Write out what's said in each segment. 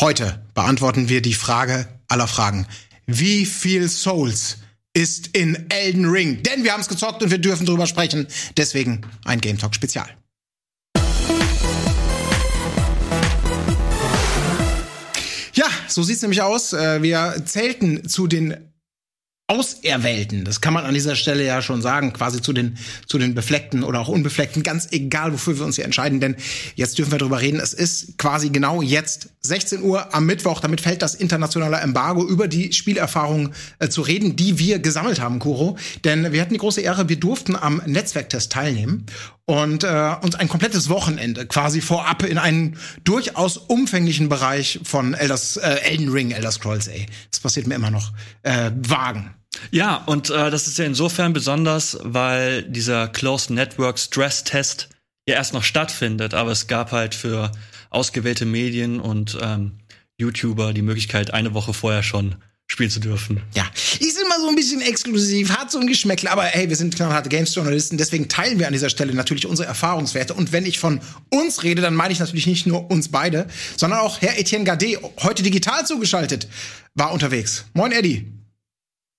Heute beantworten wir die Frage aller Fragen. Wie viel Souls ist in Elden Ring? Denn wir haben es gezockt und wir dürfen drüber sprechen. Deswegen ein Game Talk Spezial. Ja, so sieht's nämlich aus. Äh, wir zählten zu den Auserwählten, das kann man an dieser Stelle ja schon sagen, quasi zu den, zu den Befleckten oder auch Unbefleckten, ganz egal, wofür wir uns hier entscheiden, denn jetzt dürfen wir drüber reden. Es ist quasi genau jetzt 16 Uhr am Mittwoch, damit fällt das internationale Embargo über die Spielerfahrung äh, zu reden, die wir gesammelt haben, Kuro. Denn wir hatten die große Ehre, wir durften am Netzwerktest teilnehmen und äh, uns ein komplettes Wochenende quasi vorab in einen durchaus umfänglichen Bereich von Elders, äh, Elden Ring, Elder Scrolls, ey. Das passiert mir immer noch, äh, wagen. Ja, und äh, das ist ja insofern besonders, weil dieser Closed Network Stress Test ja erst noch stattfindet, aber es gab halt für ausgewählte Medien und ähm, YouTuber die Möglichkeit, eine Woche vorher schon spielen zu dürfen. Ja, ist immer so ein bisschen exklusiv, hat so ein Geschmäckle, aber hey, wir sind knallharte Games-Journalisten, deswegen teilen wir an dieser Stelle natürlich unsere Erfahrungswerte. Und wenn ich von uns rede, dann meine ich natürlich nicht nur uns beide, sondern auch Herr Etienne Gade, heute digital zugeschaltet, war unterwegs. Moin, Eddie.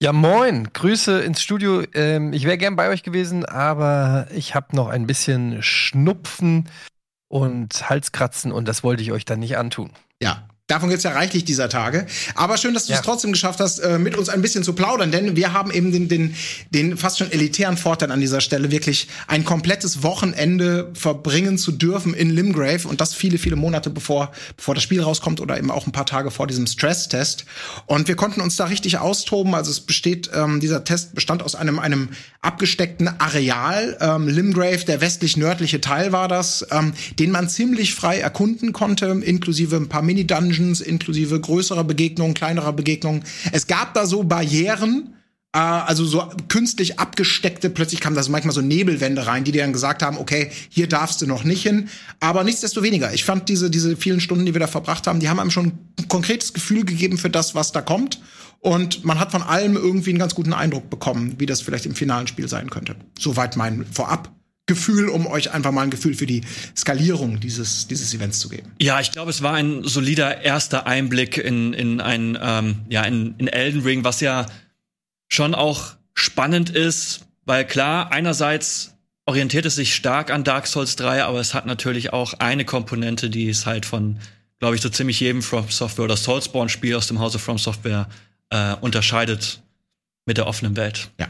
Ja, moin. Grüße ins Studio. Ähm, ich wäre gern bei euch gewesen, aber ich habe noch ein bisschen Schnupfen und Halskratzen und das wollte ich euch dann nicht antun. Ja, Davon gibt's ja reichlich dieser Tage. Aber schön, dass du es trotzdem geschafft hast, äh, mit uns ein bisschen zu plaudern, denn wir haben eben den, den, den fast schon elitären Vorteil an dieser Stelle, wirklich ein komplettes Wochenende verbringen zu dürfen in Limgrave und das viele, viele Monate bevor, bevor das Spiel rauskommt oder eben auch ein paar Tage vor diesem Stresstest. Und wir konnten uns da richtig austoben. Also es besteht, ähm, dieser Test bestand aus einem, einem abgesteckten Areal. Ähm, Limgrave, der westlich-nördliche Teil war das, ähm, den man ziemlich frei erkunden konnte, inklusive ein paar Mini-Dungeons Dungeons inklusive größerer Begegnungen, kleinerer Begegnungen. Es gab da so Barrieren, äh, also so künstlich abgesteckte, plötzlich kamen da so manchmal so Nebelwände rein, die dir dann gesagt haben, okay, hier darfst du noch nicht hin. Aber nichtsdestoweniger, ich fand diese, diese vielen Stunden, die wir da verbracht haben, die haben einem schon ein konkretes Gefühl gegeben für das, was da kommt. Und man hat von allem irgendwie einen ganz guten Eindruck bekommen, wie das vielleicht im finalen Spiel sein könnte. Soweit mein Vorab. Gefühl, um euch einfach mal ein Gefühl für die Skalierung dieses, dieses Events zu geben. Ja, ich glaube, es war ein solider erster Einblick in, in ein, ähm, ja, in, in Elden Ring, was ja schon auch spannend ist, weil klar, einerseits orientiert es sich stark an Dark Souls 3, aber es hat natürlich auch eine Komponente, die es halt von, glaube ich, so ziemlich jedem From Software oder Soulsborne-Spiel aus dem Hause From Software äh, unterscheidet mit der offenen Welt. Ja.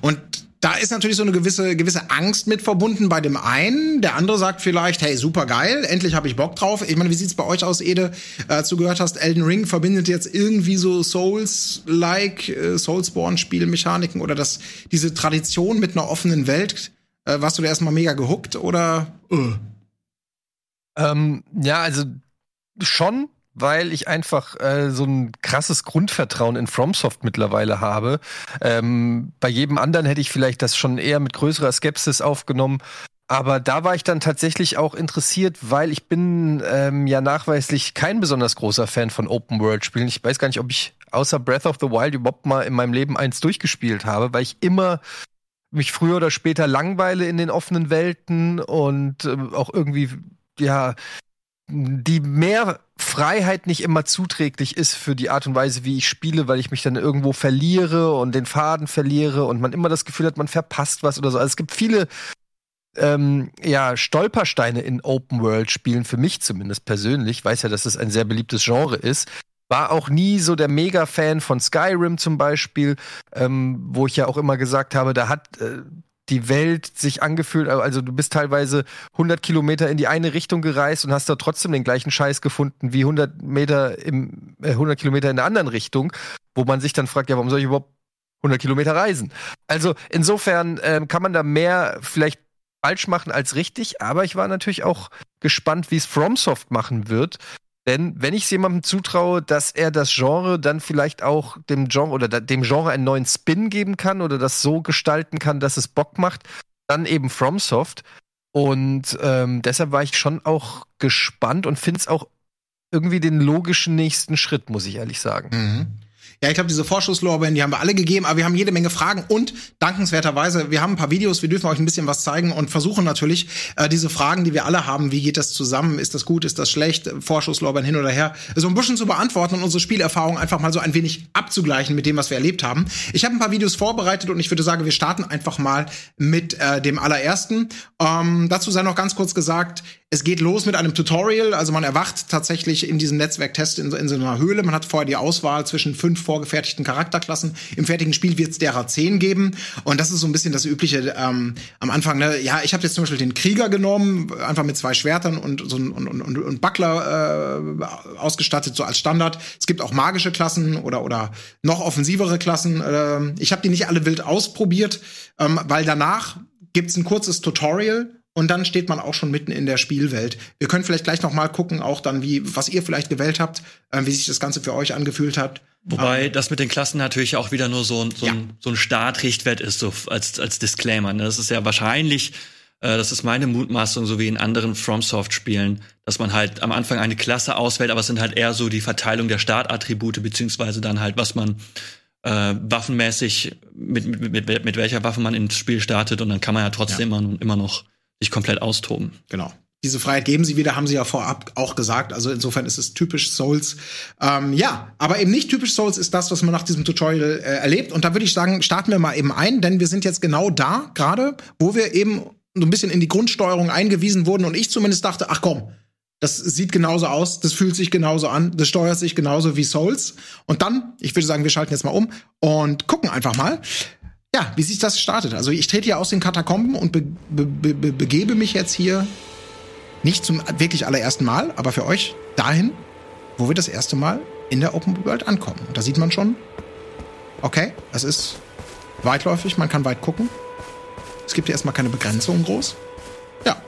Und da ist natürlich so eine gewisse, gewisse Angst mit verbunden bei dem einen. Der andere sagt vielleicht, hey, super geil, endlich habe ich Bock drauf. Ich meine, wie sieht's bei euch aus, Ede? Äh, du gehört hast, Elden Ring verbindet jetzt irgendwie so Souls-like, äh, Soulsborne-Spielmechaniken oder das, diese Tradition mit einer offenen Welt. Äh, warst du da erstmal mega gehuckt oder? Uh? Ähm, ja, also schon weil ich einfach äh, so ein krasses Grundvertrauen in FromSoft mittlerweile habe. Ähm, bei jedem anderen hätte ich vielleicht das schon eher mit größerer Skepsis aufgenommen. Aber da war ich dann tatsächlich auch interessiert, weil ich bin ähm, ja nachweislich kein besonders großer Fan von Open-World-Spielen. Ich weiß gar nicht, ob ich außer Breath of the Wild überhaupt mal in meinem Leben eins durchgespielt habe, weil ich immer mich früher oder später langweile in den offenen Welten und äh, auch irgendwie ja die mehr Freiheit nicht immer zuträglich ist für die Art und Weise, wie ich spiele, weil ich mich dann irgendwo verliere und den Faden verliere und man immer das Gefühl hat, man verpasst was oder so. Also es gibt viele ähm, ja, Stolpersteine in Open-World-Spielen, für mich zumindest persönlich. Ich weiß ja, dass es ein sehr beliebtes Genre ist. War auch nie so der Mega-Fan von Skyrim zum Beispiel, ähm, wo ich ja auch immer gesagt habe, da hat äh, die Welt sich angefühlt, also du bist teilweise 100 Kilometer in die eine Richtung gereist und hast da trotzdem den gleichen Scheiß gefunden wie 100 Meter im, äh, 100 Kilometer in der anderen Richtung, wo man sich dann fragt, ja, warum soll ich überhaupt 100 Kilometer reisen? Also insofern äh, kann man da mehr vielleicht falsch machen als richtig, aber ich war natürlich auch gespannt, wie es FromSoft machen wird, denn wenn ich es jemandem zutraue, dass er das Genre dann vielleicht auch dem Genre oder dem Genre einen neuen Spin geben kann oder das so gestalten kann, dass es Bock macht, dann eben FromSoft. Und ähm, deshalb war ich schon auch gespannt und finde es auch irgendwie den logischen nächsten Schritt, muss ich ehrlich sagen. Mhm. Ja, ich glaube, diese Vorschusslorbeeren, die haben wir alle gegeben, aber wir haben jede Menge Fragen und dankenswerterweise, wir haben ein paar Videos, wir dürfen euch ein bisschen was zeigen und versuchen natürlich äh, diese Fragen, die wir alle haben, wie geht das zusammen, ist das gut, ist das schlecht, Vorschusslorbeeren hin oder her, so ein bisschen zu beantworten und unsere Spielerfahrung einfach mal so ein wenig abzugleichen mit dem, was wir erlebt haben. Ich habe ein paar Videos vorbereitet und ich würde sagen, wir starten einfach mal mit äh, dem allerersten. Ähm, dazu sei noch ganz kurz gesagt, es geht los mit einem Tutorial, also man erwacht tatsächlich in diesem Netzwerktest in, in so einer Höhle. Man hat vorher die Auswahl zwischen fünf vorgefertigten Charakterklassen. Im fertigen Spiel wird es derer zehn geben. Und das ist so ein bisschen das Übliche ähm, am Anfang. Ne? Ja, ich habe jetzt zum Beispiel den Krieger genommen, einfach mit zwei Schwertern und so und, und, und, und Buckler äh, ausgestattet, so als Standard. Es gibt auch magische Klassen oder, oder noch offensivere Klassen. Äh, ich habe die nicht alle wild ausprobiert, ähm, weil danach gibt's ein kurzes Tutorial und dann steht man auch schon mitten in der Spielwelt. Wir können vielleicht gleich noch mal gucken, auch dann wie was ihr vielleicht gewählt habt, äh, wie sich das Ganze für euch angefühlt hat. Wobei ähm, das mit den Klassen natürlich auch wieder nur so ein so, ja. ein, so ein Startrichtwert ist, so als als Disclaimer. Ne? Das ist ja wahrscheinlich äh, das ist meine Mutmaßung, so wie in anderen FromSoft-Spielen, dass man halt am Anfang eine Klasse auswählt, aber es sind halt eher so die Verteilung der Startattribute, beziehungsweise dann halt, was man äh, waffenmäßig, mit, mit, mit, mit welcher Waffe man ins Spiel startet und dann kann man ja trotzdem ja. Immer, immer noch sich komplett austoben. Genau. Diese Freiheit geben sie wieder, haben sie ja vorab auch gesagt. Also insofern ist es typisch Souls. Ähm, ja, aber eben nicht typisch Souls ist das, was man nach diesem Tutorial äh, erlebt. Und da würde ich sagen, starten wir mal eben ein, denn wir sind jetzt genau da gerade, wo wir eben so ein bisschen in die Grundsteuerung eingewiesen wurden und ich zumindest dachte, ach komm, das sieht genauso aus, das fühlt sich genauso an, das steuert sich genauso wie Souls. Und dann, ich würde sagen, wir schalten jetzt mal um und gucken einfach mal ja, wie sich das startet. Also ich trete hier aus den Katakomben und be be be begebe mich jetzt hier nicht zum wirklich allerersten Mal, aber für euch dahin, wo wir das erste Mal in der Open World ankommen. Und da sieht man schon, okay, es ist weitläufig, man kann weit gucken. Es gibt hier erstmal keine Begrenzung groß. Ja.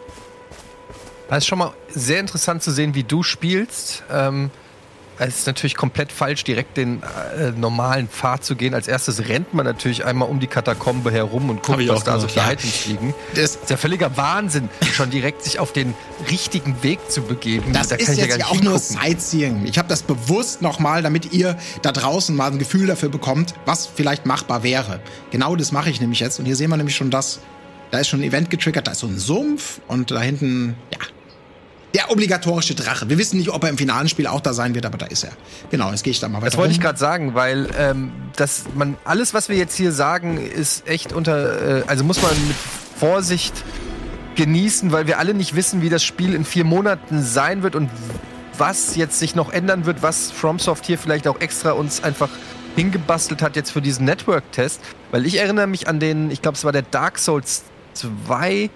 Es ist schon mal sehr interessant zu sehen, wie du spielst. Ähm, es ist natürlich komplett falsch, direkt den äh, normalen Pfad zu gehen. Als erstes rennt man natürlich einmal um die Katakombe herum und guckt, was da so für. Items liegen. Das ist ja völliger Wahnsinn, schon direkt sich auf den richtigen Weg zu begeben. Das da ist jetzt ja auch hingucken. nur Sightseeing. Ich habe das bewusst nochmal, damit ihr da draußen mal ein Gefühl dafür bekommt, was vielleicht machbar wäre. Genau das mache ich nämlich jetzt. Und hier sehen wir nämlich schon das. Da ist schon ein Event getriggert, da ist so ein Sumpf und da hinten, ja, der obligatorische Drache. Wir wissen nicht, ob er im finalen Spiel auch da sein wird, aber da ist er. Genau, jetzt gehe ich da mal weiter. Das wollte rum. ich gerade sagen, weil ähm, das man alles, was wir jetzt hier sagen, ist echt unter, äh, also muss man mit Vorsicht genießen, weil wir alle nicht wissen, wie das Spiel in vier Monaten sein wird und was jetzt sich noch ändern wird, was FromSoft hier vielleicht auch extra uns einfach hingebastelt hat jetzt für diesen Network-Test. Weil ich erinnere mich an den, ich glaube, es war der Dark Souls 2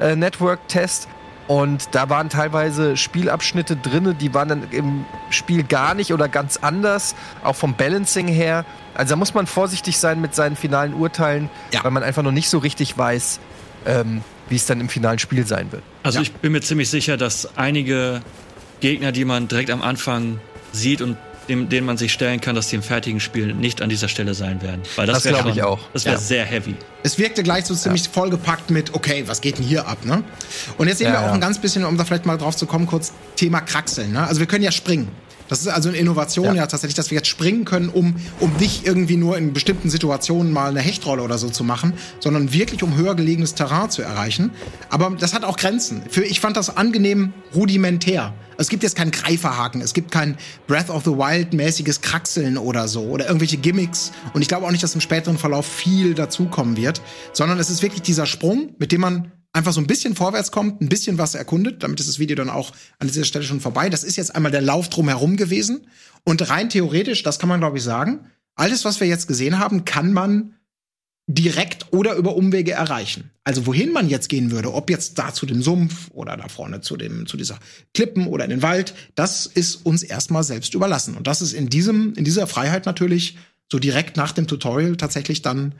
äh, Network-Test und da waren teilweise Spielabschnitte drin, die waren dann im Spiel gar nicht oder ganz anders, auch vom Balancing her. Also da muss man vorsichtig sein mit seinen finalen Urteilen, ja. weil man einfach noch nicht so richtig weiß, ähm, wie es dann im finalen Spiel sein wird. Also ja. ich bin mir ziemlich sicher, dass einige Gegner, die man direkt am Anfang sieht und dem, denen man sich stellen kann, dass die im fertigen Spiel nicht an dieser Stelle sein werden. Weil das, das glaube ich auch. Das wäre ja. sehr heavy. Es wirkte gleich so ziemlich ja. vollgepackt mit, okay, was geht denn hier ab, ne? Und jetzt sehen ja, wir auch ein ganz bisschen, um da vielleicht mal drauf zu kommen, kurz Thema Kraxeln, ne? Also wir können ja springen. Das ist also eine Innovation ja. ja. tatsächlich, dass wir jetzt springen können, um, um nicht irgendwie nur in bestimmten Situationen mal eine Hechtrolle oder so zu machen, sondern wirklich um höher gelegenes Terrain zu erreichen. Aber das hat auch Grenzen. Für, ich fand das angenehm rudimentär. Es gibt jetzt keinen Greiferhaken, es gibt kein Breath of the Wild mäßiges Kraxeln oder so oder irgendwelche Gimmicks. Und ich glaube auch nicht, dass im späteren Verlauf viel dazukommen wird, sondern es ist wirklich dieser Sprung, mit dem man einfach so ein bisschen vorwärts kommt, ein bisschen was erkundet, damit ist das Video dann auch an dieser Stelle schon vorbei. Das ist jetzt einmal der Lauf drumherum gewesen. Und rein theoretisch, das kann man glaube ich sagen, alles, was wir jetzt gesehen haben, kann man direkt oder über Umwege erreichen. Also wohin man jetzt gehen würde, ob jetzt da zu dem Sumpf oder da vorne zu dem zu dieser Klippen oder in den Wald, das ist uns erstmal selbst überlassen und das ist in diesem in dieser Freiheit natürlich so direkt nach dem Tutorial tatsächlich dann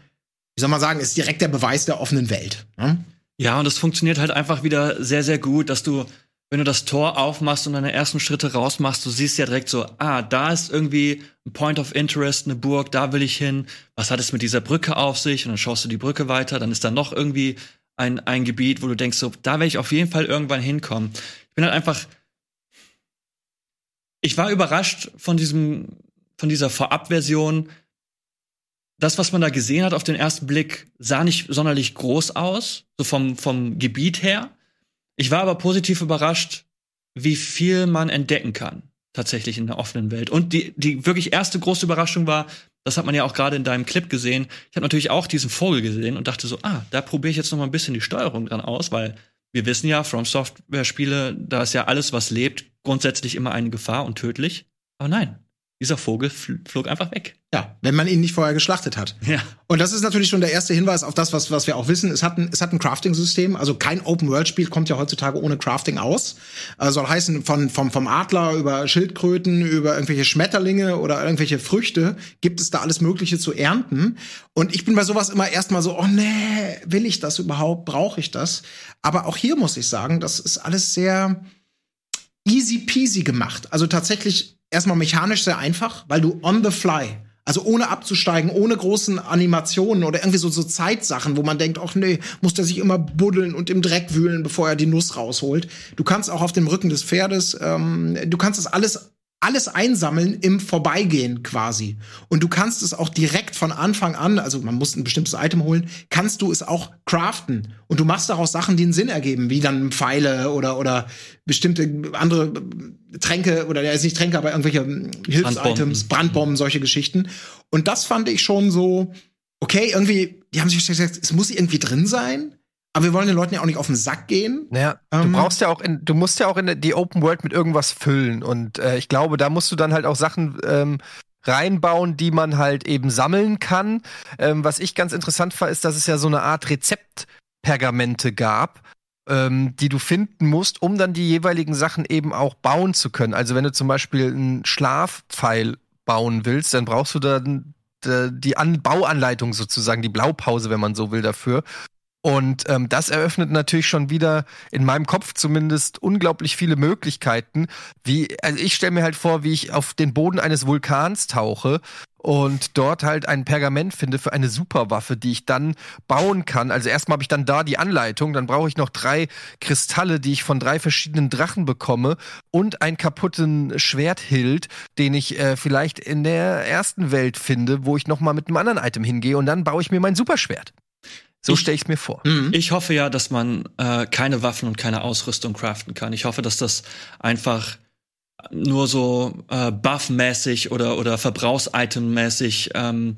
wie soll man sagen, ist direkt der Beweis der offenen Welt. Ne? Ja, und es funktioniert halt einfach wieder sehr, sehr gut, dass du, wenn du das Tor aufmachst und deine ersten Schritte rausmachst, du siehst ja direkt so, ah, da ist irgendwie ein Point of Interest, eine Burg, da will ich hin. Was hat es mit dieser Brücke auf sich? Und dann schaust du die Brücke weiter, dann ist da noch irgendwie ein, ein Gebiet, wo du denkst, so, da werde ich auf jeden Fall irgendwann hinkommen. Ich bin halt einfach, ich war überrascht von diesem von dieser Vorabversion, das, was man da gesehen hat auf den ersten Blick, sah nicht sonderlich groß aus, so vom, vom Gebiet her. Ich war aber positiv überrascht, wie viel man entdecken kann, tatsächlich in der offenen Welt. Und die, die wirklich erste große Überraschung war, das hat man ja auch gerade in deinem Clip gesehen. Ich habe natürlich auch diesen Vogel gesehen und dachte so, ah, da probiere ich jetzt noch mal ein bisschen die Steuerung dran aus, weil wir wissen ja, From Software Spiele, da ist ja alles, was lebt, grundsätzlich immer eine Gefahr und tödlich. Aber nein, dieser Vogel flog einfach weg. Ja, wenn man ihn nicht vorher geschlachtet hat. Ja. Und das ist natürlich schon der erste Hinweis auf das, was, was wir auch wissen. Es hat ein, es hat ein Crafting-System. Also kein Open-World-Spiel kommt ja heutzutage ohne Crafting aus. Also soll heißen, von, vom, vom Adler über Schildkröten, über irgendwelche Schmetterlinge oder irgendwelche Früchte gibt es da alles Mögliche zu ernten. Und ich bin bei sowas immer erstmal so, oh nee, will ich das überhaupt? Brauche ich das? Aber auch hier muss ich sagen, das ist alles sehr easy peasy gemacht. Also tatsächlich erstmal mechanisch sehr einfach, weil du on the fly, also ohne abzusteigen, ohne großen Animationen oder irgendwie so, so Zeitsachen, wo man denkt, ach nee, muss der sich immer buddeln und im Dreck wühlen, bevor er die Nuss rausholt. Du kannst auch auf dem Rücken des Pferdes, ähm, du kannst das alles alles einsammeln im Vorbeigehen quasi. Und du kannst es auch direkt von Anfang an, also man muss ein bestimmtes Item holen, kannst du es auch craften. Und du machst daraus Sachen, die einen Sinn ergeben, wie dann Pfeile oder, oder bestimmte andere Tränke oder ja, ist nicht Tränke, aber irgendwelche Hilfsitems, Brandbomben, solche Geschichten. Und das fand ich schon so, okay, irgendwie, die haben sich gesagt, es muss irgendwie drin sein. Aber wir wollen den Leuten ja auch nicht auf den Sack gehen. Naja, ähm, du brauchst ja auch in, du musst ja auch in die Open World mit irgendwas füllen. Und äh, ich glaube, da musst du dann halt auch Sachen ähm, reinbauen, die man halt eben sammeln kann. Ähm, was ich ganz interessant war, ist, dass es ja so eine Art Rezeptpergamente gab, ähm, die du finden musst, um dann die jeweiligen Sachen eben auch bauen zu können. Also wenn du zum Beispiel einen Schlafpfeil bauen willst, dann brauchst du dann äh, die An Bauanleitung sozusagen, die Blaupause, wenn man so will, dafür. Und ähm, das eröffnet natürlich schon wieder in meinem Kopf zumindest unglaublich viele Möglichkeiten. Wie, also ich stelle mir halt vor, wie ich auf den Boden eines Vulkans tauche und dort halt ein Pergament finde für eine Superwaffe, die ich dann bauen kann. Also erstmal habe ich dann da die Anleitung, dann brauche ich noch drei Kristalle, die ich von drei verschiedenen Drachen bekomme und einen kaputten Schwerthild, den ich äh, vielleicht in der ersten Welt finde, wo ich noch mal mit einem anderen Item hingehe und dann baue ich mir mein Superschwert. So stelle ich es mir vor. Mhm. Ich hoffe ja, dass man äh, keine Waffen und keine Ausrüstung craften kann. Ich hoffe, dass das einfach nur so äh, Buff-mäßig oder oder Verbrauchsitem-mäßig ähm,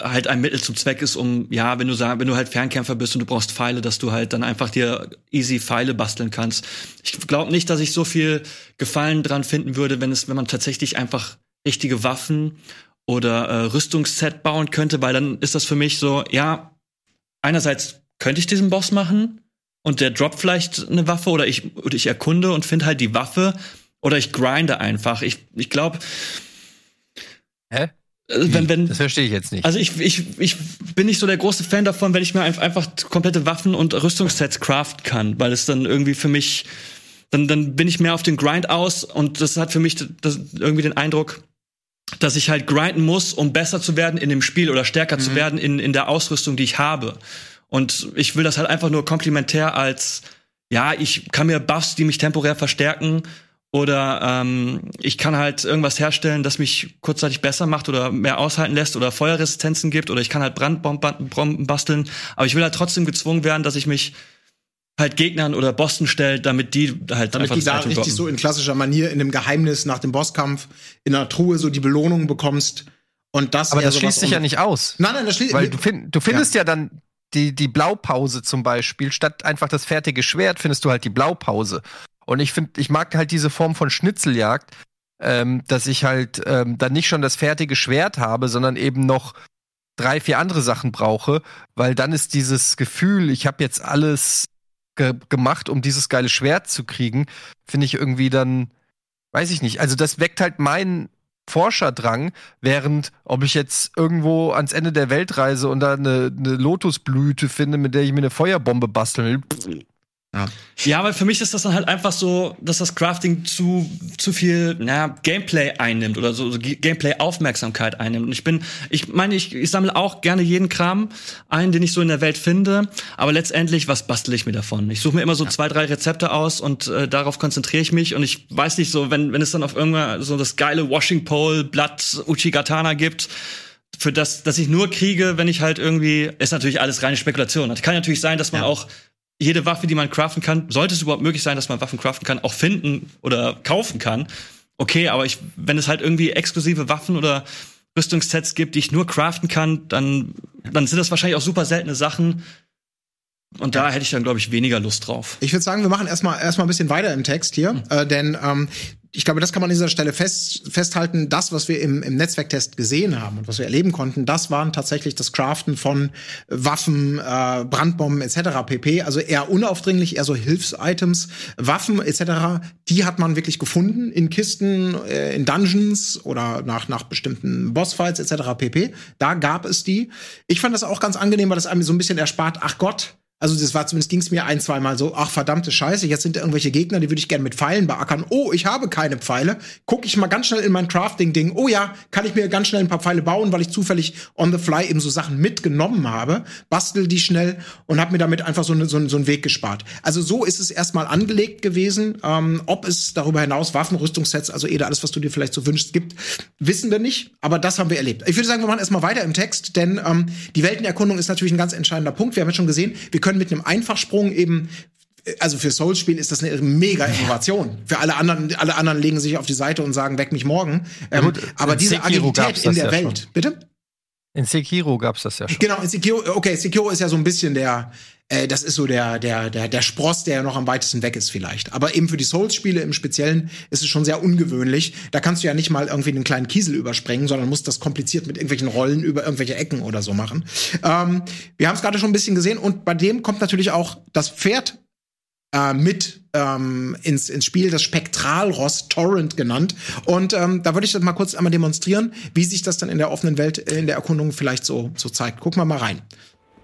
halt ein Mittel zum Zweck ist, um ja, wenn du sagst, wenn du halt Fernkämpfer bist und du brauchst Pfeile, dass du halt dann einfach dir easy Pfeile basteln kannst. Ich glaube nicht, dass ich so viel Gefallen dran finden würde, wenn es, wenn man tatsächlich einfach richtige Waffen oder äh, Rüstungsset bauen könnte, weil dann ist das für mich so, ja, einerseits könnte ich diesen Boss machen und der droppt vielleicht eine Waffe oder ich, oder ich erkunde und finde halt die Waffe oder ich grinde einfach. Ich, ich glaube. Hä? Äh, wenn, wenn, das verstehe ich jetzt nicht. Also ich, ich, ich bin nicht so der große Fan davon, wenn ich mir einfach komplette Waffen und Rüstungssets craften kann, weil es dann irgendwie für mich, dann, dann bin ich mehr auf den Grind aus und das hat für mich das, irgendwie den Eindruck, dass ich halt grinden muss, um besser zu werden in dem Spiel oder stärker mhm. zu werden in, in der Ausrüstung, die ich habe. Und ich will das halt einfach nur komplementär als, ja, ich kann mir Buffs, die mich temporär verstärken, oder ähm, ich kann halt irgendwas herstellen, das mich kurzzeitig besser macht oder mehr aushalten lässt oder Feuerresistenzen gibt oder ich kann halt Brandbomben basteln. Aber ich will halt trotzdem gezwungen werden, dass ich mich halt Gegnern oder Bossen stellt, damit die halt damit die da richtig droppen. so in klassischer Manier in dem Geheimnis nach dem Bosskampf in einer Truhe so die Belohnung bekommst und das aber das schließt sich ja nicht aus nein nein das schließt weil du, find, du findest ja. ja dann die die Blaupause zum Beispiel statt einfach das fertige Schwert findest du halt die Blaupause und ich finde ich mag halt diese Form von Schnitzeljagd ähm, dass ich halt ähm, dann nicht schon das fertige Schwert habe sondern eben noch drei vier andere Sachen brauche weil dann ist dieses Gefühl ich habe jetzt alles ge gemacht, um dieses geile Schwert zu kriegen, finde ich irgendwie dann, weiß ich nicht. Also das weckt halt meinen Forscherdrang, während ob ich jetzt irgendwo ans Ende der Welt reise und da eine, eine Lotusblüte finde, mit der ich mir eine Feuerbombe basteln will, Ja. ja, aber für mich ist das dann halt einfach so, dass das Crafting zu, zu viel na, Gameplay einnimmt oder so, so Gameplay-Aufmerksamkeit einnimmt. Und ich bin, ich meine, ich, ich sammle auch gerne jeden Kram ein, den ich so in der Welt finde, aber letztendlich, was bastel ich mir davon? Ich suche mir immer so ja. zwei, drei Rezepte aus und äh, darauf konzentriere ich mich und ich weiß nicht so, wenn, wenn es dann auf irgendwann so das geile Washing Pole Blatt Uchigatana gibt, für das, dass ich nur kriege, wenn ich halt irgendwie, ist natürlich alles reine Spekulation. Das kann natürlich sein, dass man ja. auch jede Waffe, die man craften kann, sollte es überhaupt möglich sein, dass man Waffen craften kann, auch finden oder kaufen kann. Okay, aber ich, wenn es halt irgendwie exklusive Waffen oder Rüstungssets gibt, die ich nur craften kann, dann, dann sind das wahrscheinlich auch super seltene Sachen. Und da hätte ich dann, glaube ich, weniger Lust drauf. Ich würde sagen, wir machen erstmal erstmal ein bisschen weiter im Text hier, mhm. äh, denn ähm, ich glaube, das kann man an dieser Stelle fest, festhalten. Das, was wir im, im Netzwerktest gesehen haben und was wir erleben konnten, das waren tatsächlich das Craften von Waffen, äh, Brandbomben etc. pp. Also eher unaufdringlich, eher so Hilfsitems, Waffen etc. Die hat man wirklich gefunden in Kisten, äh, in Dungeons oder nach nach bestimmten Bossfights etc. pp. Da gab es die. Ich fand das auch ganz angenehm, weil das einem so ein bisschen erspart. Ach Gott, also das war zumindest ging's mir ein, zwei Mal so, ach verdammte Scheiße, jetzt sind da irgendwelche Gegner, die würde ich gerne mit Pfeilen beackern. Oh, ich habe keine Pfeile. Guck ich mal ganz schnell in mein Crafting-Ding. Oh ja, kann ich mir ganz schnell ein paar Pfeile bauen, weil ich zufällig on the fly eben so Sachen mitgenommen habe. Bastel die schnell und habe mir damit einfach so, ne, so, so einen Weg gespart. Also so ist es erstmal angelegt gewesen. Ähm, ob es darüber hinaus Waffen, Rüstungssets, also eh alles, was du dir vielleicht so wünschst, gibt, wissen wir nicht. Aber das haben wir erlebt. Ich würde sagen, wir machen erstmal weiter im Text, denn ähm, die Weltenerkundung ist natürlich ein ganz entscheidender Punkt. Wir haben ja schon gesehen, wir können können mit einem Einfachsprung eben also für Souls-Spiel ist das eine mega Innovation. Für alle anderen, alle anderen legen sich auf die Seite und sagen, weck mich morgen. Ähm, aber diese Sekiro Agilität in der ja Welt, schon. bitte? In Sekiro gab's das ja schon. Genau, in Sekiro, okay, Sekiro ist ja so ein bisschen der, äh, das ist so der, der, der, der Spross, der noch am weitesten weg ist vielleicht. Aber eben für die Souls-Spiele im Speziellen ist es schon sehr ungewöhnlich. Da kannst du ja nicht mal irgendwie einen kleinen Kiesel übersprengen, sondern musst das kompliziert mit irgendwelchen Rollen über irgendwelche Ecken oder so machen. Ähm, wir haben es gerade schon ein bisschen gesehen und bei dem kommt natürlich auch das Pferd äh, mit ähm, ins, ins Spiel, das Spektralross Torrent genannt. Und ähm, da würde ich das mal kurz einmal demonstrieren, wie sich das dann in der offenen Welt, in der Erkundung vielleicht so, so zeigt. Gucken wir mal rein.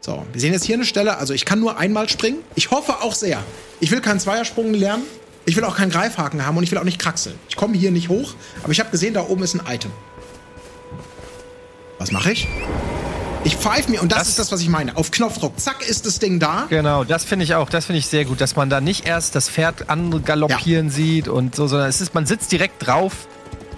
So, wir sehen jetzt hier eine Stelle, also ich kann nur einmal springen. Ich hoffe auch sehr. Ich will keinen Zweiersprung lernen. Ich will auch keinen Greifhaken haben und ich will auch nicht kraxeln. Ich komme hier nicht hoch, aber ich habe gesehen, da oben ist ein Item. Was mache ich? Ich pfeife mir, und das, das, ist das, was ich meine. Auf Knopfdruck, zack, ist das Ding da. Genau, das finde ich auch, das finde ich sehr gut, dass man da nicht erst das Pferd angaloppieren ja. sieht und so, sondern es ist, man sitzt direkt drauf.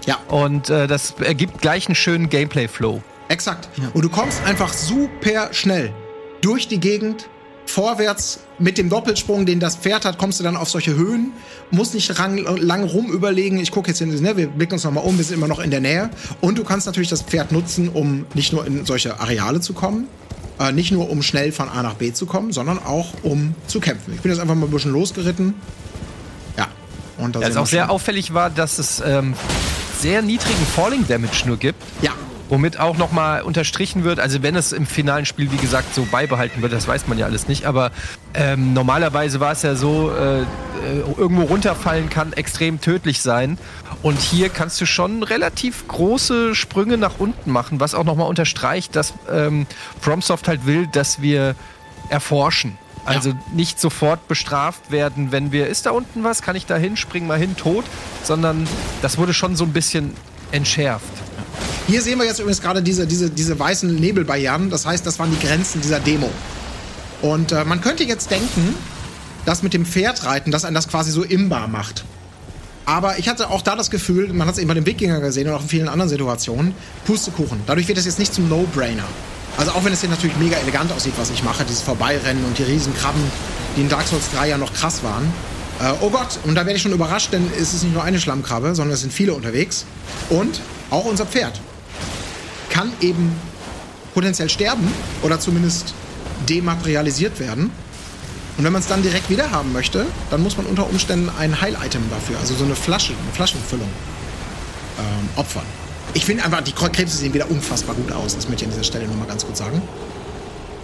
Ja. Und äh, das ergibt gleich einen schönen Gameplay-Flow. Exakt. Ja. Und du kommst einfach super schnell durch die Gegend, vorwärts mit dem Doppelsprung, den das Pferd hat, kommst du dann auf solche Höhen, musst nicht lang, lang rum überlegen. Ich gucke jetzt hin, ne, wir blicken uns nochmal um, wir sind immer noch in der Nähe. Und du kannst natürlich das Pferd nutzen, um nicht nur in solche Areale zu kommen, äh, nicht nur um schnell von A nach B zu kommen, sondern auch um zu kämpfen. Ich bin jetzt einfach mal ein bisschen losgeritten. Ja. Und da ja, also auch sehr auffällig war, dass es ähm, sehr niedrigen Falling Damage nur gibt. Ja. Womit auch nochmal unterstrichen wird, also wenn es im finalen Spiel, wie gesagt, so beibehalten wird, das weiß man ja alles nicht, aber ähm, normalerweise war es ja so, äh, äh, irgendwo runterfallen kann extrem tödlich sein. Und hier kannst du schon relativ große Sprünge nach unten machen, was auch nochmal unterstreicht, dass ähm, FromSoft halt will, dass wir erforschen. Also ja. nicht sofort bestraft werden, wenn wir, ist da unten was, kann ich da hinspringen, mal hin, tot, sondern das wurde schon so ein bisschen entschärft. Hier sehen wir jetzt übrigens gerade diese, diese, diese weißen Nebelbarrieren. Das heißt, das waren die Grenzen dieser Demo. Und äh, man könnte jetzt denken, dass mit dem Pferdreiten, dass einen das quasi so imbar macht. Aber ich hatte auch da das Gefühl, man hat es eben bei dem Wikinger gesehen und auch in vielen anderen Situationen, Pustekuchen. Dadurch wird es jetzt nicht zum No-Brainer. Also auch wenn es hier natürlich mega elegant aussieht, was ich mache, dieses Vorbeirennen und die Riesenkrabben, die in Dark Souls 3 ja noch krass waren. Äh, oh Gott, und da werde ich schon überrascht, denn es ist nicht nur eine Schlammkrabbe, sondern es sind viele unterwegs. Und auch unser Pferd kann eben potenziell sterben oder zumindest dematerialisiert werden. Und wenn man es dann direkt wieder haben möchte, dann muss man unter Umständen ein Heil-Item dafür, also so eine Flasche, eine Flaschenfüllung, ähm, opfern. Ich finde einfach, die Krebse sehen wieder unfassbar gut aus. Das möchte ich an dieser Stelle nochmal ganz kurz sagen.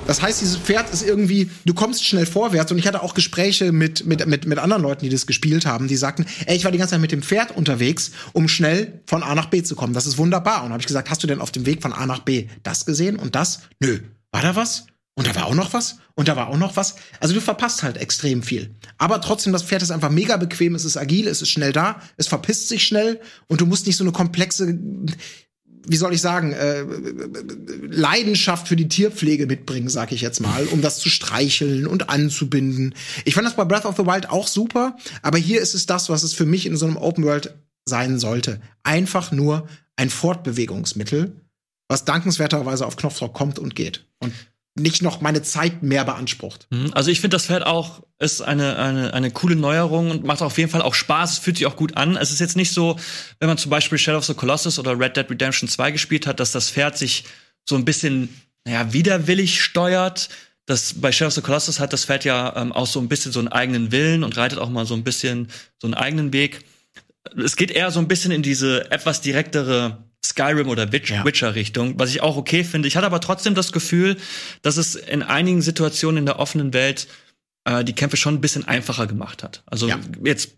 Das heißt, dieses Pferd ist irgendwie, du kommst schnell vorwärts. Und ich hatte auch Gespräche mit, mit, mit, mit anderen Leuten, die das gespielt haben, die sagten, ey, ich war die ganze Zeit mit dem Pferd unterwegs, um schnell von A nach B zu kommen. Das ist wunderbar. Und habe ich gesagt, hast du denn auf dem Weg von A nach B das gesehen und das? Nö. War da was? Und da war auch noch was. Und da war auch noch was. Also du verpasst halt extrem viel. Aber trotzdem, das Pferd ist einfach mega bequem, es ist agil, es ist schnell da, es verpisst sich schnell und du musst nicht so eine komplexe, wie soll ich sagen, äh, Leidenschaft für die Tierpflege mitbringen, sag ich jetzt mal, um das zu streicheln und anzubinden. Ich fand das bei Breath of the Wild auch super, aber hier ist es das, was es für mich in so einem Open World sein sollte. Einfach nur ein Fortbewegungsmittel, was dankenswerterweise auf Knopfdruck kommt und geht. Und nicht noch meine Zeit mehr beansprucht. Mhm. Also ich finde, das Pferd auch ist eine, eine, eine coole Neuerung und macht auf jeden Fall auch Spaß, es fühlt sich auch gut an. Es ist jetzt nicht so, wenn man zum Beispiel Shadow of the Colossus oder Red Dead Redemption 2 gespielt hat, dass das Pferd sich so ein bisschen, naja, widerwillig steuert. Das, bei Shadow of the Colossus hat das Pferd ja ähm, auch so ein bisschen so einen eigenen Willen und reitet auch mal so ein bisschen so einen eigenen Weg. Es geht eher so ein bisschen in diese etwas direktere Skyrim oder Witcher-Richtung, was ich auch okay finde. Ich hatte aber trotzdem das Gefühl, dass es in einigen Situationen in der offenen Welt äh, die Kämpfe schon ein bisschen einfacher gemacht hat. Also ja. jetzt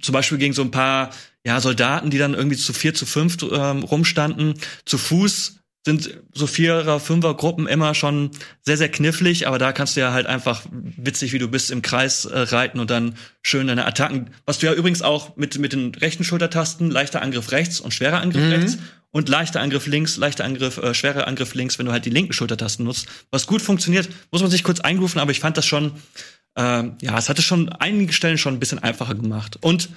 zum Beispiel gegen so ein paar ja, Soldaten, die dann irgendwie zu vier, zu fünf ähm, rumstanden, zu Fuß sind so Vierer-, Fünfer-Gruppen immer schon sehr, sehr knifflig, aber da kannst du ja halt einfach witzig, wie du bist, im Kreis äh, reiten und dann schön deine Attacken, was du ja übrigens auch mit, mit den rechten Schultertasten, leichter Angriff rechts und schwerer Angriff mhm. rechts und leichter Angriff links, leichter Angriff, äh, schwerer Angriff links, wenn du halt die linken Schultertasten nutzt. Was gut funktioniert, muss man sich kurz einrufen, aber ich fand das schon, äh, ja, es hatte schon einige Stellen schon ein bisschen einfacher gemacht. Und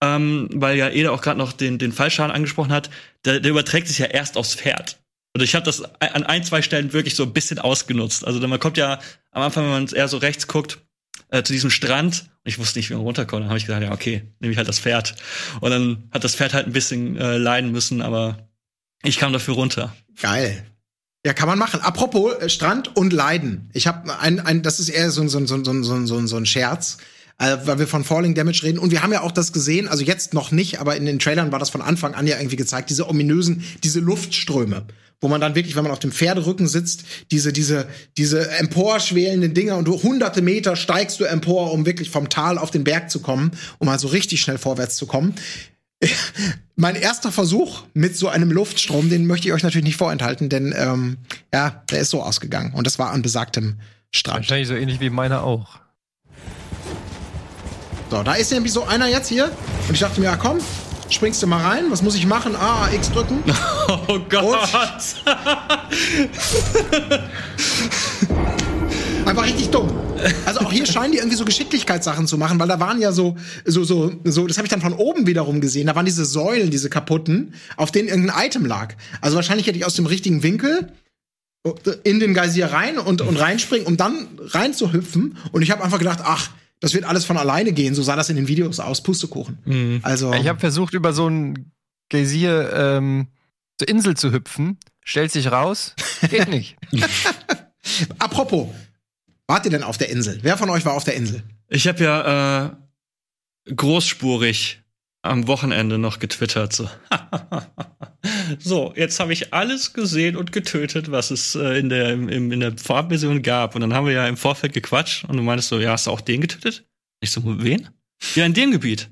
ähm, weil ja Ede auch gerade noch den, den Fallschaden angesprochen hat, der, der überträgt sich ja erst aufs Pferd. Und ich habe das an ein, zwei Stellen wirklich so ein bisschen ausgenutzt. Also man kommt ja am Anfang, wenn man eher so rechts guckt, äh, zu diesem Strand. Und ich wusste nicht, wie man runterkommt. Dann habe ich gesagt, ja, okay, nehme ich halt das Pferd. Und dann hat das Pferd halt ein bisschen äh, leiden müssen, aber ich kam dafür runter. Geil. Ja, kann man machen. Apropos äh, Strand und Leiden. Ich habe ein, ein, das ist eher so, so, so, so, so, so, so ein Scherz äh, weil wir von Falling Damage reden. Und wir haben ja auch das gesehen, also jetzt noch nicht, aber in den Trailern war das von Anfang an ja irgendwie gezeigt, diese ominösen, diese Luftströme, wo man dann wirklich, wenn man auf dem Pferderücken sitzt, diese, diese, diese emporschwelenden Dinger und du hunderte Meter steigst du empor, um wirklich vom Tal auf den Berg zu kommen, um mal so richtig schnell vorwärts zu kommen. mein erster Versuch mit so einem Luftstrom, den möchte ich euch natürlich nicht vorenthalten, denn ähm, ja, der ist so ausgegangen und das war an besagtem Strand. Wahrscheinlich so ähnlich wie meiner auch. So, da ist nämlich so einer jetzt hier. Und ich dachte mir, ja komm, springst du mal rein. Was muss ich machen? Ah, X drücken. Oh Gott. Einfach richtig dumm. Also auch hier scheinen die irgendwie so Geschicklichkeitssachen zu machen, weil da waren ja so, so, so, so, das habe ich dann von oben wiederum gesehen. Da waren diese Säulen, diese kaputten, auf denen irgendein Item lag. Also wahrscheinlich hätte ich aus dem richtigen Winkel in den Geysir rein und, und reinspringen, um dann reinzuhüpfen. Und ich habe einfach gedacht, ach, das wird alles von alleine gehen. So sah das in den Videos aus. Pustekuchen. Mhm. Also ich habe versucht, über so ein Geysir ähm, zur Insel zu hüpfen. Stellt sich raus, geht nicht. Apropos, wart ihr denn auf der Insel? Wer von euch war auf der Insel? Ich habe ja äh, großspurig am Wochenende noch getwittert. So, so jetzt habe ich alles gesehen und getötet, was es äh, in der im, in der Vorabversion gab. Und dann haben wir ja im Vorfeld gequatscht und du meinst so, ja, hast du auch den getötet? Ich so, wen? Ja, in dem Gebiet.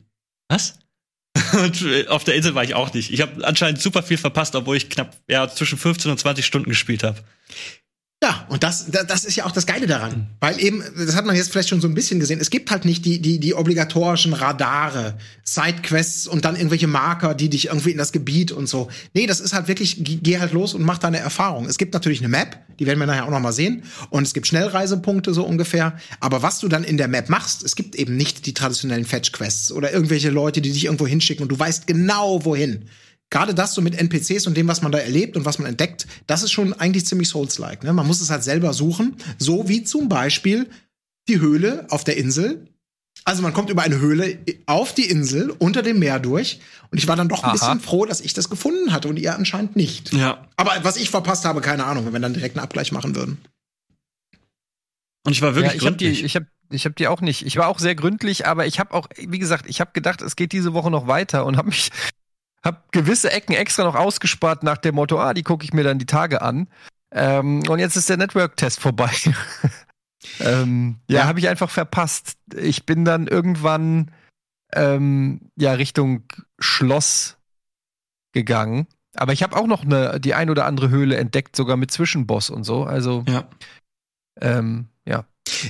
Was? und äh, auf der Insel war ich auch nicht. Ich habe anscheinend super viel verpasst, obwohl ich knapp ja zwischen 15 und 20 Stunden gespielt habe. Ja, und das, das ist ja auch das Geile daran. Weil eben, das hat man jetzt vielleicht schon so ein bisschen gesehen, es gibt halt nicht die, die, die obligatorischen Radare, Sidequests und dann irgendwelche Marker, die dich irgendwie in das Gebiet und so. Nee, das ist halt wirklich, geh halt los und mach deine Erfahrung. Es gibt natürlich eine Map, die werden wir nachher auch noch mal sehen. Und es gibt Schnellreisepunkte so ungefähr. Aber was du dann in der Map machst, es gibt eben nicht die traditionellen Fetch-Quests oder irgendwelche Leute, die dich irgendwo hinschicken und du weißt genau wohin gerade das so mit NPCs und dem, was man da erlebt und was man entdeckt, das ist schon eigentlich ziemlich Souls-like. Ne? Man muss es halt selber suchen, so wie zum Beispiel die Höhle auf der Insel. Also man kommt über eine Höhle auf die Insel unter dem Meer durch und ich war dann doch ein Aha. bisschen froh, dass ich das gefunden hatte und ihr anscheinend nicht. Ja. Aber was ich verpasst habe, keine Ahnung, wenn wir dann direkt einen Abgleich machen würden. Und ich war wirklich ja, ich gründlich. Hab die, ich habe ich hab die auch nicht. Ich war auch sehr gründlich, aber ich habe auch, wie gesagt, ich habe gedacht, es geht diese Woche noch weiter und habe mich hab gewisse Ecken extra noch ausgespart nach dem Motto, ah, die gucke ich mir dann die Tage an. Ähm, und jetzt ist der Network-Test vorbei. ähm, ja, ja. habe ich einfach verpasst. Ich bin dann irgendwann ähm, ja Richtung Schloss gegangen. Aber ich habe auch noch eine, die ein oder andere Höhle entdeckt, sogar mit Zwischenboss und so. Also ja. Ähm, ja.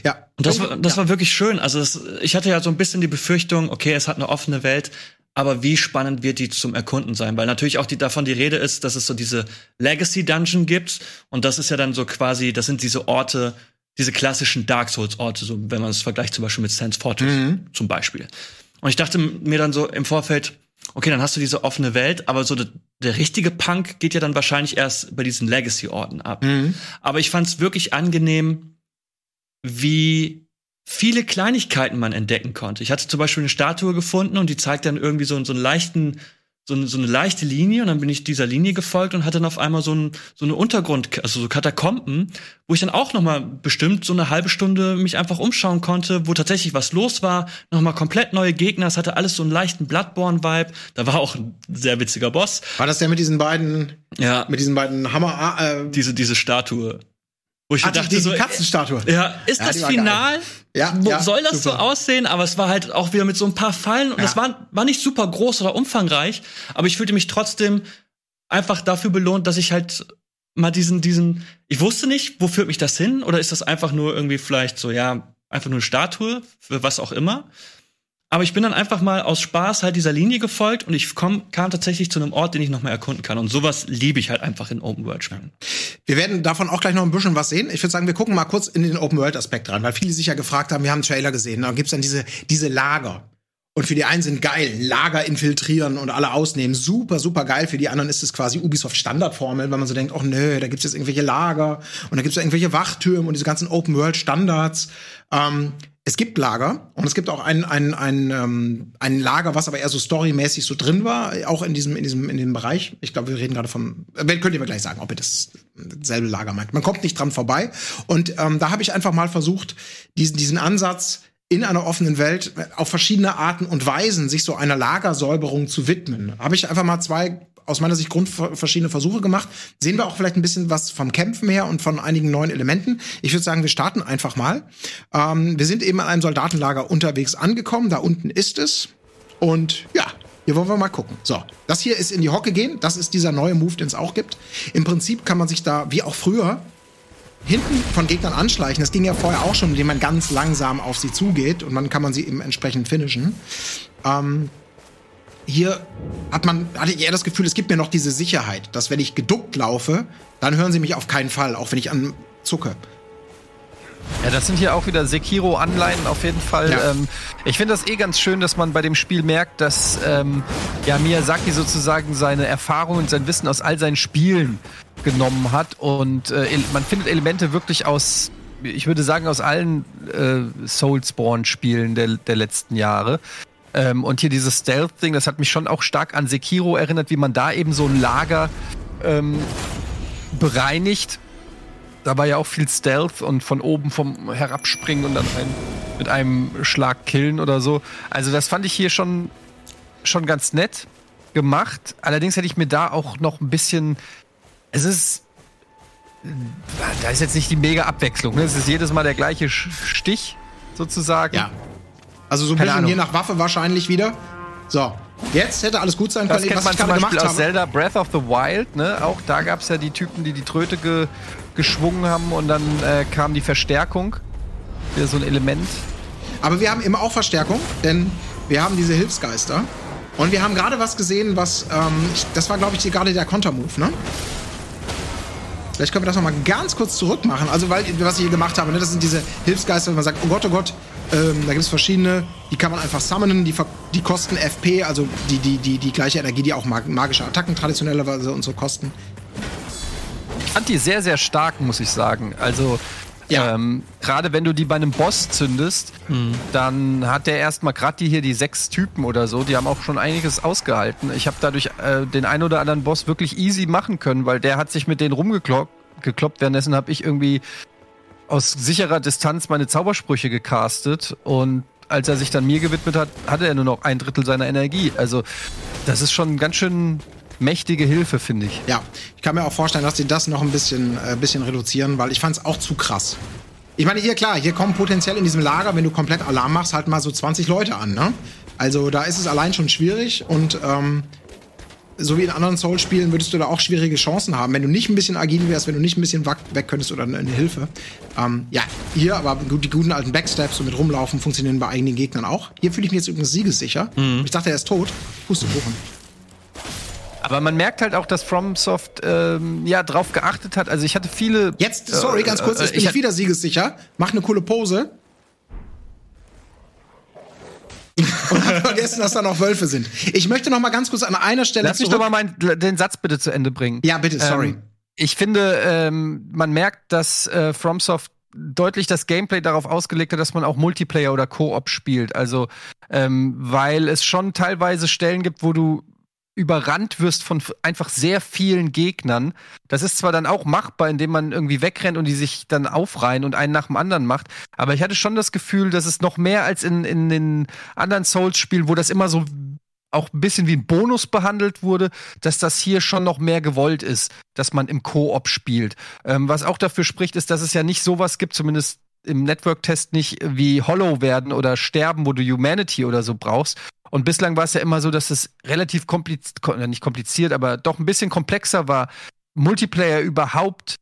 Ja. Und das war, das ja. war wirklich schön. Also das, ich hatte ja so ein bisschen die Befürchtung, okay, es hat eine offene Welt, aber wie spannend wird die zum Erkunden sein? Weil natürlich auch die, davon die Rede ist, dass es so diese Legacy Dungeon gibt. Und das ist ja dann so quasi, das sind diese Orte, diese klassischen Dark Souls Orte, so wenn man es vergleicht zum Beispiel mit Sans Fortis mhm. zum Beispiel. Und ich dachte mir dann so im Vorfeld, okay, dann hast du diese offene Welt, aber so der, der richtige Punk geht ja dann wahrscheinlich erst bei diesen Legacy-Orten ab. Mhm. Aber ich fand es wirklich angenehm, wie viele Kleinigkeiten man entdecken konnte. Ich hatte zum Beispiel eine Statue gefunden und die zeigt dann irgendwie so, so einen leichten so eine, so eine leichte Linie und dann bin ich dieser Linie gefolgt und hatte dann auf einmal so, ein, so eine Untergrund, also so Katakomben, wo ich dann auch noch mal bestimmt so eine halbe Stunde mich einfach umschauen konnte, wo tatsächlich was los war, noch mal komplett neue Gegner, es hatte alles so einen leichten Bloodborne-Vibe, da war auch ein sehr witziger Boss. War das der mit diesen beiden, ja, mit diesen beiden Hammer, äh, diese, diese Statue. Wo ich Ach, dachte, die, so, Katzenstatue. Ja, ist ja, das final? Ja, ja, soll das super. so aussehen? Aber es war halt auch wieder mit so ein paar Fallen und es war, war nicht super groß oder umfangreich, aber ich fühlte mich trotzdem einfach dafür belohnt, dass ich halt mal diesen, diesen, ich wusste nicht, wo führt mich das hin? Oder ist das einfach nur irgendwie vielleicht so, ja, einfach nur eine Statue, für was auch immer? Aber ich bin dann einfach mal aus Spaß halt dieser Linie gefolgt und ich komm, kam tatsächlich zu einem Ort, den ich noch mal erkunden kann. Und sowas liebe ich halt einfach in Open World Spielen. Wir werden davon auch gleich noch ein bisschen was sehen. Ich würde sagen, wir gucken mal kurz in den Open World Aspekt rein, weil viele sich ja gefragt haben, wir haben einen Trailer gesehen, da gibt's dann diese, diese Lager. Und für die einen sind geil, Lager infiltrieren und alle ausnehmen. Super, super geil. Für die anderen ist es quasi Ubisoft Standardformel, weil man so denkt, oh nö, da gibt's jetzt irgendwelche Lager und da gibt's irgendwelche Wachtürme und diese ganzen Open World Standards. Ähm, es gibt Lager und es gibt auch ein, ein, ein, ähm, ein Lager, was aber eher so storymäßig so drin war, auch in diesem, in diesem, in dem Bereich. Ich glaube, wir reden gerade vom, äh, könnt ihr mir gleich sagen, ob ihr das selbe Lager meint. Man kommt nicht dran vorbei. Und ähm, da habe ich einfach mal versucht, diesen, diesen Ansatz in einer offenen Welt auf verschiedene Arten und Weisen sich so einer Lagersäuberung zu widmen. Habe ich einfach mal zwei aus meiner Sicht grundverschiedene Versuche gemacht. Sehen wir auch vielleicht ein bisschen was vom Kämpfen her und von einigen neuen Elementen. Ich würde sagen, wir starten einfach mal. Ähm, wir sind eben an einem Soldatenlager unterwegs angekommen. Da unten ist es. Und ja, hier wollen wir mal gucken. So, das hier ist in die Hocke gehen. Das ist dieser neue Move, den es auch gibt. Im Prinzip kann man sich da, wie auch früher, hinten von Gegnern anschleichen. Das ging ja vorher auch schon, indem man ganz langsam auf sie zugeht und dann kann man sie eben entsprechend finishen. Ähm, hier hat man, hatte ich eher das Gefühl, es gibt mir noch diese Sicherheit, dass wenn ich geduckt laufe, dann hören sie mich auf keinen Fall, auch wenn ich an zucke. Ja, das sind hier auch wieder Sekiro-Anleihen auf jeden Fall. Ja. Ähm, ich finde das eh ganz schön, dass man bei dem Spiel merkt, dass ähm, ja, Miyazaki sozusagen seine Erfahrung und sein Wissen aus all seinen Spielen genommen hat und äh, man findet Elemente wirklich aus ich würde sagen, aus allen äh, Soulsborne-Spielen der, der letzten Jahre. Ähm, und hier dieses Stealth-Ding, das hat mich schon auch stark an Sekiro erinnert, wie man da eben so ein Lager ähm, bereinigt. Da war ja auch viel Stealth und von oben vom Herabspringen und dann ein, mit einem Schlag killen oder so. Also das fand ich hier schon, schon ganz nett gemacht. Allerdings hätte ich mir da auch noch ein bisschen. Es ist. Da ist jetzt nicht die mega Abwechslung. Ne? Es ist jedes Mal der gleiche Stich sozusagen. Ja. Also so ein bisschen je nach Waffe wahrscheinlich wieder. So, jetzt hätte alles gut sein können, das kennt was man ich zum Beispiel aus habe. Zelda Breath of the Wild. Ne? Auch da gab es ja die Typen, die die Tröte ge geschwungen haben und dann äh, kam die Verstärkung. Wieder so ein Element. Aber wir haben immer auch Verstärkung, denn wir haben diese Hilfsgeister. Und wir haben gerade was gesehen, was, ähm, das war, glaube ich, gerade der Kontermove, ne? Vielleicht können wir das noch mal ganz kurz zurück machen. Also, weil, was ich hier gemacht habe, ne, das sind diese Hilfsgeister, wenn man sagt, oh Gott, oh Gott, ähm, da gibt es verschiedene, die kann man einfach summonen, die, die kosten FP, also die, die, die, die gleiche Energie, die auch magische Attacken traditionellerweise und so kosten. Ich fand die sehr, sehr stark, muss ich sagen. Also, ja. Ähm, gerade wenn du die bei einem Boss zündest, mhm. dann hat der erstmal gerade die hier, die sechs Typen oder so, die haben auch schon einiges ausgehalten. Ich habe dadurch äh, den ein oder anderen Boss wirklich easy machen können, weil der hat sich mit denen rumgekloppt. Gekloppt. Währenddessen habe ich irgendwie aus sicherer Distanz meine Zaubersprüche gecastet und als er sich dann mir gewidmet hat, hatte er nur noch ein Drittel seiner Energie. Also das ist schon ganz schön mächtige Hilfe, finde ich. Ja, ich kann mir auch vorstellen, dass sie das noch ein bisschen, äh, bisschen reduzieren, weil ich fand es auch zu krass. Ich meine, hier klar, hier kommen potenziell in diesem Lager, wenn du komplett Alarm machst, halt mal so 20 Leute an, ne? Also da ist es allein schon schwierig und ähm, so wie in anderen Souls-Spielen würdest du da auch schwierige Chancen haben, wenn du nicht ein bisschen agil wärst, wenn du nicht ein bisschen weg könntest oder eine Hilfe. Ähm, ja, hier aber die guten alten Backsteps und mit rumlaufen funktionieren bei eigenen Gegnern auch. Hier fühle ich mich jetzt übrigens siegessicher. Mhm. Ich dachte, er ist tot. Pustekuchen. Aber man merkt halt auch, dass FromSoft ähm, ja drauf geachtet hat. Also ich hatte viele. Jetzt, sorry, ganz kurz, äh, jetzt bin ich, ich wieder siegessicher. Mach eine coole Pose. und hab vergessen, dass da noch Wölfe sind. Ich möchte noch mal ganz kurz an einer Stelle Lass mich doch mal meinen, den Satz bitte zu Ende bringen. Ja, bitte, sorry. Ähm, ich finde, ähm, man merkt, dass äh, FromSoft deutlich das Gameplay darauf ausgelegt hat, dass man auch Multiplayer oder Koop spielt. Also, ähm, weil es schon teilweise Stellen gibt, wo du überrannt wirst von einfach sehr vielen Gegnern. Das ist zwar dann auch machbar, indem man irgendwie wegrennt und die sich dann aufreihen und einen nach dem anderen macht, aber ich hatte schon das Gefühl, dass es noch mehr als in, in den anderen Souls-Spielen, wo das immer so auch ein bisschen wie ein Bonus behandelt wurde, dass das hier schon noch mehr gewollt ist, dass man im Koop spielt. Ähm, was auch dafür spricht, ist, dass es ja nicht sowas gibt, zumindest im Network-Test nicht wie Hollow werden oder sterben, wo du Humanity oder so brauchst, und bislang war es ja immer so, dass es relativ kompliziert, nicht kompliziert, aber doch ein bisschen komplexer war, Multiplayer überhaupt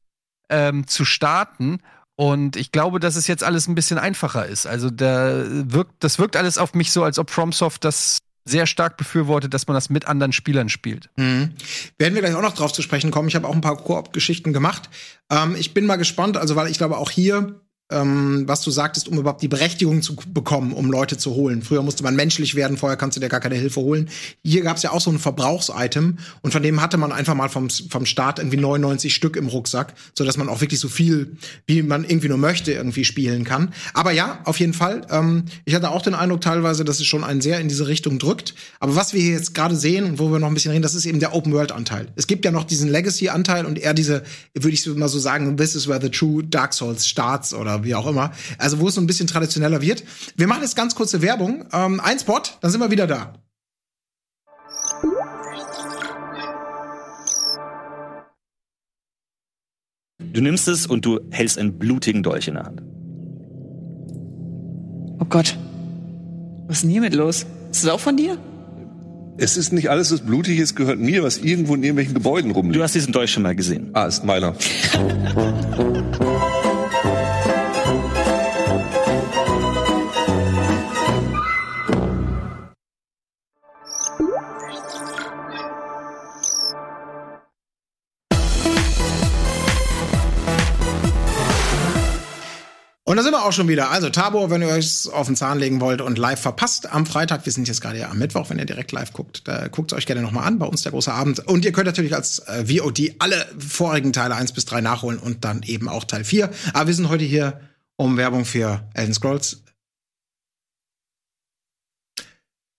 ähm, zu starten. Und ich glaube, dass es jetzt alles ein bisschen einfacher ist. Also da wirkt, das wirkt alles auf mich so, als ob FromSoft das sehr stark befürwortet, dass man das mit anderen Spielern spielt. Mhm. Werden wir gleich auch noch drauf zu sprechen kommen. Ich habe auch ein paar Koop-Geschichten gemacht. Ähm, ich bin mal gespannt, also weil ich glaube auch hier ähm, was du sagtest, um überhaupt die Berechtigung zu bekommen, um Leute zu holen. Früher musste man menschlich werden, vorher kannst du dir gar keine Hilfe holen. Hier gab es ja auch so ein Verbrauchsitem und von dem hatte man einfach mal vom, vom Start irgendwie 99 Stück im Rucksack, so dass man auch wirklich so viel, wie man irgendwie nur möchte, irgendwie spielen kann. Aber ja, auf jeden Fall. Ähm, ich hatte auch den Eindruck teilweise, dass es schon einen sehr in diese Richtung drückt. Aber was wir hier jetzt gerade sehen und wo wir noch ein bisschen reden, das ist eben der Open-World-Anteil. Es gibt ja noch diesen Legacy-Anteil und eher diese, würde ich mal so sagen, this is where the true Dark Souls starts oder wie auch immer. Also wo es so ein bisschen traditioneller wird. Wir machen jetzt ganz kurze Werbung. Ähm, ein Spot, dann sind wir wieder da. Du nimmst es und du hältst einen blutigen Dolch in der Hand. Oh Gott. Was ist denn hiermit los? Ist das auch von dir? Es ist nicht alles, was blutig ist, gehört mir, was irgendwo in irgendwelchen Gebäuden rumliegt. Du hast diesen Dolch schon mal gesehen. Ah, ist meiner. Und da sind wir auch schon wieder. Also Tabor, wenn ihr euch auf den Zahn legen wollt und live verpasst am Freitag, wir sind jetzt gerade ja am Mittwoch, wenn ihr direkt live guckt, da guckt es euch gerne nochmal an, bei uns der große Abend. Und ihr könnt natürlich als äh, VOD alle vorigen Teile 1 bis 3 nachholen und dann eben auch Teil 4. Aber wir sind heute hier, um Werbung für Elden Scrolls,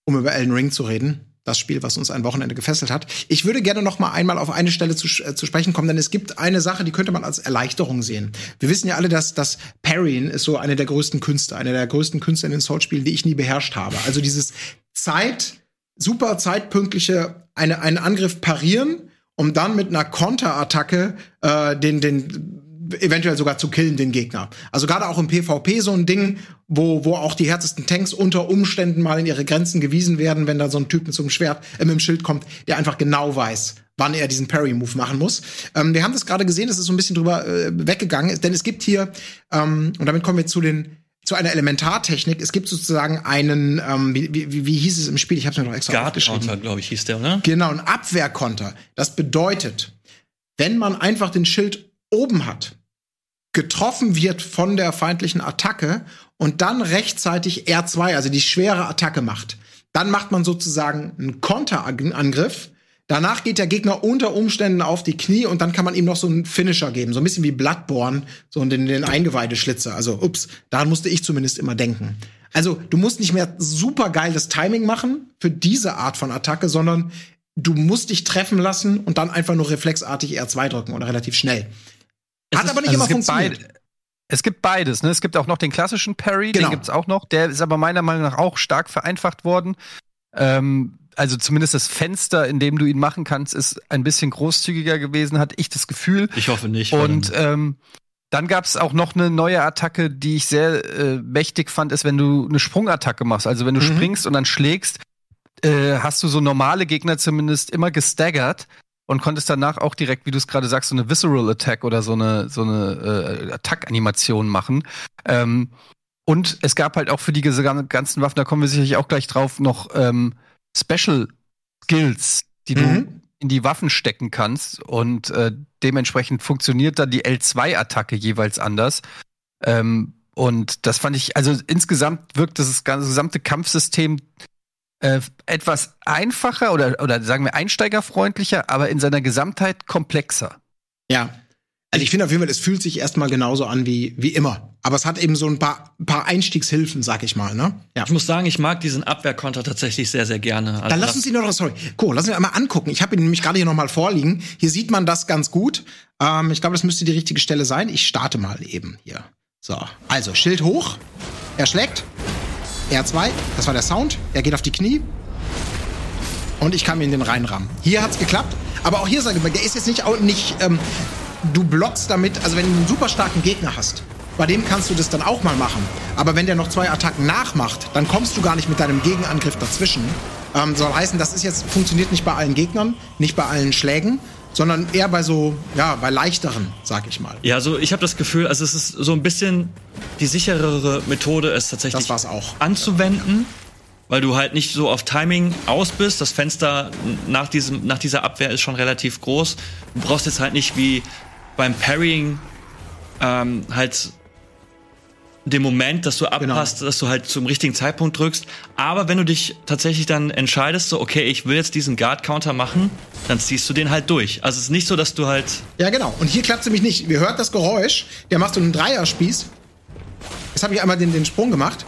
um über Elden Ring zu reden das Spiel, was uns ein Wochenende gefesselt hat. Ich würde gerne noch mal einmal auf eine Stelle zu, äh, zu sprechen kommen, denn es gibt eine Sache, die könnte man als Erleichterung sehen. Wir wissen ja alle, dass das Parrying ist so eine der größten Künste, eine der größten Künste in den Souls-Spielen, die ich nie beherrscht habe. Also dieses Zeit, super zeitpünktliche, eine, einen Angriff parieren, um dann mit einer Konterattacke äh, den, den eventuell sogar zu killen, den Gegner. Also gerade auch im PvP so ein Ding, wo, wo auch die härtesten Tanks unter Umständen mal in ihre Grenzen gewiesen werden, wenn da so ein Typ mit so einem Schwert, äh, mit dem Schild kommt, der einfach genau weiß, wann er diesen Parry-Move machen muss. Ähm, wir haben das gerade gesehen, das ist so ein bisschen drüber äh, weggegangen, denn es gibt hier, ähm, und damit kommen wir zu den zu einer Elementartechnik. Es gibt sozusagen einen, ähm, wie, wie, wie hieß es im Spiel? Ich habe es mir noch extra Guard-Konter, glaube ich, hieß der, oder? Genau, ein Abwehrkonter. Das bedeutet, wenn man einfach den Schild oben hat, getroffen wird von der feindlichen Attacke und dann rechtzeitig R2, also die schwere Attacke macht. Dann macht man sozusagen einen Konterangriff. Danach geht der Gegner unter Umständen auf die Knie und dann kann man ihm noch so einen Finisher geben. So ein bisschen wie Bloodborne, so den, den Eingeweideschlitzer. Also, ups, daran musste ich zumindest immer denken. Also, du musst nicht mehr super geiles Timing machen für diese Art von Attacke, sondern du musst dich treffen lassen und dann einfach nur reflexartig R2 drücken oder relativ schnell. Hat ist, aber nicht also immer funktioniert. Beid, es gibt beides. Ne? Es gibt auch noch den klassischen Parry, genau. den gibt's auch noch. Der ist aber meiner Meinung nach auch stark vereinfacht worden. Ähm, also zumindest das Fenster, in dem du ihn machen kannst, ist ein bisschen großzügiger gewesen, hatte ich das Gefühl. Ich hoffe nicht. Und ähm, dann gab es auch noch eine neue Attacke, die ich sehr äh, mächtig fand, ist, wenn du eine Sprungattacke machst. Also wenn du mhm. springst und dann schlägst, äh, hast du so normale Gegner zumindest immer gestaggert und konntest danach auch direkt, wie du es gerade sagst, so eine Visceral Attack oder so eine so eine äh, Attack-Animation machen. Ähm, und es gab halt auch für die ganzen Waffen, da kommen wir sicherlich auch gleich drauf, noch ähm, Special Skills, die du Mhm. in die Waffen stecken kannst. Und äh, dementsprechend funktioniert dann die L2-Attacke jeweils anders. Ähm, und das fand ich, also insgesamt wirkt das ganze- gesamte Kampfsystem äh, etwas einfacher oder, oder sagen wir einsteigerfreundlicher, aber in seiner Gesamtheit komplexer. Ja. Also ich finde auf jeden Fall, es fühlt sich erstmal genauso an wie, wie immer. Aber es hat eben so ein paar, paar Einstiegshilfen, sag ich mal, ne? Ja. Ich muss sagen, ich mag diesen Abwehrkonter tatsächlich sehr, sehr gerne. Also Dann lass das- uns ihn noch, sorry, cool, lass uns ihn einmal angucken. Ich habe ihn nämlich gerade hier nochmal vorliegen. Hier sieht man das ganz gut. Ähm, ich glaube, das müsste die richtige Stelle sein. Ich starte mal eben hier. So, also Schild hoch. Er schlägt. R2, das war der Sound. Er geht auf die Knie. Und ich kann mir in den reinrammen. Hier hat's geklappt. Aber auch hier sage ich, der ist jetzt nicht, nicht ähm, du blockst damit, also wenn du einen super starken Gegner hast, bei dem kannst du das dann auch mal machen. Aber wenn der noch zwei Attacken nachmacht, dann kommst du gar nicht mit deinem Gegenangriff dazwischen. Ähm, soll heißen, das ist jetzt, funktioniert nicht bei allen Gegnern, nicht bei allen Schlägen, sondern eher bei so, ja, bei leichteren, sag ich mal. Ja, so ich habe das Gefühl, also es ist so ein bisschen die sicherere Methode, es tatsächlich Das war's auch. anzuwenden, weil du halt nicht so auf Timing aus bist. Das Fenster nach, diesem, nach dieser Abwehr ist schon relativ groß. Du brauchst jetzt halt nicht wie beim Parrying ähm, halt den Moment, dass du Genau. abpasst, dass du halt zum richtigen Zeitpunkt drückst. Aber wenn du dich tatsächlich dann entscheidest, so, okay, ich will jetzt diesen Guard-Counter machen, dann ziehst du den halt durch. Also es ist nicht so, dass du halt Ja, genau. Und hier klappt nämlich nicht. Wir hört das Geräusch. Der macht so einen Dreierspieß. Jetzt habe ich einmal den, den Sprung gemacht.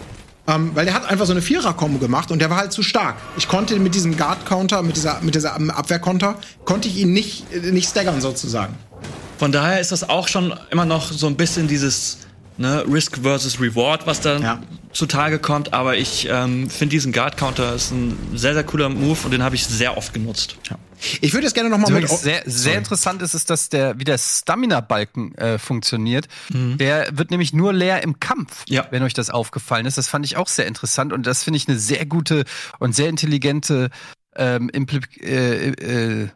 Ähm, weil der hat einfach so eine Vierer-Kombo gemacht und der war halt zu stark. Ich konnte mit diesem Guard-Counter, mit dieser, mit dieser ähm, Abwehr-Konter, konnte ich ihn nicht, äh, nicht staggern sozusagen. Von daher ist das auch schon immer noch so ein bisschen dieses ne, Risk versus Reward, was da Ja. zutage kommt. Aber ich ähm, finde diesen Guard Counter ist ein sehr, sehr cooler Move und den habe ich sehr oft genutzt. Ich würde jetzt gerne noch mal Also mit... sehr, sehr interessant ist es, dass der, wie der Stamina-Balken äh, funktioniert. Der wird nämlich nur leer im Kampf, Ja. wenn euch das aufgefallen ist. Das fand ich auch sehr interessant und das finde ich eine sehr gute und sehr intelligente ähm, Impli- äh, äh,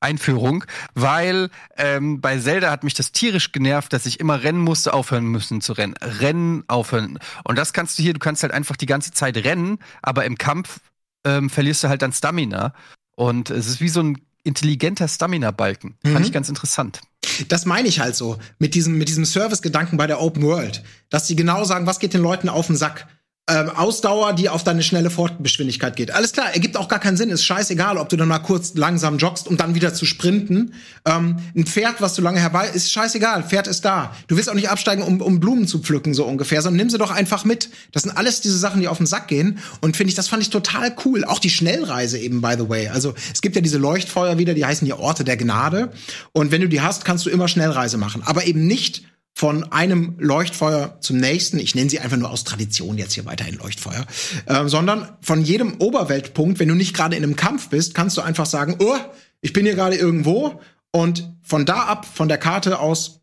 Einführung, weil ähm, bei Zelda hat mich das tierisch genervt, dass ich immer rennen musste, aufhören müssen zu rennen. Rennen, aufhören. Und das kannst du hier, du kannst halt einfach die ganze Zeit rennen, aber im Kampf ähm, verlierst du halt dann Stamina. Und es ist wie so ein intelligenter Stamina-Balken. Fand ich ganz interessant. Das meine ich halt so. Mit diesem, mit diesem Service-Gedanken bei der Open World. Dass sie genau sagen, was geht den Leuten auf den Sack. Ähm, Ausdauer, die auf deine schnelle Fortgeschwindigkeit geht. Alles klar, ergibt auch gar keinen Sinn. Ist scheißegal, ob du dann mal kurz langsam joggst, um dann wieder zu sprinten. Ähm, ein Pferd, was du lange herbei, ist scheißegal. Pferd ist da. Du willst auch nicht absteigen, um, um Blumen zu pflücken, so ungefähr, sondern nimm sie doch einfach mit. Das sind alles diese Sachen, die auf den Sack gehen. Und finde ich, das fand ich total cool. Auch die Schnellreise eben, by the way. Also es gibt ja diese Leuchtfeuer wieder, die heißen hier Orte der Gnade. Und wenn du die hast, kannst du immer Schnellreise machen. Aber eben nicht von einem Leuchtfeuer zum nächsten, ich nenne sie einfach nur aus Tradition jetzt hier weiterhin Leuchtfeuer, ähm, sondern von jedem Oberweltpunkt, wenn du nicht gerade in einem Kampf bist, kannst du einfach sagen, oh, ich bin hier gerade irgendwo und von da ab, von der Karte aus,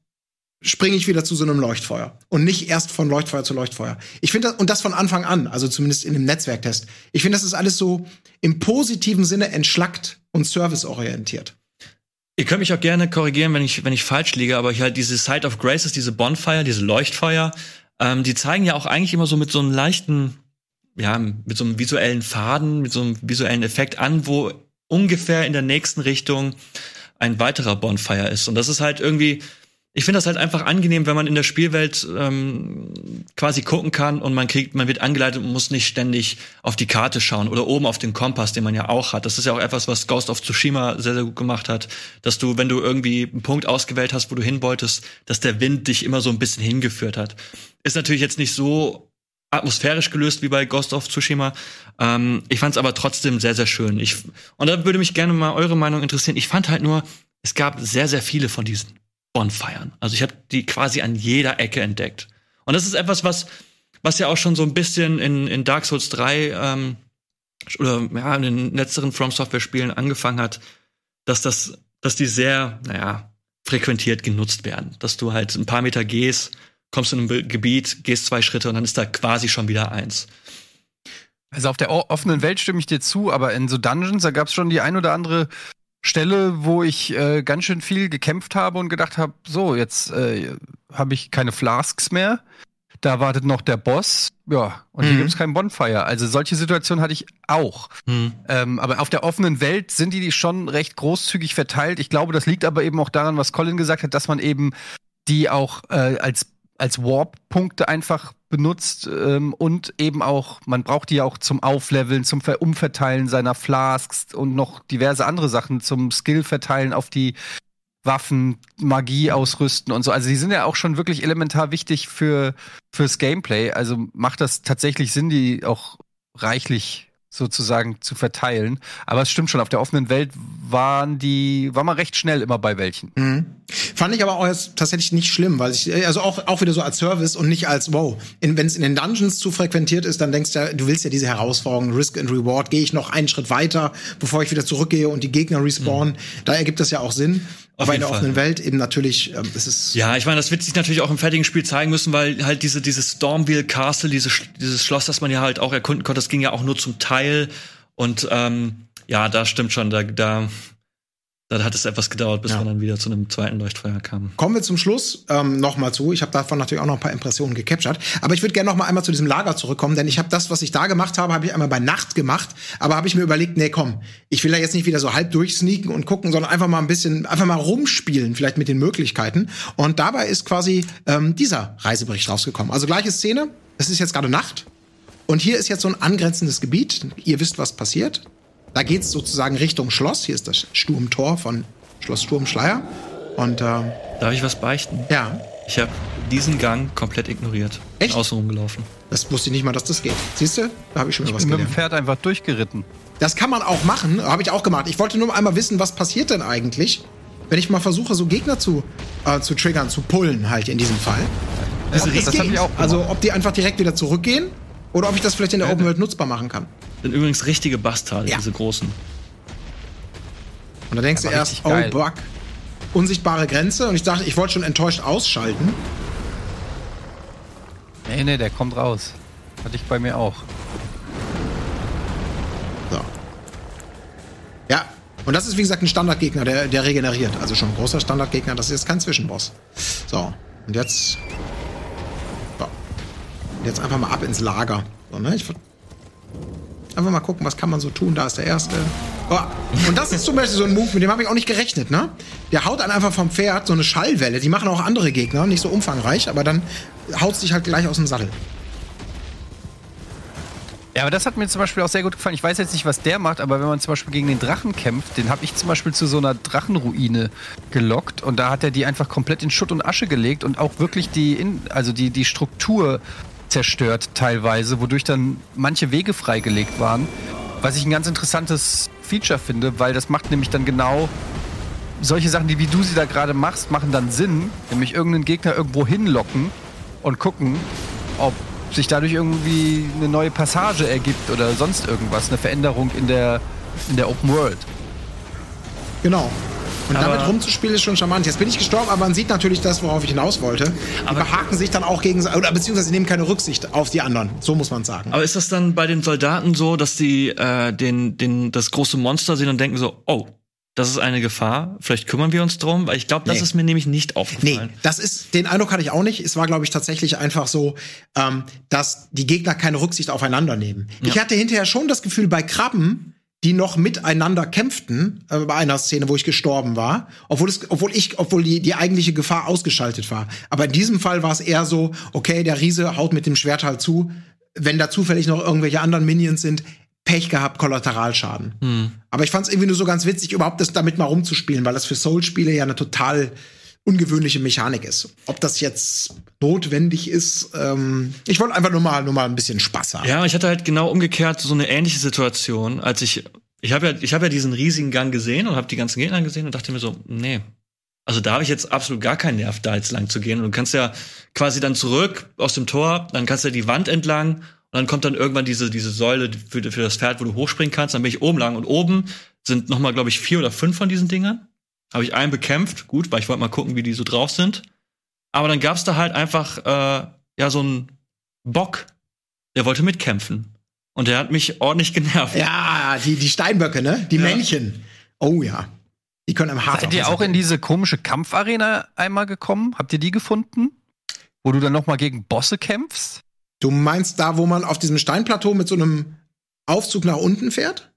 springe ich wieder zu so einem Leuchtfeuer und nicht erst von Leuchtfeuer zu Leuchtfeuer. Ich finde das, und das von Anfang an, also zumindest in dem Netzwerktest. Ich finde, das ist alles so im positiven Sinne entschlackt und serviceorientiert. Ihr könnt mich auch gerne korrigieren, wenn ich, wenn ich falsch liege, aber ich halt diese Site of Graces, diese Bonfire, diese Leuchtfeuer, ähm, die zeigen ja auch eigentlich immer so mit so einem leichten, ja, mit so einem visuellen Faden, mit so einem visuellen Effekt an, wo ungefähr in der nächsten Richtung ein weiterer Bonfire ist. Und das ist halt irgendwie, ich finde das halt einfach angenehm, wenn man in der Spielwelt ähm, quasi gucken kann und man kriegt, man wird angeleitet und muss nicht ständig auf die Karte schauen oder oben auf den Kompass, den man ja auch hat. Das ist ja auch etwas, was Ghost of Tsushima sehr, sehr gut gemacht hat, dass du, wenn du irgendwie einen Punkt ausgewählt hast, wo du hin wolltest, dass der Wind dich immer so ein bisschen hingeführt hat. Ist natürlich jetzt nicht so atmosphärisch gelöst wie bei Ghost of Tsushima. Ähm, ich fand es aber trotzdem sehr, sehr schön. Ich, und da würde mich gerne mal eure Meinung interessieren. Ich fand halt nur, es gab sehr, sehr viele von diesen Bonfiren. Also ich habe die quasi an jeder Ecke entdeckt. Und das ist etwas, was, was ja auch schon so ein bisschen in, in Dark Souls 3 ähm, oder ja, in den letzteren From Software Spielen angefangen hat, dass das, dass die sehr, naja, frequentiert genutzt werden. Dass du halt ein paar Meter gehst, kommst in ein Gebiet, gehst zwei Schritte und dann ist da quasi schon wieder eins. Also auf der offenen Welt stimme ich dir zu, aber in so Dungeons, da gab es schon die ein oder andere Stelle, wo ich äh, ganz schön viel gekämpft habe und gedacht habe, so, jetzt äh, habe ich keine Flasks mehr. Da wartet noch der Boss. Ja, und hier Mhm. gibt es kein Bonfire. Also solche Situationen hatte ich auch. Hm. Ähm, aber auf der offenen Welt sind die, die schon recht großzügig verteilt. Ich glaube, das liegt aber eben auch daran, was Colin gesagt hat, dass man eben die auch äh, als, als Warp-Punkte einfach benutzt ähm, und eben auch, man braucht die ja auch zum Aufleveln, zum Ver Umverteilen seiner Flasks und noch diverse andere Sachen zum Skill-Verteilen auf die Waffen, Magie ausrüsten und so. Also die sind ja auch schon wirklich elementar wichtig für fürs Gameplay. Also macht das tatsächlich Sinn, die auch reichlich sozusagen zu verteilen. Aber es stimmt schon, auf der offenen Welt waren die, war man recht schnell immer bei welchen. Mhm. Fand ich aber auch jetzt tatsächlich nicht schlimm, weil ich, also auch, auch wieder so als Service und nicht als, wow, wenn es in den Dungeons zu frequentiert ist, dann denkst du ja, du willst ja diese Herausforderung, Risk and Reward, gehe ich noch einen Schritt weiter, bevor ich wieder zurückgehe und die Gegner respawnen. Da ergibt das ja auch Sinn. Auf aber in jeden der Fall. offenen Welt eben natürlich, ähm, es ist Ja, ich meine, das wird sich natürlich auch im fertigen Spiel zeigen müssen, weil halt diese, dieses Stormville Castle, diese, Sch- dieses Schloss, das man ja halt auch erkunden konnte, das ging ja auch nur zum Teil. Und ähm, ja, da stimmt schon, da, da, da hat es etwas gedauert, bis Ja. wir dann wieder zu einem zweiten Leuchtfeuer kamen. Kommen wir zum Schluss ähm, noch mal zu. Ich habe davon natürlich auch noch ein paar Impressionen gecaptured. Aber ich würde gerne noch mal einmal zu diesem Lager zurückkommen, denn ich habe das, was ich da gemacht habe, habe ich einmal bei Nacht gemacht. Aber habe ich mir überlegt, nee, komm, ich will da jetzt nicht wieder so halb durchsneaken und gucken, sondern einfach mal ein bisschen, einfach mal rumspielen, vielleicht mit den Möglichkeiten. Und dabei ist quasi ähm, dieser Reisebericht rausgekommen. Also gleiche Szene. Es ist jetzt gerade Nacht. Und hier ist jetzt so ein angrenzendes Gebiet. Ihr wisst, was passiert. Da geht's sozusagen Richtung Schloss. Hier ist das Sturmtor von Schloss Sturmschleier. Und ähm, Darf ich was beichten? ja, Ich habe diesen Gang komplett ignoriert. Bin Echt? Außen rumgelaufen. das wusste ich nicht mal, dass das geht. Siehst du? Da habe ich schon mal was Bin mit dem gelernt. Pferd einfach durchgeritten. Das kann man auch machen, habe ich auch gemacht. Ich wollte nur einmal wissen, was passiert denn eigentlich, wenn ich mal versuche, so Gegner zu, äh, zu triggern, zu pullen halt in diesem Fall. Das, das das habe geht. ich auch gemacht. also ob die einfach direkt wieder zurückgehen oder ob ich das vielleicht in der Open World nutzbar machen kann. Sind übrigens richtige Bastarde, Ja. diese großen. Und da denkst du erst, oh geil. Bug, unsichtbare Grenze. Und ich dachte, ich wollte schon enttäuscht ausschalten. nee, nee, der kommt raus. Hatte ich bei mir auch. So. Ja, und das ist wie gesagt ein Standardgegner, der, der regeneriert. Also schon ein großer Standardgegner, das ist jetzt kein Zwischenboss. So, und jetzt. So. Und jetzt einfach mal ab ins Lager. So, ne? ich, einfach mal gucken, was kann man so tun. Da ist der erste. Oh, und das ist zum Beispiel so ein Move, mit dem habe ich auch nicht gerechnet, ne? Der haut dann einfach vom Pferd so eine Schallwelle. Die machen auch andere Gegner, nicht so umfangreich, aber dann haut sich halt gleich aus dem Sattel. Ja, aber das hat mir zum Beispiel auch sehr gut gefallen. Ich weiß jetzt nicht, was der macht, aber wenn man zum Beispiel gegen den Drachen kämpft, den habe ich zum Beispiel zu so einer Drachenruine gelockt und da hat er die einfach komplett in Schutt und Asche gelegt und auch wirklich die, in, also die, die Struktur zerstört teilweise, wodurch dann manche Wege freigelegt waren. Was ich ein ganz interessantes Feature finde, weil das macht nämlich dann genau solche Sachen, die wie du sie da gerade machst, machen dann Sinn, nämlich irgendeinen Gegner irgendwo hinlocken und gucken, ob sich dadurch irgendwie eine neue Passage ergibt oder sonst irgendwas, eine Veränderung in der, in der Open World. Genau. Und Aber- damit rumzuspielen ist schon charmant. Jetzt bin ich gestorben, aber man sieht natürlich das, worauf ich hinaus wollte. Die Aber- behaken sich dann auch gegen, oder beziehungsweise nehmen keine Rücksicht auf die anderen. So muss man sagen. Aber ist das dann bei den Soldaten so, dass die äh, den, den, das große Monster sehen und denken so, oh, das ist eine Gefahr, vielleicht kümmern wir uns drum? Weil ich glaube, das Nee. ist mir nämlich nicht Nee, aufgefallen. das ist, den Eindruck hatte ich auch nicht. Es war, glaube ich, tatsächlich einfach so, ähm, dass die Gegner keine Rücksicht aufeinander nehmen. Ich hatte hinterher schon das Gefühl, bei Krabben, die noch miteinander kämpften, äh, bei einer Szene, wo ich gestorben war, obwohl es, obwohl ich, obwohl die, die eigentliche Gefahr ausgeschaltet war. Aber in diesem Fall war es eher so, okay, der Riese haut mit dem Schwert halt zu. Wenn da zufällig noch irgendwelche anderen Minions sind, Pech gehabt, Kollateralschaden. Hm. Aber ich fand es irgendwie nur so ganz witzig, überhaupt das damit mal rumzuspielen, weil das für Soul-Spiele ja eine total ungewöhnliche Mechanik ist. Ob das jetzt notwendig ist, ähm, ich wollte einfach nur mal, nur mal ein bisschen Spaß haben. Ja, ich hatte halt genau umgekehrt so eine ähnliche Situation, als ich ich habe ja ich habe ja diesen riesigen Gang gesehen und habe die ganzen Gegner gesehen und dachte mir so, nee. Also da habe ich jetzt absolut gar keinen Nerv, da jetzt lang zu gehen. Und du kannst ja quasi dann zurück aus dem Tor, dann kannst du ja die Wand entlang und dann kommt dann irgendwann diese, diese Säule für, für das Pferd, wo du hochspringen kannst. Dann bin ich oben lang und oben sind noch mal, glaube ich, vier oder fünf von diesen Dingern. Habe ich einen bekämpft, gut, weil ich wollte mal gucken, wie die so drauf sind. Aber dann gab's da halt einfach äh, ja so einen Bock, der wollte mitkämpfen. Und der hat mich ordentlich genervt. Ja, die, die Steinböcke, ne? Die Ja. Männchen. Oh ja. Die können im hart Seid ihr auch in diese komische Kampfarena einmal gekommen? Habt ihr die gefunden? Wo du dann noch mal gegen Bosse kämpfst? Du meinst da, wo man auf diesem Steinplateau mit so einem Aufzug nach unten fährt?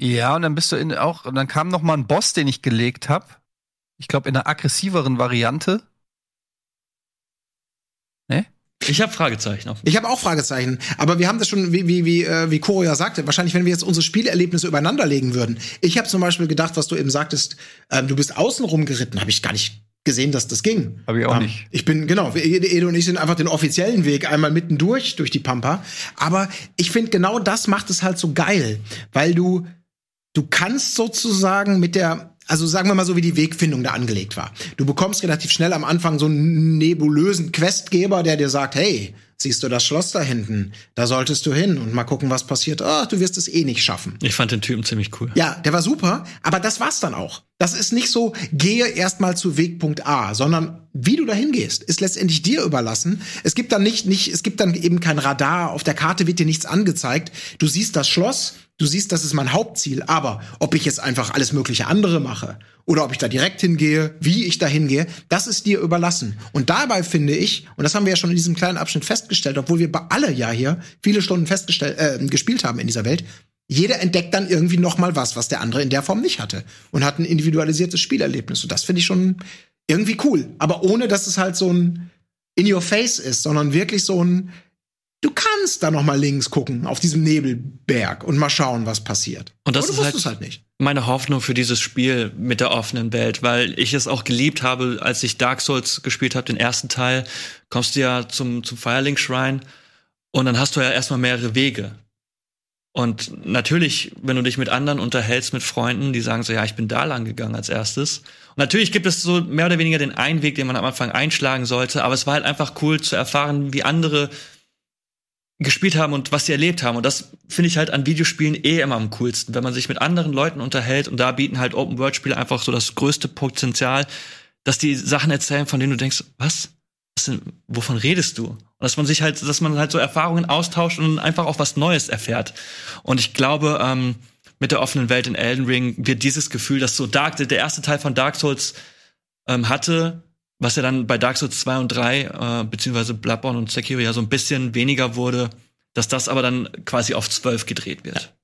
Ja, und dann bist du in auch, und dann kam noch mal ein Boss, den ich gelegt habe. Ich glaube in einer aggressiveren Variante. Ich habe Fragezeichen auf. Ich habe auch Fragezeichen. Aber wir haben das schon, wie, wie, wie, äh, wie Koro ja sagte, wahrscheinlich, wenn wir jetzt unsere Spielerlebnisse übereinander legen würden. Ich habe zum Beispiel gedacht, was du eben sagtest, ähm, du bist außenrum geritten, habe ich gar nicht gesehen, dass das ging. Hab ich auch Ähm, nicht. Ich bin, genau, Edo und ich sind einfach den offiziellen Weg einmal mitten durch, durch die Pampa. Aber ich finde, genau das macht es halt so geil, weil du, du kannst sozusagen mit der, also sagen wir mal so, wie die Wegfindung da angelegt war. Du bekommst relativ schnell am Anfang so einen nebulösen Questgeber, der dir sagt, hey, siehst du das Schloss da hinten? Da solltest du hin und mal gucken, was passiert. Ach, du wirst es eh nicht schaffen. Ich fand den Typen ziemlich cool. Ja, der war super, aber das war's dann auch. Das ist nicht so, gehe erstmal zu Wegpunkt A, sondern wie du dahin gehst, ist letztendlich dir überlassen. Es gibt dann nicht, nicht, es gibt dann eben kein Radar, auf der Karte wird dir nichts angezeigt. Du siehst das Schloss, du siehst, das ist mein Hauptziel, aber ob ich jetzt einfach alles mögliche andere mache oder ob ich da direkt hingehe, wie ich da hingehe, das ist dir überlassen. Und dabei finde ich, und das haben wir ja schon in diesem kleinen Abschnitt festgestellt, obwohl wir bei alle ja hier viele Stunden festgestellt, äh, gespielt haben in dieser Welt, jeder entdeckt dann irgendwie noch mal was, was der andere in der Form nicht hatte und hat ein individualisiertes Spielerlebnis. Und das finde ich schon irgendwie cool. Aber ohne, dass es halt so ein in your face ist, sondern wirklich so ein Du kannst da noch mal links gucken auf diesem Nebelberg und mal schauen, was passiert. Und das ist halt- halt nicht. meine Hoffnung für dieses Spiel mit der offenen Welt, weil ich es auch geliebt habe, als ich Dark Souls gespielt habe, den ersten Teil, kommst du ja zum, zum Firelink Shrine und dann hast du ja erstmal mehrere Wege. Und natürlich, wenn du dich mit anderen unterhältst, mit Freunden, die sagen so, ja, ich bin da lang gegangen als erstes. Und natürlich gibt es so mehr oder weniger den einen Weg, den man am Anfang einschlagen sollte, aber es war halt einfach cool zu erfahren, wie andere gespielt haben und was sie erlebt haben. Und das finde ich halt an Videospielen eh immer am coolsten, wenn man sich mit anderen Leuten unterhält und da bieten halt Open-World-Spiele einfach so das größte Potenzial, dass die Sachen erzählen, von denen du denkst, was? Was denn, wovon redest du? Und dass man sich halt, dass man halt so Erfahrungen austauscht und einfach auch was Neues erfährt. Und ich glaube, ähm, mit der offenen Welt in Elden Ring wird dieses Gefühl, das so Dark, der erste Teil von Dark Souls ähm, hatte, was ja dann bei Dark Souls 2 und 3, äh, beziehungsweise Bloodborne und Sekiro ja so ein bisschen weniger wurde, dass das aber dann quasi auf 12 gedreht wird.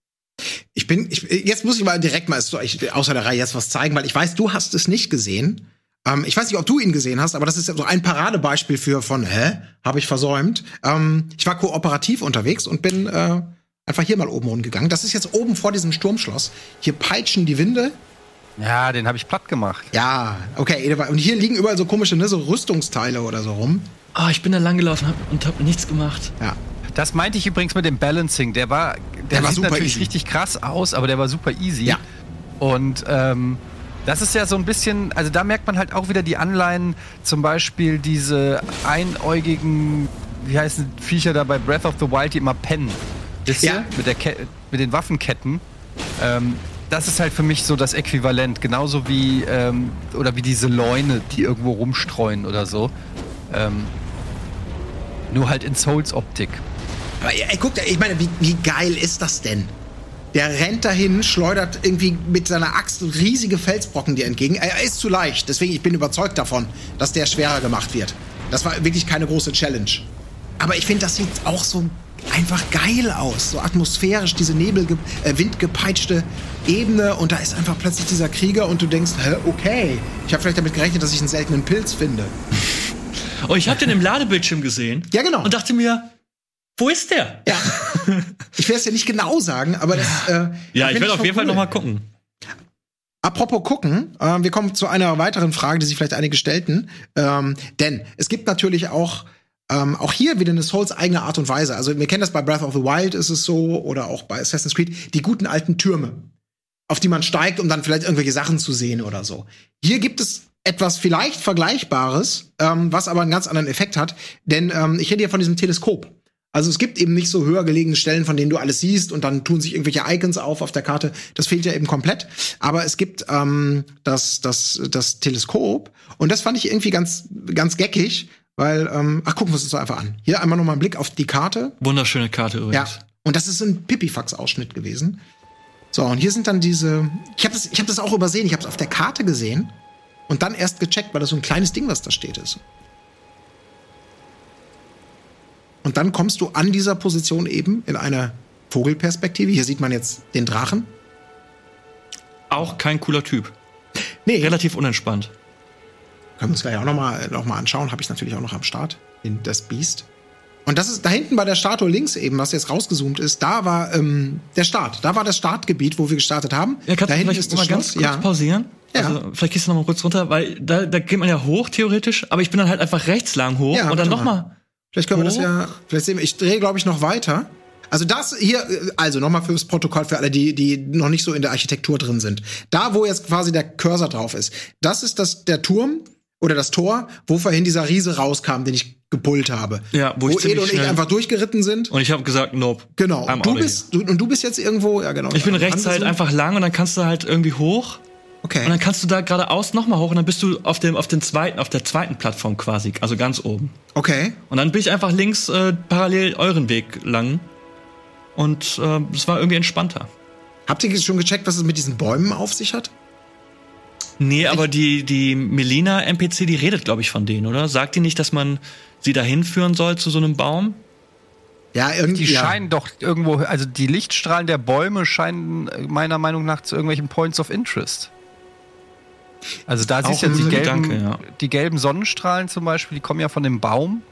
Ich bin, ich, jetzt muss ich mal direkt mal außer der Reihe jetzt was zeigen, weil ich weiß, du hast es nicht gesehen. Ähm, ich weiß nicht, ob du ihn gesehen hast, aber das ist ja so ein Paradebeispiel für von, hä, habe ich versäumt. Ähm, ich war kooperativ unterwegs und bin äh, einfach hier mal oben rumgegangen. Das ist jetzt oben vor diesem Sturmschloss. Hier peitschen die Winde. Ja, den habe ich platt gemacht. Ja, okay. Und hier liegen überall so komische, ne, so Rüstungsteile oder so rum. Ah, ich bin da lang gelaufen hab, und hab nichts gemacht. Ja. Das meinte ich übrigens mit dem Balancing. Der war, der, war sieht super natürlich easy. richtig krass aus, aber der war super easy. Ja. Und ähm, das ist ja so ein bisschen, also da merkt man halt auch wieder die Anleihen, zum Beispiel diese einäugigen, wie heißen Viecher da bei Breath of the Wild, die immer pennen. Wisst Ja. ihr? Mit, der Ke mit den Waffenketten. Ähm, das ist halt für mich so das Äquivalent, genauso wie ähm, oder wie diese Leune, die irgendwo rumstreuen oder so. Ähm, nur halt in Souls-Optik. Aber ey, guck, ich meine, wie, wie geil ist das denn? Der rennt dahin, schleudert irgendwie mit seiner Axt riesige Felsbrocken dir entgegen. Er ist zu leicht, deswegen ich bin überzeugt davon, dass der schwerer gemacht wird. Das war wirklich keine große Challenge. Aber ich finde, das sieht auch so einfach geil aus, so atmosphärisch, diese Nebel, äh, windgepeitschte Ebene und da ist einfach plötzlich dieser Krieger und du denkst, hä, okay, ich habe vielleicht damit gerechnet, dass ich einen seltenen Pilz finde. Oh, ich habe den im Ladebildschirm gesehen. Ja, genau. Und dachte mir, wo ist der? Ja. ich werde es ja nicht genau sagen, aber das. Äh, Ja, ich werde auf jeden Fall cool. noch mal gucken. Apropos gucken, äh, wir kommen zu einer weiteren Frage, die sich vielleicht einige stellten. Ähm, denn es gibt natürlich auch ähm, auch hier wieder eine Souls eigene Art und Weise. Also wir kennen das bei Breath of the Wild ist es so oder auch bei Assassin's Creed, die guten alten Türme, auf die man steigt, um dann vielleicht irgendwelche Sachen zu sehen oder so. Hier gibt es etwas vielleicht Vergleichbares, ähm, was aber einen ganz anderen Effekt hat. Denn ähm, ich rede hier von diesem Teleskop. Also es gibt eben nicht so höher gelegene Stellen, von denen du alles siehst und dann tun sich irgendwelche Icons auf auf der Karte. Das fehlt ja eben komplett. Aber es gibt ähm, das, das, das Teleskop und das fand ich irgendwie ganz, ganz geckig, weil, ähm, ach, gucken wir uns das einfach an. Hier einmal noch mal einen Blick auf die Karte. Wunderschöne Karte übrigens. Ja. Und das ist ein Pipifax-Ausschnitt gewesen. So, und hier sind dann diese. Ich habe das, ich hab das auch übersehen. Ich habe es auf der Karte gesehen und dann erst gecheckt, weil das so ein kleines Ding, was da steht, ist. Und dann kommst du an dieser Position eben in einer Vogelperspektive. Hier sieht man jetzt den Drachen. Auch kein cooler Typ. Nee, Relativ unentspannt. können wir uns gleich auch nochmal noch mal anschauen. Habe ich natürlich auch noch am Start. Den, das Biest. Und das ist da hinten bei der Statue links eben, was jetzt rausgezoomt ist, da war ähm, der Start. Da war das Startgebiet, wo wir gestartet haben. Ja, kannst da du hinten vielleicht mal ganz kurz ja. pausieren? Ja. Also, vielleicht gehst du noch mal kurz runter, weil da, da geht man ja hoch, theoretisch, aber ich bin dann halt einfach rechts lang hoch Ja, und dann warte noch mal. Vielleicht können wir das Hoch. ja, vielleicht sehen wir, ich drehe, glaube ich, noch weiter. Also das hier, also nochmal fürs Protokoll für alle, die, die noch nicht so in der Architektur drin sind. Da, wo jetzt quasi der Cursor drauf ist, das ist das, der Turm oder das Tor, wo vorhin dieser Riese rauskam, den ich gepullt habe. Ja, wo wo ziemlich und ich einfach durchgeritten sind. Und ich habe gesagt, nope. Genau. I'm Du bist, du, und du bist jetzt irgendwo, ja genau. Ich bin rechts halt einfach lang und dann kannst du halt irgendwie hoch und Okay. dann kannst du da geradeaus noch mal hoch und dann bist du auf dem auf den zweiten auf der zweiten Plattform quasi, also ganz oben. Okay. Und dann bin ich einfach links äh, parallel euren Weg lang und äh, es war irgendwie entspannter. Habt ihr schon gecheckt, was es mit diesen Bäumen auf sich hat? Nee, aber die die Melina NPC, die redet glaube ich von denen, oder? Sagt die nicht, dass man sie dahin führen soll zu so einem Baum? Ja, irgendwie. Die ja. scheinen doch irgendwo, also die Lichtstrahlen der Bäume scheinen meiner Meinung nach zu irgendwelchen Points of Interest. Also da siehst du ja die gelben, Gedanke, ja. die gelben Sonnenstrahlen zum Beispiel, die kommen ja von dem Baum.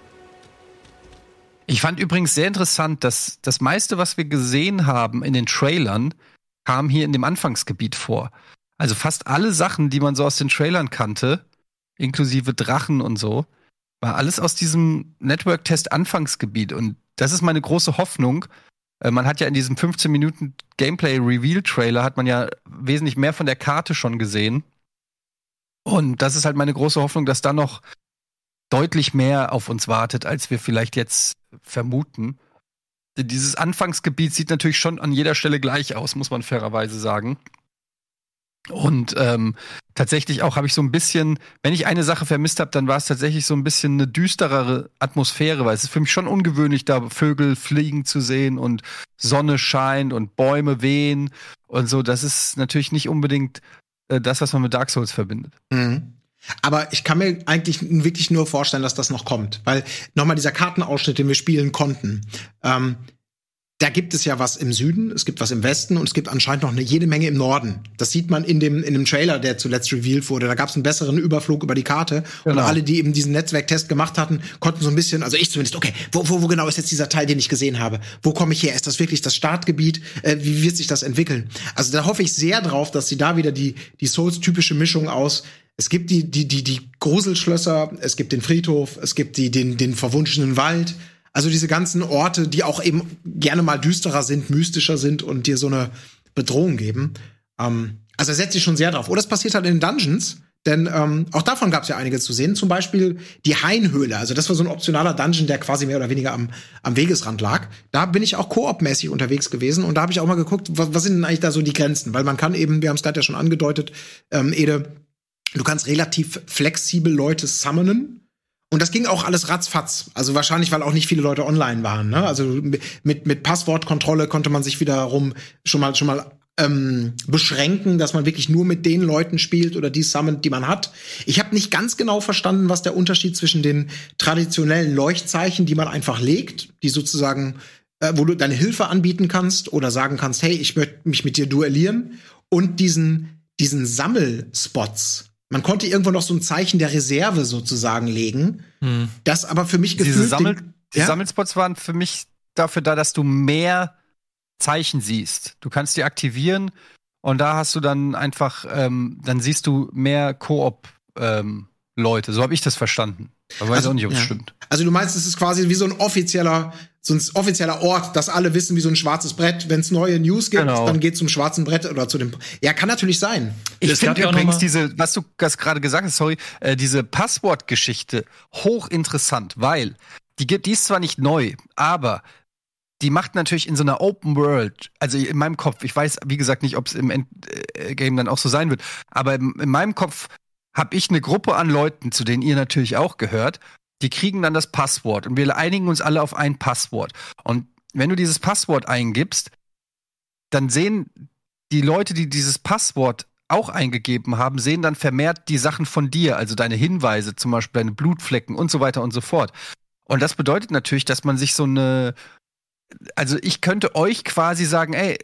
Ich fand übrigens sehr interessant, dass das meiste, was wir gesehen haben in den Trailern, kam hier in dem Anfangsgebiet vor. Also fast alle Sachen, die man so aus den Trailern kannte, inklusive Drachen und so, war alles aus diesem Network-Test-Anfangsgebiet. Und das ist meine große Hoffnung. Äh, Man hat ja in diesem 15 Minuten Gameplay-Reveal-Trailer hat man ja wesentlich mehr von der Karte schon gesehen. Und das ist halt meine große Hoffnung, dass da noch deutlich mehr auf uns wartet, als wir vielleicht jetzt vermuten. Dieses Anfangsgebiet sieht natürlich schon an jeder Stelle gleich aus, muss man fairerweise sagen. Und ähm, tatsächlich auch habe ich so ein bisschen, wenn ich eine Sache vermisst habe, dann war es tatsächlich so ein bisschen eine düsterere Atmosphäre, weil es ist für mich schon ungewöhnlich, da Vögel fliegen zu sehen und Sonne scheint und Bäume wehen und so. Das ist natürlich nicht unbedingt äh, das, was man mit Dark Souls verbindet. Mhm. Aber ich kann mir eigentlich wirklich nur vorstellen, dass das noch kommt. Weil nochmal dieser Kartenausschnitt, den wir spielen konnten, ähm, da gibt es ja was im Süden, es gibt was im Westen und es gibt anscheinend noch eine jede Menge im Norden. Das sieht man in dem, in dem Trailer, der zuletzt revealed wurde. Da gab es einen besseren Überflug über die Karte. Und Genau. alle, die eben diesen Netzwerktest gemacht hatten, konnten so ein bisschen, also ich zumindest, okay, wo, wo, wo genau ist jetzt dieser Teil, den ich gesehen habe? Wo komme ich her? Ist das wirklich das Startgebiet? Äh, wie wird sich das entwickeln? Also da hoffe ich sehr drauf, dass sie da wieder die, die Souls-typische Mischung aus es gibt die, die, die, die Gruselschlösser, es gibt den Friedhof, es gibt die, den, den verwunschenen Wald. Also diese ganzen Orte, die auch eben gerne mal düsterer sind, mystischer sind und dir so eine Bedrohung geben. Ähm, also da setze ich schon sehr drauf. Oder es passiert halt in den Dungeons, denn ähm, auch davon gab es ja einige zu sehen. Zum Beispiel die Hainhöhle. Also das war so ein optionaler Dungeon, der quasi mehr oder weniger am, am Wegesrand lag. Da bin ich auch koopmäßig unterwegs gewesen und da habe ich auch mal geguckt, was, was sind denn eigentlich da so die Grenzen? Weil man kann eben, wir haben es gerade ja schon angedeutet, ähm, Ede, du kannst relativ flexibel Leute summonen. Und das ging auch alles ratzfatz. Also wahrscheinlich, weil auch nicht viele Leute online waren. Ne? Also mit, mit Passwortkontrolle konnte man sich wiederum schon mal, schon mal ähm, beschränken, dass man wirklich nur mit den Leuten spielt oder die summont, die man hat. Ich habe nicht ganz genau verstanden, was der Unterschied zwischen den traditionellen Leuchtzeichen, die man einfach legt, die sozusagen, äh, wo du deine Hilfe anbieten kannst oder sagen kannst, hey, ich möchte mich mit dir duellieren, und diesen, diesen Sammelspots. Man konnte irgendwo noch so ein Zeichen der Reserve sozusagen legen, Hm. das aber für mich gefühlt Diese Sammel den- die Ja? Sammelspots waren für mich dafür da, dass du mehr Zeichen siehst. Du kannst die aktivieren und da hast du dann einfach, ähm, dann siehst du mehr Koop ähm. So habe ich das verstanden. Aber weiß Also, auch nicht, ob es ja. stimmt. Also du meinst, es ist quasi wie so ein offizieller, so ein offizieller Ort, dass alle wissen, wie so ein schwarzes Brett. Wenn es neue News gibt, Genau. dann geht zum schwarzen Brett oder zu dem. Ja, kann natürlich sein. Ich Es gab ja übrigens diese, was du gerade gesagt hast, sorry, äh, diese Passwortgeschichte hochinteressant, weil die gibt, die ist zwar nicht neu, aber die macht natürlich in so einer Open World, also in meinem Kopf, ich weiß, wie gesagt, nicht, ob es im Endgame dann auch so sein wird, aber in, in meinem Kopf habe ich eine Gruppe an Leuten, zu denen ihr natürlich auch gehört, die kriegen dann das Passwort und wir einigen uns alle auf ein Passwort. Und wenn du dieses Passwort eingibst, dann sehen die Leute, die dieses Passwort auch eingegeben haben, sehen dann vermehrt die Sachen von dir, also deine Hinweise, zum Beispiel deine Blutflecken und so weiter und so fort. Und das bedeutet natürlich, dass man sich so eine, also ich könnte euch quasi sagen, ey,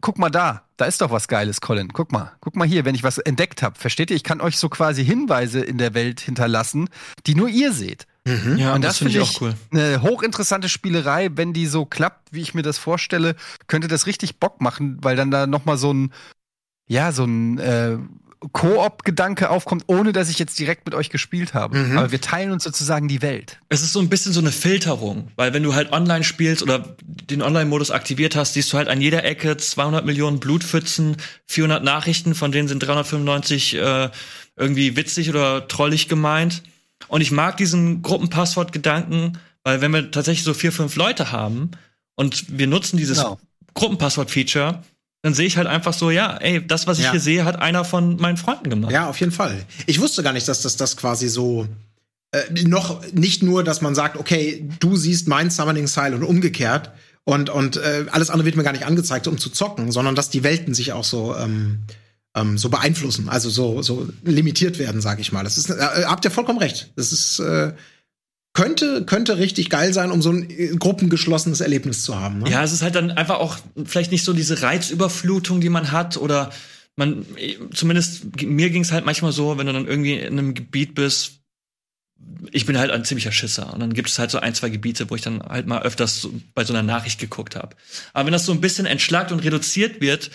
guck mal da, da ist doch was Geiles, Colin. Guck mal, guck mal hier, wenn ich was entdeckt habe. Versteht ihr? Ich kann euch so quasi Hinweise in der Welt hinterlassen, die nur ihr seht. Mhm. Ja, und das, das finde ich auch cool. Eine hochinteressante Spielerei, wenn die so klappt, wie ich mir das vorstelle, könnte das richtig Bock machen, weil dann da noch mal so ein ja, so ein äh, Koop-Gedanke aufkommt, ohne dass ich jetzt direkt mit euch gespielt habe. Mhm. Aber wir teilen uns sozusagen die Welt. Es ist so ein bisschen so eine Filterung, weil wenn du halt online spielst oder den Online-Modus aktiviert hast, siehst du halt an jeder Ecke 200 Millionen Blutpfützen, 400 Nachrichten, von denen sind 395 äh, irgendwie witzig oder trollig gemeint. Und ich mag diesen Gruppenpasswort-Gedanken, weil wenn wir tatsächlich so vier, fünf Leute haben und wir nutzen dieses genau. Gruppenpasswort-Feature, dann sehe ich halt einfach so, ja, ey, das, was ich ja. hier sehe, hat einer von meinen Freunden gemacht. Ja, auf jeden Fall. Ich wusste gar nicht, dass das, das quasi so äh, noch nicht nur, dass man sagt, okay, du siehst mein Summoning Style und umgekehrt und und äh, alles andere wird mir gar nicht angezeigt, um zu zocken, sondern dass die Welten sich auch so ähm, ähm, so beeinflussen, also so so limitiert werden, sage ich mal. Das ist äh, habt ihr vollkommen recht. Das ist äh, könnte, könnte richtig geil sein, um so ein äh, gruppengeschlossenes Erlebnis zu haben. Ne? Ja, es ist halt dann einfach auch vielleicht nicht so diese Reizüberflutung, die man hat oder man, zumindest mir ging es halt manchmal so, wenn du dann irgendwie in einem Gebiet bist, ich bin halt ein ziemlicher Schisser und dann gibt es halt so ein, zwei Gebiete, wo ich dann halt mal öfters so bei so einer Nachricht geguckt habe. Aber wenn das so ein bisschen entschlackt und reduziert wird,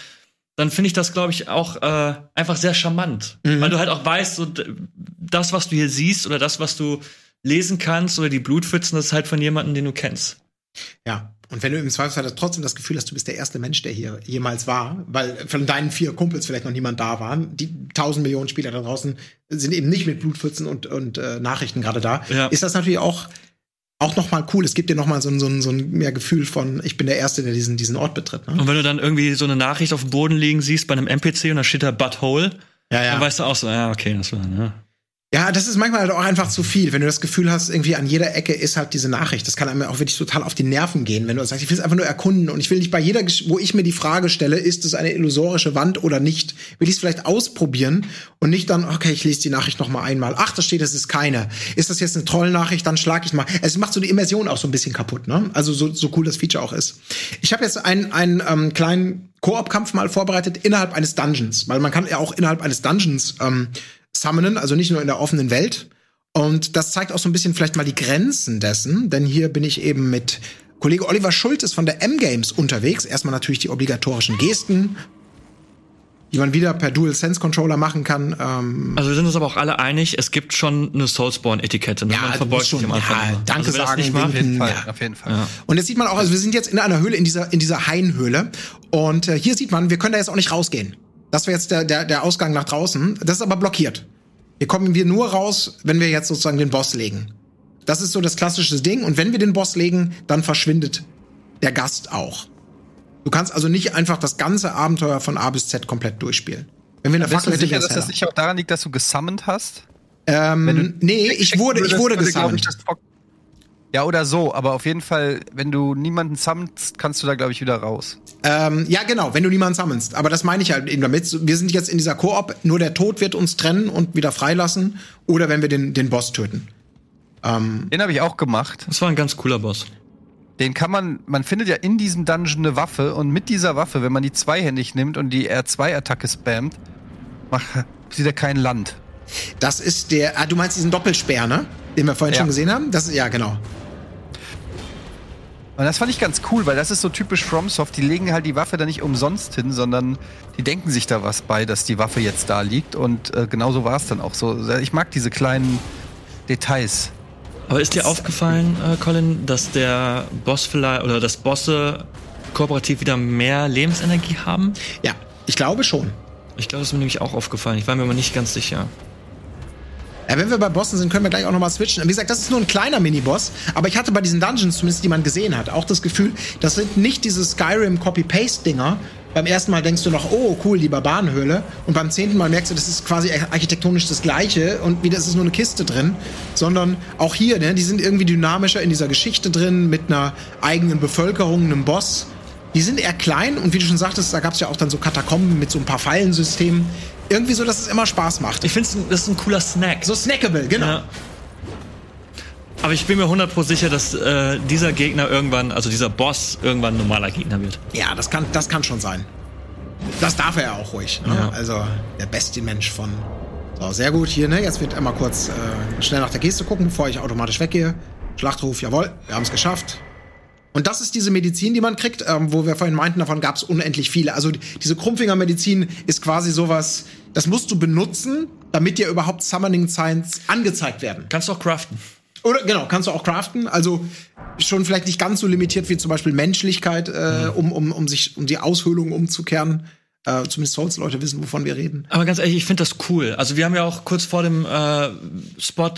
dann finde ich das, glaube ich, auch äh, einfach sehr charmant. Mhm. Weil du halt auch weißt, so, das, was du hier siehst oder das, was du lesen kannst oder die Blutpfützen, das ist halt von jemandem, den du kennst. Ja. Und wenn du im Zweifelsfall trotzdem das Gefühl hast, du bist der erste Mensch, der hier jemals war, weil von deinen vier Kumpels vielleicht noch niemand da war, die tausend Millionen Spieler da draußen sind eben nicht mit Blutpfützen und, und äh, Nachrichten gerade da, ja. ist das natürlich auch auch noch mal cool. Es gibt dir noch mal so ein, so ein, so ein mehr Gefühl von, ich bin der Erste, der diesen, diesen Ort betritt. Ne? Und wenn du dann irgendwie so eine Nachricht auf dem Boden liegen siehst bei einem NPC und da steht da Butthole, ja, ja. dann weißt du auch so, ja, okay, das war, ne? Ja, das ist manchmal halt auch einfach zu viel, wenn du das Gefühl hast, irgendwie an jeder Ecke ist halt diese Nachricht. Das kann einem auch wirklich total auf die Nerven gehen, wenn du sagst, ich will es einfach nur erkunden und ich will nicht bei jeder, wo ich mir die Frage stelle, ist es eine illusorische Wand oder nicht, will ich es vielleicht ausprobieren und nicht dann, okay, ich lese die Nachricht noch mal einmal. Ach, da steht, es ist keine. Ist das jetzt eine Trollnachricht, dann schlag ich mal. Es macht so die Immersion auch so ein bisschen kaputt, ne? Also so, so cool das Feature auch ist. Ich habe jetzt einen, einen ähm, kleinen Koop-Kampf mal vorbereitet innerhalb eines Dungeons, weil man kann ja auch innerhalb eines Dungeons ähm, summonen, also nicht nur in der offenen Welt. Und das zeigt auch so ein bisschen vielleicht mal die Grenzen dessen, denn hier bin ich eben mit Kollege Oliver Schultes von der M-Games unterwegs. Erstmal natürlich die obligatorischen Gesten, die man wieder per Dual Sense Controller machen kann. Ähm also wir sind uns aber auch alle einig, es gibt schon eine Soulspawn-Etikette. Ne? Ja, man verbeugt schon, am Anfang. Ja, danke also, sagen. Nicht auf jeden Fall. Ja. Auf jeden Fall. Ja. Und jetzt sieht man auch, also wir sind jetzt in einer Höhle, in dieser, in dieser Hainhöhle. Und äh, hier sieht man, wir können da jetzt auch nicht rausgehen. Das wäre jetzt der, der, der Ausgang nach draußen. Das ist aber blockiert. Hier kommen wir nur raus, wenn wir jetzt sozusagen den Boss legen. Das ist so das klassische Ding. Und wenn wir den Boss legen, dann verschwindet der Gast auch. Du kannst also nicht einfach das ganze Abenteuer von A bis Z komplett durchspielen. Wenn wir eine Fackel hätte, sicher, dass das nicht auch daran liegt, dass du gesummoned hast? Ähm, nee, ich wurde, ich wurde gesummoned. Ja, oder so, aber auf jeden Fall, wenn du niemanden summonst, kannst du da, glaube ich, wieder raus. Ähm, ja, genau, wenn du niemanden summonst. Aber das meine ich halt eben damit. Wir sind jetzt in dieser Koop, nur der Tod wird uns trennen und wieder freilassen. Oder wenn wir den, den Boss töten. Ähm, den habe ich auch gemacht. Das war ein ganz cooler Boss. Den kann man, man findet ja in diesem Dungeon eine Waffe und mit dieser Waffe, wenn man die zweihändig nimmt und die R2-Attacke spammt, macht, sieht er kein Land. Das ist der, ah, du meinst diesen Doppelsperr, ne? Den wir vorhin ja. schon gesehen haben? Das, ja, genau. Und das fand ich ganz cool, weil das ist so typisch FromSoft. Die legen halt die Waffe da nicht umsonst hin, sondern die denken sich da was bei, dass die Waffe jetzt da liegt. Und äh, genauso war es dann auch so. Ich mag diese kleinen Details. Aber ist dir aufgefallen, äh, Colin, dass der Boss vielleicht oder dass Bosse kooperativ wieder mehr Lebensenergie haben? Ja, ich glaube schon. Ich glaube, das ist mir nämlich auch aufgefallen. Ich war mir aber nicht ganz sicher. Ja, wenn wir bei Bossen sind, können wir gleich auch nochmal switchen. Wie gesagt, das ist nur ein kleiner Miniboss, aber ich hatte bei diesen Dungeons, zumindest die man gesehen hat, auch das Gefühl, das sind nicht diese Skyrim Copy-Paste-Dinger, beim ersten Mal denkst du noch, oh cool, die Barbarenhöhle. Und beim zehnten Mal merkst du, das ist quasi architektonisch das Gleiche und wieder ist es nur eine Kiste drin. Sondern auch hier, ne, die sind irgendwie dynamischer in dieser Geschichte drin, mit einer eigenen Bevölkerung, einem Boss. Die sind eher klein und wie du schon sagtest, da gab es ja auch dann so Katakomben mit so ein paar Fallensystemen. Irgendwie so, dass es immer Spaß macht. Ich finde, das ist ein cooler Snack. So snackable, genau. Ja. Aber ich bin mir 100% sicher, dass äh, dieser Gegner irgendwann, also dieser Boss, irgendwann ein normaler Gegner wird. Ja, das kann, das kann schon sein. Das darf er ja auch ruhig. Ne? Ja. Also der beste Mensch von. So, sehr gut hier, ne? Jetzt wird einmal kurz äh, schnell nach der Geste gucken, bevor ich automatisch weggehe. Schlachtruf, jawohl, wir haben es geschafft. Und das ist diese Medizin, die man kriegt, ähm, wo wir vorhin meinten, davon gab es unendlich viele. Also die- diese Krumpfinger-Medizin ist quasi sowas, das musst du benutzen, damit dir überhaupt Summoning Signs angezeigt werden. Kannst du auch craften. Oder genau, kannst du auch craften. Also schon vielleicht nicht ganz so limitiert wie zum Beispiel Menschlichkeit, äh, um, um, um sich um die Aushöhlung umzukehren. Äh, zumindest Souls-Leute wissen, wovon wir reden. Aber ganz ehrlich, ich finde das cool. Also wir haben ja auch kurz vor dem äh, Spot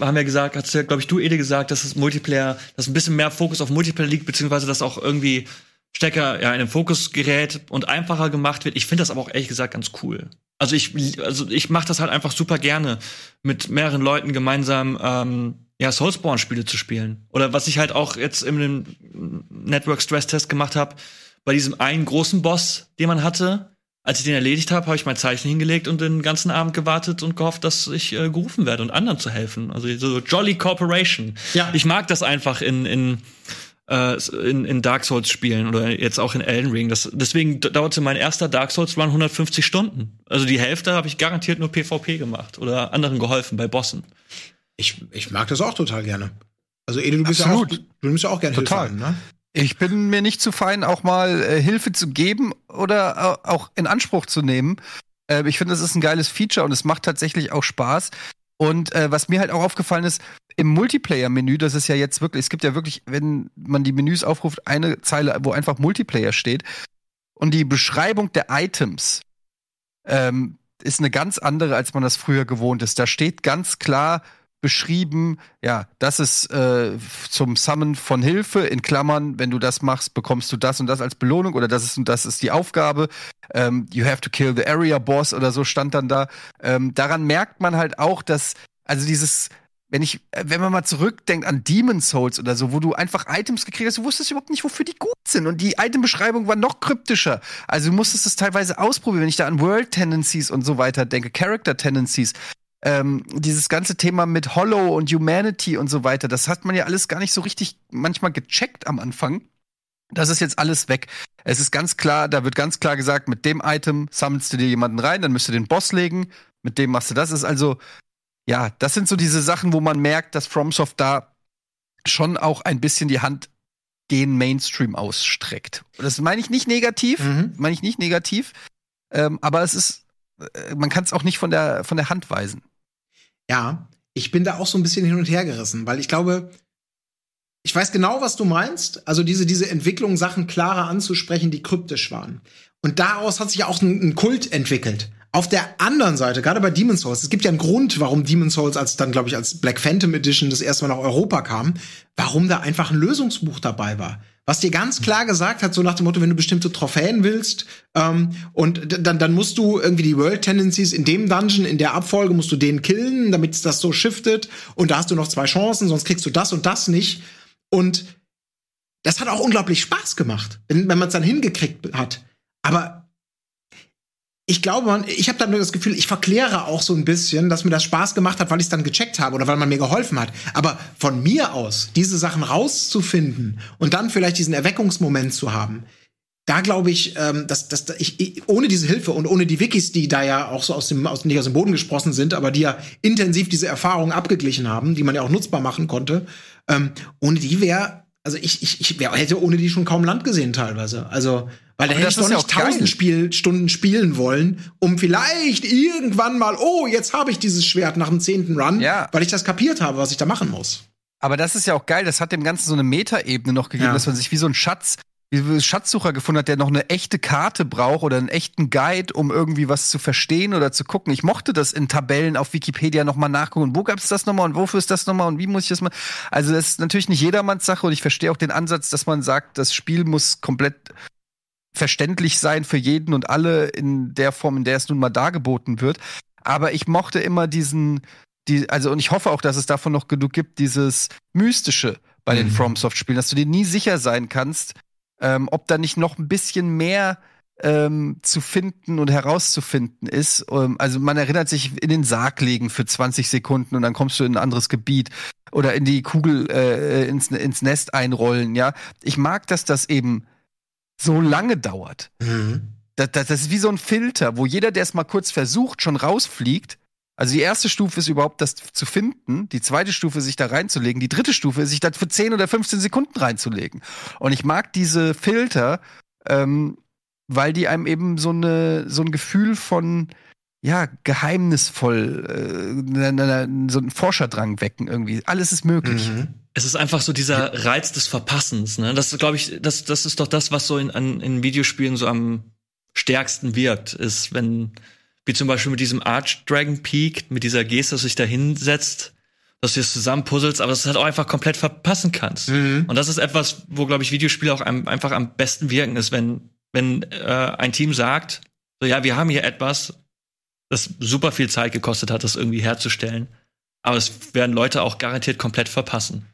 haben wir gesagt, hast ja, glaube ich, du, Ede, gesagt, dass das Multiplayer, dass ein bisschen mehr Fokus auf Multiplayer liegt, beziehungsweise dass auch irgendwie stärker ja, in den Fokus gerät und einfacher gemacht wird. Ich finde das aber auch ehrlich gesagt ganz cool. Also ich, also ich mache das halt einfach super gerne, mit mehreren Leuten gemeinsam ähm, ja, Soulspawn-Spiele zu spielen. Oder was ich halt auch jetzt im Network Stress Test gemacht habe, bei diesem einen großen Boss, den man hatte, als ich den erledigt habe, habe ich mein Zeichen hingelegt und den ganzen Abend gewartet und gehofft, dass ich äh, gerufen werde und anderen zu helfen. Also so Jolly Corporation. Ja. Ich mag das einfach in, in, äh, in, in Dark Souls Spielen oder jetzt auch in Elden Ring. Das, deswegen dauerte mein erster Dark Souls Run 150 Stunden. Also die Hälfte habe ich garantiert nur PvP gemacht oder anderen geholfen bei Bossen. Ich, ich mag das auch total gerne. Also Ede, du bist Absolut. ja auch, du nimmst ja auch gerne Total. Hilfe an, ne? Ich bin mir nicht zu fein, auch mal äh, Hilfe zu geben oder äh, auch in Anspruch zu nehmen. Äh, ich finde, das ist ein geiles Feature und es macht tatsächlich auch Spaß. Und äh, was mir halt auch aufgefallen ist, im Multiplayer-Menü, das ist ja jetzt wirklich, es gibt ja wirklich, wenn man die Menüs aufruft, eine Zeile, wo einfach Multiplayer steht. Und die Beschreibung der Items ähm, ist eine ganz andere, als man das früher gewohnt ist. Da steht ganz klar beschrieben, ja, das ist äh, zum Summon von Hilfe, in Klammern, wenn du das machst, bekommst du das und das als Belohnung oder das ist und das ist die Aufgabe. Ähm, you have to kill the area boss oder so stand dann da. Ähm, daran merkt man halt auch, dass, also dieses, wenn ich, äh, wenn man mal zurückdenkt an Demon Souls oder so, wo du einfach Items gekriegt hast, du wusstest überhaupt nicht, wofür die gut sind. Und die Itembeschreibung war noch kryptischer. Also du musstest es teilweise ausprobieren, wenn ich da an World Tendencies und so weiter denke, Character Tendencies. Ähm, dieses ganze Thema mit Hollow und Humanity und so weiter, das hat man ja alles gar nicht so richtig manchmal gecheckt am Anfang. Das ist jetzt alles weg. Es ist ganz klar, da wird ganz klar gesagt, mit dem Item sammelst du dir jemanden rein, dann müsst du den Boss legen, mit dem machst du das. Ist also, ja, das sind so diese Sachen, wo man merkt, dass FromSoft da schon auch ein bisschen die Hand gen Mainstream ausstreckt. Das meine ich nicht negativ, Mhm. meine ich nicht negativ, ähm, aber es ist, äh, man kann es auch nicht von der, von der Hand weisen. Ja, ich bin da auch so ein bisschen hin und her gerissen, weil ich glaube, ich weiß genau, was du meinst. Also diese, diese Entwicklung, Sachen klarer anzusprechen, die kryptisch waren. Und daraus hat sich ja auch ein, ein Kult entwickelt. Auf der anderen Seite, gerade bei Demon's Souls, es gibt ja einen Grund, warum Demon's Souls als dann, glaube ich, als Black Phantom Edition das erste Mal nach Europa kam, warum da einfach ein Lösungsbuch dabei war. Was dir ganz klar gesagt hat, so nach dem Motto, wenn du bestimmte Trophäen willst, ähm, und dann, dann musst du irgendwie die World Tendencies in dem Dungeon, in der Abfolge, musst du den killen, damit das so shiftet. Und da hast du noch zwei Chancen, sonst kriegst du das und das nicht. Und das hat auch unglaublich Spaß gemacht, wenn, wenn man es dann hingekriegt hat. Aber ich glaube, ich habe dann nur das Gefühl, ich verkläre auch so ein bisschen, dass mir das Spaß gemacht hat, weil ich es dann gecheckt habe oder weil man mir geholfen hat. Aber von mir aus, diese Sachen rauszufinden und dann vielleicht diesen Erweckungsmoment zu haben, da glaube ich, ähm, dass, dass ich, ohne diese Hilfe und ohne die Wikis, die da ja auch so aus dem, aus, nicht aus dem Boden gesprossen sind, aber die ja intensiv diese Erfahrung abgeglichen haben, die man ja auch nutzbar machen konnte, ähm, ohne die wäre, also ich, ich, ich wär, hätte ohne die schon kaum Land gesehen teilweise. Also, weil da hätte ich doch nicht tausend Spiel, Stunden spielen wollen, um vielleicht irgendwann mal, oh, jetzt habe ich dieses Schwert nach dem zehnten Run, Ja. weil ich das kapiert habe, was ich da machen muss. Aber das ist ja auch geil, das hat dem Ganzen so eine Metaebene noch gegeben, Ja. dass man sich wie so ein Schatz, wie so ein Schatzsucher gefunden hat, der noch eine echte Karte braucht oder einen echten Guide, um irgendwie was zu verstehen oder zu gucken. Ich mochte das in Tabellen auf Wikipedia nochmal nachgucken. Wo gab's das nochmal und wofür ist das nochmal und wie muss ich das mal? Also das ist natürlich nicht jedermanns Sache und ich verstehe auch den Ansatz, dass man sagt, das Spiel muss komplett verständlich sein für jeden und alle in der Form, in der es nun mal dargeboten wird. Aber ich mochte immer diesen, die, also und ich hoffe auch, dass es davon noch genug gibt, dieses Mystische bei den Mhm. FromSoft-Spielen, dass du dir nie sicher sein kannst, ähm, ob da nicht noch ein bisschen mehr ähm, zu finden und herauszufinden ist. Ähm, also man erinnert sich in den Sarg legen für 20 Sekunden und dann kommst du in ein anderes Gebiet oder in die Kugel äh, ins, ins Nest einrollen, ja. Ich mag, dass das eben so lange dauert. Mhm. Das, das, das ist wie so ein Filter, wo jeder, der es mal kurz versucht, schon rausfliegt. Also die erste Stufe ist überhaupt das zu finden, die zweite Stufe sich da reinzulegen, die dritte Stufe ist sich da für 10 oder 15 Sekunden reinzulegen. Und ich mag diese Filter, ähm, weil die einem eben so eine so ein Gefühl von ja geheimnisvoll, äh, so einen Forscherdrang wecken irgendwie. Alles ist möglich. Mhm. Es ist einfach so dieser Reiz des Verpassens, ne? Das glaube ich, das, das ist doch das, was so in, an, in Videospielen so am stärksten wirkt, ist, wenn, wie zum Beispiel mit diesem Arch Dragon Peak, mit dieser Geste, dass du dich da hinsetzt, dass du es zusammenpuzzelst, aber dass du es halt auch einfach komplett verpassen kannst. Mhm. Und das ist etwas, wo, glaube ich, Videospiele auch einem, einfach am besten wirken, ist, wenn, wenn äh, ein Team sagt, so, ja, wir haben hier etwas, das super viel Zeit gekostet hat, das irgendwie herzustellen. Aber es werden Leute auch garantiert komplett verpassen.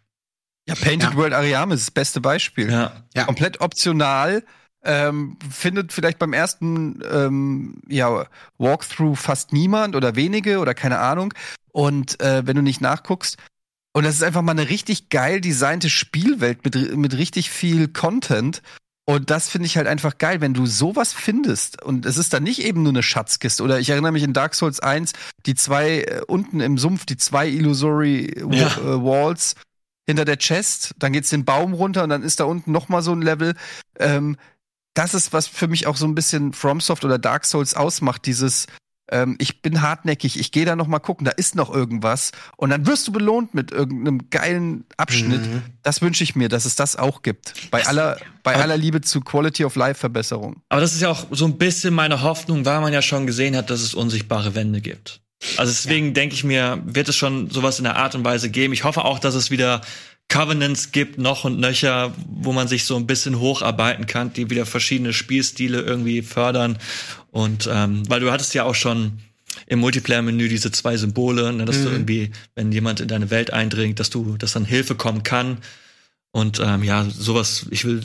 Ja, Painted Ja. World Ariame ist das beste Beispiel. Ja. Ja. Komplett optional. Ähm, findet vielleicht beim ersten ähm, ja, Walkthrough fast niemand oder wenige oder keine Ahnung. Und äh, wenn du nicht nachguckst, und das ist einfach mal eine richtig geil designte Spielwelt mit, mit richtig viel Content. Und das finde ich halt einfach geil, wenn du sowas findest. Und es ist dann nicht eben nur eine Schatzkiste. Oder ich erinnere mich in Dark Souls 1, die zwei äh, unten im Sumpf, die zwei Illusory Wa- Ja. äh, Walls hinter der Chest, dann geht's den Baum runter und dann ist da unten noch mal so ein Level. Ähm, das ist, was für mich auch so ein bisschen FromSoft oder Dark Souls ausmacht, dieses ähm, ich bin hartnäckig, ich gehe da noch mal gucken, da ist noch irgendwas und dann wirst du belohnt mit irgendeinem geilen Abschnitt. Mhm. Das wünsche ich mir, dass es das auch gibt. Bei aller, bei aller Liebe zu Quality of Life Verbesserung. Aber das ist ja auch so ein bisschen meine Hoffnung, weil man ja schon gesehen hat, dass es unsichtbare Wände gibt. Also deswegen denke ich mir, wird es schon sowas in der Art und Weise geben. Ich hoffe auch, dass es wieder Covenants gibt, noch und nöcher, wo man sich so ein bisschen hocharbeiten kann, die wieder verschiedene Spielstile irgendwie fördern. Und ähm, weil du hattest ja auch schon im Multiplayer-Menü diese zwei Symbole, ne, dass du irgendwie, wenn jemand in deine Welt eindringt, dass du, dass dann Hilfe kommen kann. Und ähm, ja, sowas, ich will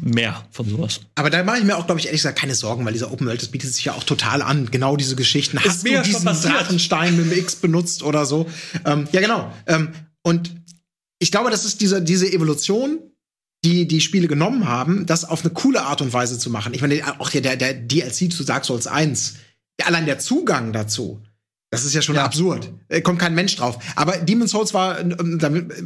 mehr von sowas. Aber da mache ich mir auch, glaube ich, ehrlich gesagt keine Sorgen, weil dieser Open World, das bietet sich ja auch total an. Genau diese Geschichten. Hast du diesen. Drachenstein mit dem X benutzt oder so? Ähm, ja, genau. Ähm, und ich glaube, das ist diese, diese Evolution, die die Spiele genommen haben, das auf eine coole Art und Weise zu machen. Ich meine, auch der, der DLC zu Dark Souls 1, allein der Zugang dazu, das ist ja schon Ja. absurd. Äh, kommt kein Mensch drauf. Aber Demon's Souls war, ähm,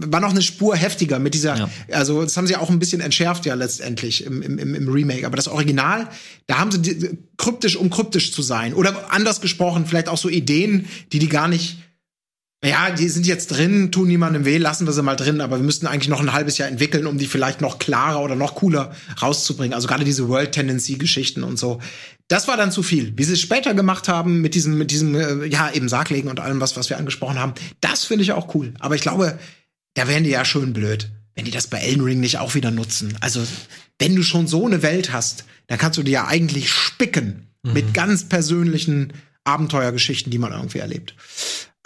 war noch eine Spur heftiger mit dieser, Ja. also das haben sie auch ein bisschen entschärft ja letztendlich im, im, im im Remake. Aber das Original, da haben sie die, kryptisch, um kryptisch zu sein. Oder anders gesprochen, vielleicht auch so Ideen, die die gar nicht ja, die sind jetzt drin, tun niemandem weh, lassen wir sie mal drin, aber wir müssten eigentlich noch ein halbes Jahr entwickeln, um die vielleicht noch klarer oder noch cooler rauszubringen. Also gerade diese World Tendency Geschichten und so. Das war dann zu viel. Wie sie es später gemacht haben mit diesem mit diesem äh, ja, eben Sarglegen und allem was was wir angesprochen haben. Das finde ich auch cool, aber ich glaube, da wären die ja schön blöd, wenn die das bei Elden Ring nicht auch wieder nutzen. Also, wenn du schon so eine Welt hast, dann kannst du die ja eigentlich spicken mit ganz persönlichen Abenteuergeschichten, die man irgendwie erlebt.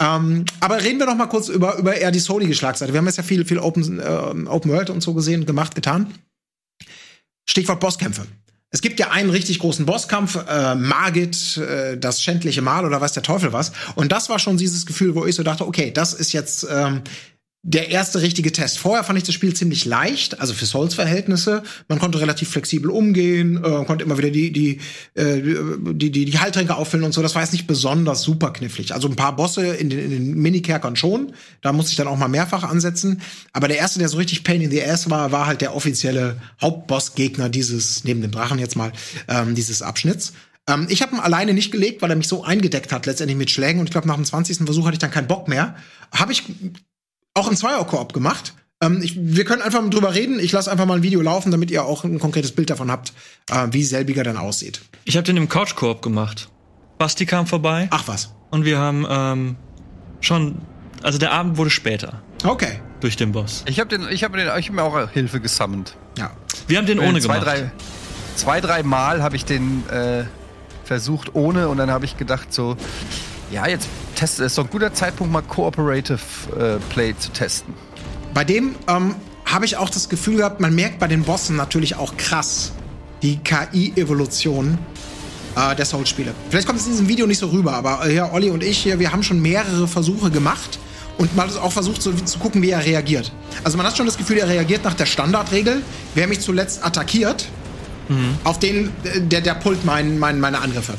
Ähm, aber reden wir noch mal kurz über, über eher die soulige Schlagseite. Wir haben jetzt ja viel, viel Open, äh, Open World und so gesehen, gemacht, getan. Stichwort Bosskämpfe. Es gibt ja einen richtig großen Bosskampf, äh, Margit, äh, das schändliche Mal oder weiß der Teufel was. Und das war schon dieses Gefühl, wo ich so dachte, okay, das ist jetzt ähm, der erste richtige Test. Vorher fand ich das Spiel ziemlich leicht, also für Souls-Verhältnisse. Man konnte relativ flexibel umgehen, äh, konnte immer wieder die, die, äh, die, die, die Heiltränke auffüllen und so. Das war jetzt nicht besonders super knifflig. Also ein paar Bosse in den, in den Minikerkern schon. Da musste ich dann auch mal mehrfach ansetzen. Aber der erste, der so richtig Pain in the Ass war, war halt der offizielle Hauptbossgegner dieses, neben dem Drachen jetzt mal, ähm, dieses Abschnitts. Ähm, ich habe ihn alleine nicht gelegt, weil er mich so eingedeckt hat, letztendlich mit Schlägen. Und ich glaube, nach dem 20. Versuch hatte ich dann keinen Bock mehr. Habe ich auch im Zweier-Koop gemacht. Ähm, ich, wir können einfach mal drüber reden. Ich lasse einfach mal ein Video laufen, damit ihr auch ein konkretes Bild davon habt, äh, wie selbiger dann aussieht. Ich habe den im Couch-Koop gemacht. Basti kam vorbei Ach was. und wir haben ähm, schon, also der Abend wurde später Okay. durch den Boss. Ich habe den, ich habe den, ich hab mir auch Hilfe gesammelt. Ja. Wir haben den ohne zwei, gemacht. drei. zwei, drei Mal habe ich den äh, versucht ohne und dann habe ich gedacht so, ja, jetzt teste, ist doch ein guter Zeitpunkt, mal Cooperative äh, Play zu testen. Bei dem ähm, habe ich auch das Gefühl gehabt, man merkt bei den Bossen natürlich auch krass die KI-Evolution äh, der Souls-Spiele. Vielleicht kommt es in diesem Video nicht so rüber, aber äh, ja, Olli und ich hier, wir haben schon mehrere Versuche gemacht und man hat auch versucht so, zu gucken, wie er reagiert. Also man hat schon das Gefühl, er reagiert nach der Standardregel. Wer mich zuletzt attackiert, mhm. auf den, äh, der, der pullt mein, mein, meine Angriffe.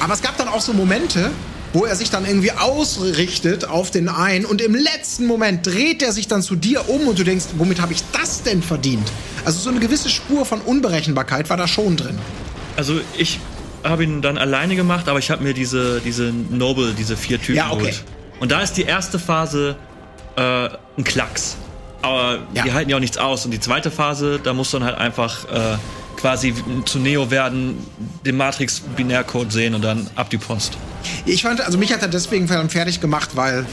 Aber es gab dann auch so Momente, wo er sich dann irgendwie ausrichtet auf den einen und im letzten Moment dreht er sich dann zu dir um und du denkst, womit habe ich das denn verdient? Also so eine gewisse Spur von Unberechenbarkeit war da schon drin. Also ich habe ihn dann alleine gemacht, aber ich habe mir diese, diese Noble, diese vier Typen ja, okay. geholt. Und da ist die erste Phase äh, ein Klacks. Aber ja. die halten ja auch nichts aus. Und die zweite Phase, da muss dann halt einfach äh, quasi zu Neo werden, den Matrix-Binärcode sehen und dann ab die Post. Ich fand, also mich hat er deswegen fertig gemacht, weil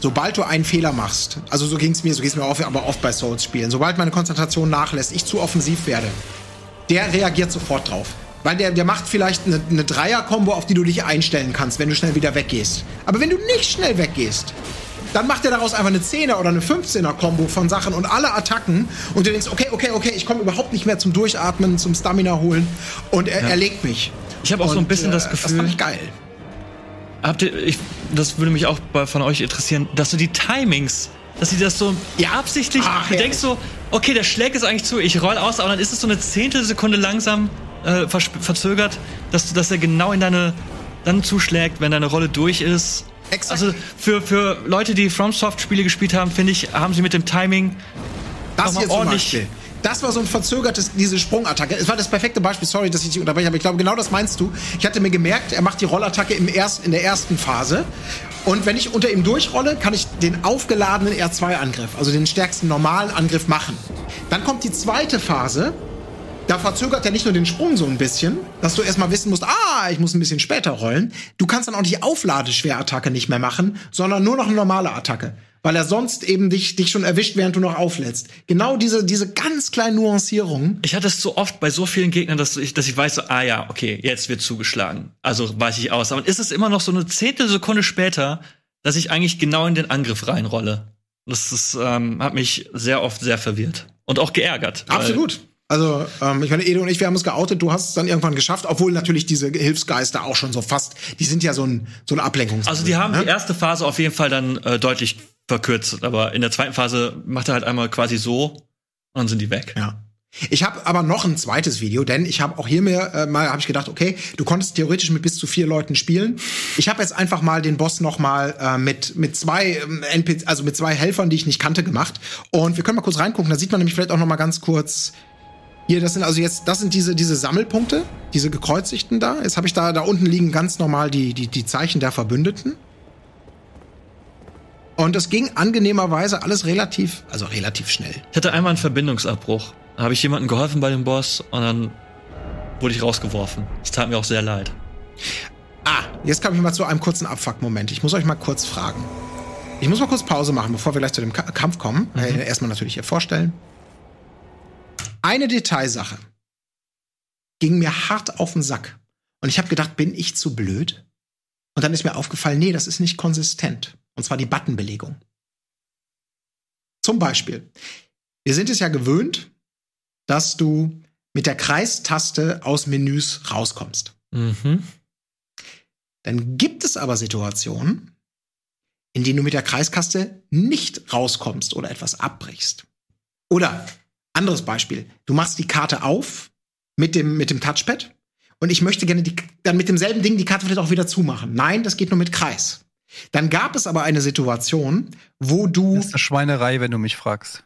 sobald du einen Fehler machst, also so ging es mir, so ging es mir auch, aber oft bei Souls-Spielen, sobald meine Konzentration nachlässt, ich zu offensiv werde, der reagiert sofort drauf. Weil der, der macht vielleicht eine, eine Dreier-Kombo, auf die du dich einstellen kannst, wenn du schnell wieder weggehst. Aber wenn du nicht schnell weggehst, dann macht er daraus einfach eine 10er oder eine 15er-Kombo von Sachen und alle Attacken. Und du denkst, okay, okay, okay, ich komme überhaupt nicht mehr zum Durchatmen, zum Stamina holen. Und er, ja. er legt mich. Ich habe auch und, so ein bisschen das Gefühl. Das fand ich geil. Habt ihr, ich, das würde mich auch bei, von euch interessieren, dass du die Timings, dass sie das so ja. absichtlich, Ach, du denkst so, okay, der schlägt es eigentlich zu, ich roll aus, aber dann ist es so eine Zehntelsekunde langsam äh, verzögert, dass, dass er genau in deine, dann zuschlägt, wenn deine Rolle durch ist. Exakt. Also für, für Leute, die FromSoft-Spiele gespielt haben, finde ich, haben sie mit dem Timing das hier ordentlich. Zum Beispiel. Das war so ein verzögertes, diese Sprungattacke. Es war das perfekte Beispiel, sorry, dass ich dich unterbreche, aber ich glaube, genau das meinst du. Ich hatte mir gemerkt, er macht die Rollattacke im erst, in der ersten Phase. Und wenn ich unter ihm durchrolle, kann ich den aufgeladenen R2-Angriff, also den stärksten normalen Angriff machen. Dann kommt die zweite Phase, da verzögert er nicht nur den Sprung so ein bisschen, dass du erstmal wissen musst, ah, ich muss ein bisschen später rollen. Du kannst dann auch die Aufladeschwerattacke nicht mehr machen, sondern nur noch eine normale Attacke weil er sonst eben dich, dich schon erwischt, während du noch auflädst. Genau diese, diese ganz kleinen Nuancierungen. Ich hatte es so oft bei so vielen Gegnern, dass ich, dass ich weiß, so, ah ja, okay, jetzt wird zugeschlagen. Also weiche ich aus. Aber ist es immer noch so eine Zehntelsekunde später, dass ich eigentlich genau in den Angriff reinrolle. Das ist, ähm, hat mich sehr oft sehr verwirrt. Und auch geärgert. Absolut. Also, ähm, ich meine, Edo und ich, wir haben es geoutet, du hast es dann irgendwann geschafft, obwohl natürlich diese Hilfsgeister auch schon so fast, die sind ja so ein, so ein Ablenkungs. Also, die haben ne? die erste Phase auf jeden Fall dann äh, deutlich verkürzt. Aber in der zweiten Phase macht er halt einmal quasi so und dann sind die weg. Ja. Ich habe aber noch ein zweites Video, denn ich habe auch hier mir äh, mal habe ich gedacht, okay, du konntest theoretisch mit bis zu vier Leuten spielen. Ich habe jetzt einfach mal den Boss noch mal äh, mit mit zwei ähm, NPC, also mit zwei Helfern, die ich nicht kannte, gemacht. Und wir können mal kurz reingucken. Da sieht man nämlich vielleicht auch noch mal ganz kurz. Hier, das sind also jetzt, das sind diese diese Sammelpunkte, diese gekreuzigten da. Jetzt habe ich da da unten liegen ganz normal die die die Zeichen der Verbündeten. Und es ging angenehmerweise alles relativ, also relativ schnell. Ich hatte einmal einen Verbindungsabbruch. Da habe ich jemandem geholfen bei dem Boss und dann wurde ich rausgeworfen. Es tat mir auch sehr leid. Ah, jetzt komme ich mal zu einem kurzen Abfuck-Moment. Ich muss euch mal kurz fragen. Ich muss mal kurz Pause machen, bevor wir gleich zu dem Kampf kommen. Mhm. Äh, erstmal natürlich hier vorstellen. Eine Detailsache ging mir hart auf den Sack. Und ich habe gedacht, bin ich zu blöd? Und dann ist mir aufgefallen, nee, das ist nicht konsistent. Und zwar die Buttonbelegung. Zum Beispiel, wir sind es ja gewöhnt, dass du mit der Kreistaste aus Menüs rauskommst. Mhm. Dann gibt es aber Situationen, in denen du mit der Kreiskaste nicht rauskommst oder etwas abbrichst. Oder anderes Beispiel, du machst die Karte auf mit dem, mit dem Touchpad und ich möchte gerne die, dann mit demselben Ding die Karte vielleicht auch wieder zumachen. Nein, das geht nur mit Kreis. Dann gab es aber eine Situation, wo du. Das ist eine Schweinerei, wenn du mich fragst.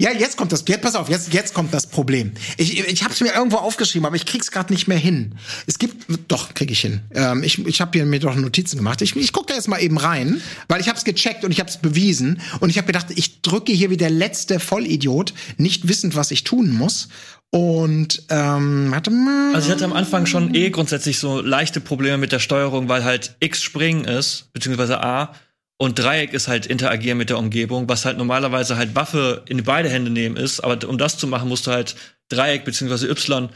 Ja, jetzt kommt das. Jetzt pass auf, jetzt jetzt kommt das Problem. Ich ich habe es mir irgendwo aufgeschrieben, aber ich krieg's gerade nicht mehr hin. Es gibt doch krieg ich hin. Ähm, ich ich habe hier mir doch Notizen gemacht. Ich ich guck da jetzt mal eben rein, weil ich habe es gecheckt und ich habe es bewiesen und ich habe gedacht, ich drücke hier wie der letzte Vollidiot, nicht wissend, was ich tun muss und ähm, warte mal. Also ich hatte am Anfang schon eh grundsätzlich so leichte Probleme mit der Steuerung, weil halt X springen ist, beziehungsweise A, und Dreieck ist halt interagieren mit der Umgebung, was halt normalerweise halt Waffe in beide Hände nehmen ist. Aber um das zu machen, musst du halt Dreieck beziehungsweise Y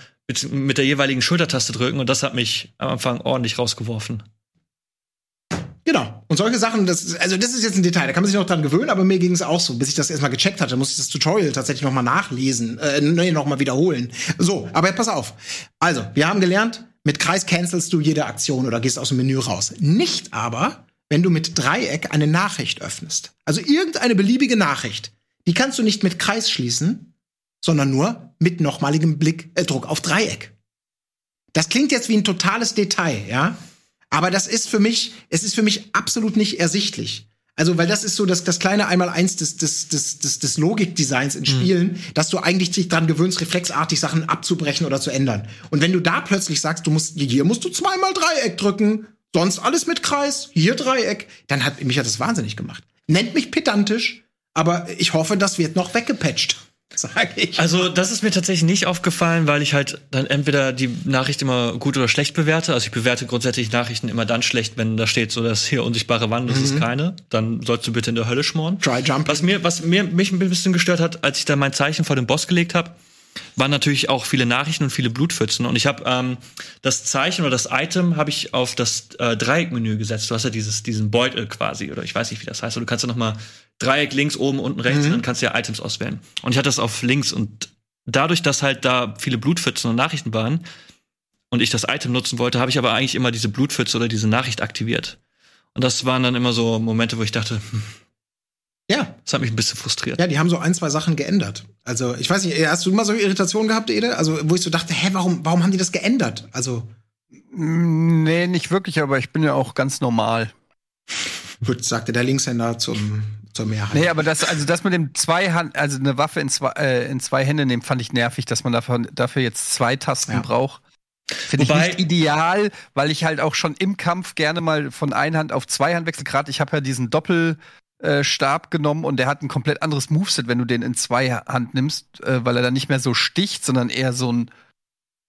mit der jeweiligen Schultertaste drücken und das hat mich am Anfang ordentlich rausgeworfen. Genau. Und solche Sachen, das also das ist jetzt ein Detail, da kann man sich noch dran gewöhnen, aber mir ging es auch so. Bis ich das erstmal gecheckt hatte, musste ich das Tutorial tatsächlich noch mal nachlesen, äh, nee, noch mal wiederholen. So, aber pass auf. Also, wir haben gelernt, mit Kreis cancelst du jede Aktion oder gehst aus dem Menü raus. Nicht aber, wenn du mit Dreieck eine Nachricht öffnest. Also irgendeine beliebige Nachricht. Die kannst du nicht mit Kreis schließen, sondern nur mit nochmaligem Blick, äh, Druck auf Dreieck. Das klingt jetzt wie ein totales Detail, ja? Aber das ist für mich, es ist für mich absolut nicht ersichtlich. Also, weil das ist so das, das kleine Einmaleins des, des, des, des, des Logikdesigns in Spielen, dass du eigentlich dich dran gewöhnst, reflexartig Sachen abzubrechen oder zu ändern. Und wenn du da plötzlich sagst, du musst, hier musst du zweimal Dreieck drücken, sonst alles mit Kreis, hier Dreieck, dann hat mich hat das wahnsinnig gemacht. Nennt mich pedantisch, aber ich hoffe, das wird noch weggepatcht, sage ich. Also, das ist mir tatsächlich nicht aufgefallen, weil ich halt dann entweder die Nachricht immer gut oder schlecht bewerte. Also ich bewerte grundsätzlich Nachrichten immer dann schlecht, wenn da steht, so dass hier unsichtbare Wand, das ist keine. Dann sollst du bitte in der Hölle schmoren. Try jump. Was mir, was mir mich ein bisschen gestört hat, als ich da mein Zeichen vor den Boss gelegt habe, waren natürlich auch viele Nachrichten und viele Blutpfützen. Und ich habe ähm, das Zeichen oder das Item habe ich auf das äh, Dreieckmenü gesetzt. Du hast ja dieses, diesen Beutel quasi, oder ich weiß nicht, wie das heißt. Und du kannst ja noch mal Dreieck links, oben, unten, rechts, und dann kannst du ja Items auswählen. Und ich hatte das auf links und dadurch, dass halt da viele Blutpfützen und Nachrichten waren und ich das Item nutzen wollte, habe ich aber eigentlich immer diese Blutpfütze oder diese Nachricht aktiviert. Und das waren dann immer so Momente, wo ich dachte, hm, Ja, das hat mich ein bisschen frustriert. Ja, die haben so ein, zwei Sachen geändert. Also, ich weiß nicht, hast du mal so Irritationen gehabt, Ede? Also, wo ich so dachte, hä, warum, warum haben die das geändert? Also, Nee, nicht wirklich, aber ich bin ja auch ganz normal. gut, sagte der Linkshänder zum, zur Mehrheit. Nee, aber das, also das mit dem zwei Hand, also eine Waffe in zwei, äh, in zwei Hände nehmen, fand ich nervig, dass man dafür, dafür jetzt zwei Tasten Ja. braucht. Finde ich Wobei- nicht ideal, weil ich halt auch schon im Kampf gerne mal von Einhand auf Zweihand wechsle. Gerade ich habe ja diesen Doppelstab genommen und der hat ein komplett anderes Moveset, wenn du den in Zweihand nimmst, äh, weil er dann nicht mehr so sticht, sondern eher so ein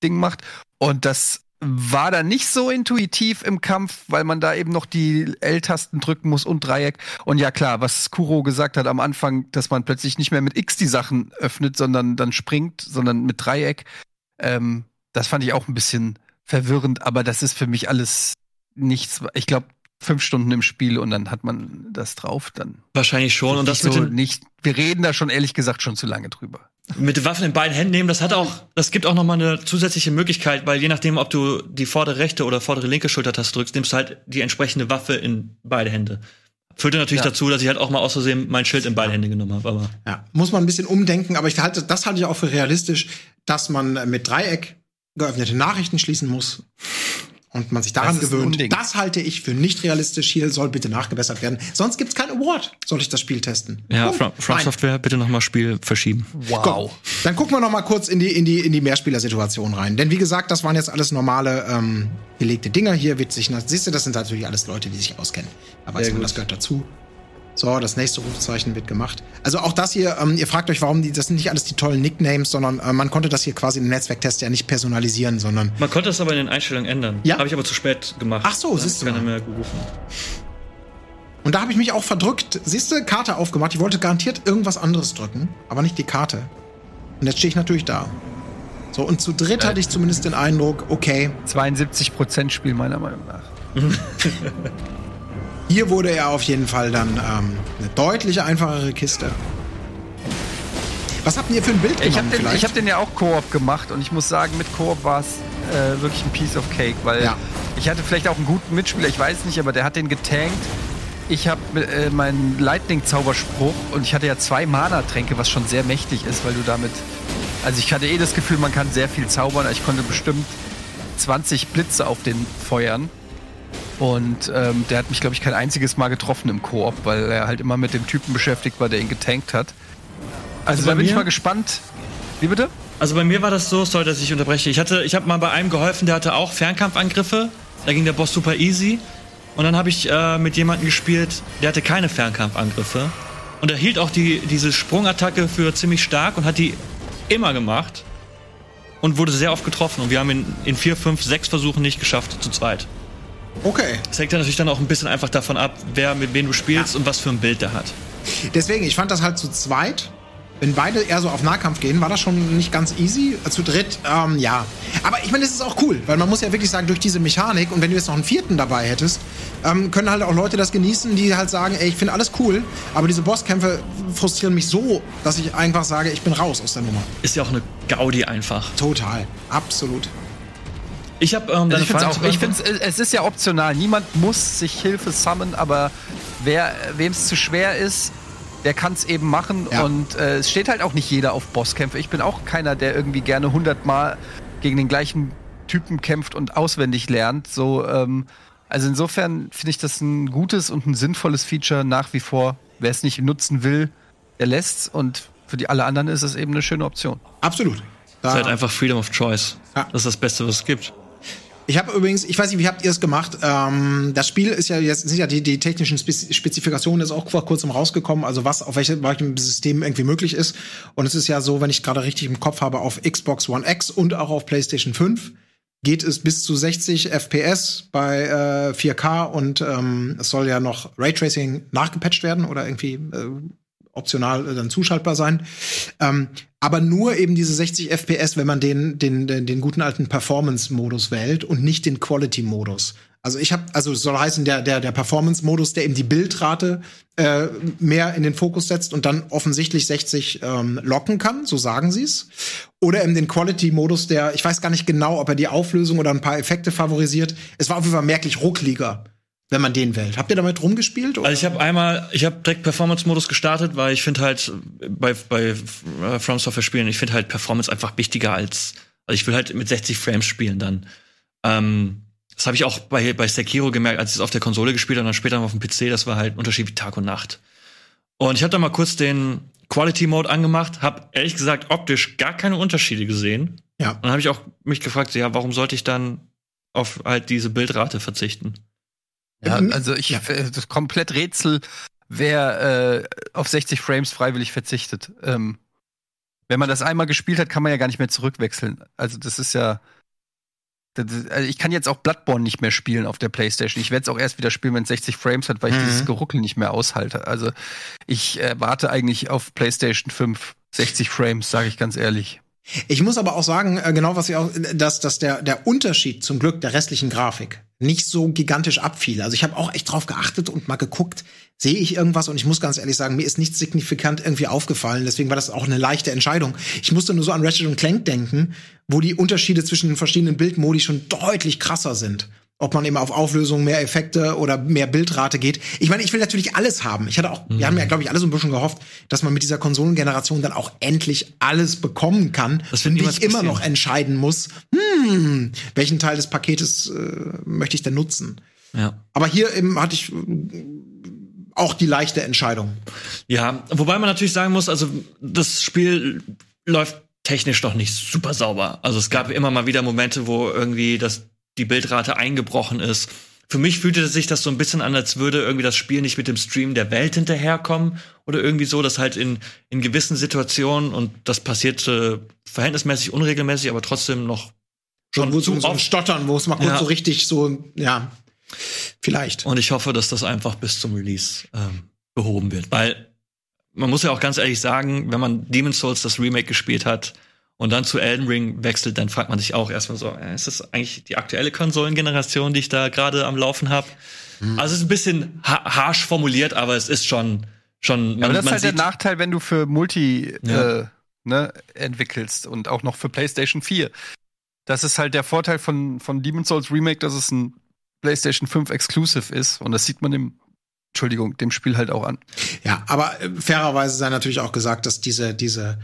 Ding macht. Und das war dann nicht so intuitiv im Kampf, weil man da eben noch die L-Tasten drücken muss und Dreieck. Und ja klar, was Kuro gesagt hat am Anfang, dass man plötzlich nicht mehr mit X die Sachen öffnet, sondern dann springt, sondern mit Dreieck. Ähm, das fand ich auch ein bisschen verwirrend, aber das ist für mich alles nichts. Ich glaube, fünf Stunden im Spiel und dann hat man das drauf. Dann Wahrscheinlich schon. Und das nicht mit so nicht. Wir reden da schon ehrlich gesagt schon zu lange drüber. mit den Waffen in beiden Händen nehmen, das hat auch, das gibt auch noch mal eine zusätzliche Möglichkeit, weil je nachdem, ob du die vordere rechte oder vordere linke Schultertaste drückst, nimmst du halt die entsprechende Waffe in beide Hände. Führte natürlich Ja. dazu, dass ich halt auch mal aus Versehen mein Schild in beide Hände genommen habe. Aber Ja, muss man ein bisschen umdenken, aber ich halte, das halte ich auch für realistisch, dass man äh, mit Dreieck geöffnete Nachrichten schließen muss und man sich daran Das gewöhnt. Das halte ich für nicht realistisch. Hier soll bitte nachgebessert werden. Sonst gibt's kein Award. Soll ich das Spiel testen? ja. From, From. Software, bitte noch mal Spiel verschieben. Komm, dann gucken wir noch mal kurz in die, in die, in die Mehrspielersituation rein. Denn wie gesagt, das waren jetzt alles normale ähm, gelegte Dinger. Hier wird sich, siehst du, das sind natürlich alles Leute, die sich auskennen. Aber gut. das gehört dazu. So, das nächste Rufzeichen wird gemacht. Also auch das hier, ähm, ihr fragt euch, warum die, das sind nicht alles die tollen Nicknames, sondern äh, man konnte das hier quasi im Netzwerktest ja nicht personalisieren, sondern Man konnte es aber in den Einstellungen ändern. Ja. Habe ich aber zu spät gemacht. Ach so, Da siehst du keiner mal. mehr gerufen. Und da habe ich mich auch verdrückt. Siehst du, Karte aufgemacht. Ich wollte garantiert irgendwas anderes drücken, aber nicht die Karte. Und jetzt stehe ich natürlich da. So, und zu dritt hatte ich zumindest den Eindruck, okay, 72% Spiel meiner Meinung nach. hier wurde er auf jeden Fall dann ähm, eine deutlich einfachere Kiste. Was habt ihr für ein Bild Ich genommen habe den, ich hab den ja auch Koop gemacht und ich muss sagen, mit Koop war es äh, wirklich ein Piece of Cake, weil Ja. ich hatte vielleicht auch einen guten Mitspieler, ich weiß nicht, aber der hat den getankt. Ich habe äh, meinen Lightning-Zauberspruch und ich hatte ja zwei Mana-Tränke, was schon sehr mächtig ist, weil du damit. Also ich hatte eh das Gefühl, man kann sehr viel zaubern. Ich konnte bestimmt 20 Blitze auf den feuern. Und ähm, der hat mich, glaube ich, kein einziges Mal getroffen im Koop, weil er halt immer mit dem Typen beschäftigt war, der ihn getankt hat. Also, bei da bin ich mal gespannt. Wie bitte? Also bei mir war das so, sorry, dass ich unterbreche. Ich hatte, ich habe mal bei einem geholfen, der hatte auch Fernkampfangriffe. Da ging der Boss super easy. Und dann habe ich äh, mit jemandem gespielt, der hatte keine Fernkampfangriffe. Und er hielt auch die, diese Sprungattacke für ziemlich stark und hat die immer gemacht. Und wurde sehr oft getroffen. Und wir haben ihn in vier, fünf, sechs Versuchen nicht geschafft, zu zweit. Okay. Das hängt ja natürlich dann auch ein bisschen einfach davon ab, wer mit wem du spielst und was für ein Bild der hat. Deswegen, ich fand das halt zu zweit Wenn beide eher so auf Nahkampf gehen, war das schon nicht ganz easy. Zu dritt, ähm, ja. Aber ich meine, das ist auch cool, weil man muss ja wirklich sagen, durch diese Mechanik und wenn du jetzt noch einen vierten dabei hättest, ähm, können halt auch Leute das genießen, die halt sagen, ey, ich finde alles cool, aber diese Bosskämpfe frustrieren mich so, dass ich einfach sage, ich bin raus aus der Nummer. Ist ja auch eine Gaudi einfach. Total, absolut. Ich habe ähm, Also ich finde Frage auch, ich find's, es ist ja optional. Niemand muss sich Hilfe summonen, aber wer, wem es zu schwer ist, der kann es eben machen. Ja. Und äh, es steht halt auch nicht jeder auf Bosskämpfe. Ich bin auch keiner, der irgendwie gerne hundertmal gegen den gleichen Typen kämpft und auswendig lernt. So, ähm, also insofern finde ich das ein gutes und ein sinnvolles Feature nach wie vor. Wer es nicht nutzen will, der lässt's. Und für die alle anderen ist es eben eine schöne Option. Absolut. Da, ist halt einfach Freedom of Choice. Ja. Das ist das Beste, was es gibt. Ich habe übrigens, ich weiß nicht, wie habt ihr es gemacht? Ähm, das Spiel ist ja jetzt sind ja die, die technischen Spez Spezifikationen ist auch vor kurzem rausgekommen, also was auf welche, welchem System irgendwie möglich ist. Und es ist ja so, wenn ich gerade richtig im Kopf habe, auf Xbox One X und auch auf PlayStation 5 geht es bis zu 60 FPS bei äh, 4K und ähm, es soll ja noch Raytracing nachgepatcht werden oder irgendwie äh, optional dann zuschaltbar sein. Ähm, aber nur eben diese 60 FPS, wenn man den, den, den, den guten alten Performance-Modus wählt und nicht den Quality-Modus. Also ich habe, also es soll heißen, der, der, der Performance-Modus, der eben die Bildrate äh, mehr in den Fokus setzt und dann offensichtlich 60 ähm, locken kann, so sagen sie es. Oder eben den Quality-Modus, der, ich weiß gar nicht genau, ob er die Auflösung oder ein paar Effekte favorisiert. Es war auf jeden Fall merklich ruckliger, wenn man den wählt. Habt ihr damit rumgespielt? Oder? Also ich habe einmal, ich habe direkt Performance-Modus gestartet, weil ich finde halt bei, bei äh, From Software Spielen, ich finde halt Performance einfach wichtiger als, also ich will halt mit 60 Frames spielen dann. Ähm, das habe ich auch bei, bei Sekiro gemerkt, als ich es auf der Konsole gespielt habe und dann später auf dem PC, das war halt ein Unterschied wie Tag und Nacht. Und ich habe dann mal kurz den Quality Mode angemacht, habe ehrlich gesagt optisch gar keine Unterschiede gesehen. ja. Und dann habe ich auch mich gefragt, ja, warum sollte ich dann auf halt diese Bildrate verzichten? Ja, Ähm, also ich ja. äh, das komplett Rätsel, wer äh, auf 60 Frames freiwillig verzichtet. Ähm, wenn man das einmal gespielt hat, kann man ja gar nicht mehr zurückwechseln. Also das ist ja. Das ist, also ich kann jetzt auch Bloodborne nicht mehr spielen auf der Playstation. Ich werde es auch erst wieder spielen, wenn es 60 Frames hat, weil ich Mhm. dieses Geruckel nicht mehr aushalte. Also ich äh, warte eigentlich auf Playstation 5 60 Frames, sage ich ganz ehrlich. Ich muss aber auch sagen, äh, genau was ich auch, dass, dass der, der Unterschied zum Glück der restlichen Grafik nicht so gigantisch abfiel. Also ich habe auch echt drauf geachtet und mal geguckt, sehe ich irgendwas und ich muss ganz ehrlich sagen, mir ist nichts signifikant irgendwie aufgefallen. Deswegen war das auch eine leichte Entscheidung. Ich musste nur so an Ratchet und Clank denken, wo die Unterschiede zwischen den verschiedenen Bildmodi schon deutlich krasser sind. Ob man eben auf Auflösung, mehr Effekte oder mehr Bildrate geht. Ich meine, ich will natürlich alles haben. Ich hatte auch, wir haben ja, glaube ich, alle so ein bisschen gehofft, dass man mit dieser Konsolengeneration dann auch endlich alles bekommen kann Das und nicht immer noch entscheiden muss, hm, welchen Teil des Paketes äh, möchte ich denn nutzen. Ja. Aber hier eben hatte ich äh, auch die leichte Entscheidung. Ja, wobei man natürlich sagen muss, also das Spiel läuft technisch doch nicht super sauber. Also es gab immer mal wieder Momente, wo irgendwie das, die Bildrate eingebrochen ist. Für mich fühlte sich das so ein bisschen an, als würde irgendwie das Spiel nicht mit dem Stream der Welt hinterherkommen oder irgendwie so, dass halt in, in gewissen Situationen und das passierte verhältnismäßig unregelmäßig, aber trotzdem noch schon wo zu so, so oft. Stottern, wo es mal kurz Ja. so richtig so, ja, vielleicht. Und ich hoffe, dass das einfach bis zum Release ähm, behoben wird. Weil man muss ja auch ganz ehrlich sagen, wenn man Demon's Souls das Remake gespielt hat und dann zu Elden Ring wechselt, dann fragt man sich auch erstmal so, äh, ist das eigentlich die aktuelle Konsolengeneration, die ich da gerade am Laufen habe? Also es ist ein bisschen ha harsch formuliert, aber es ist schon schon Ja, aber das ist man halt der Nachteil, wenn du für Multi Ja. äh, ne, entwickelst und auch noch für PlayStation 4. Das ist halt der Vorteil von, von Demon's Souls Remake, dass es ein PlayStation 5 Exclusive ist. Und das sieht man dem, Entschuldigung, dem Spiel halt auch an. Ja, aber äh, fairerweise sei natürlich auch gesagt, dass diese, diese,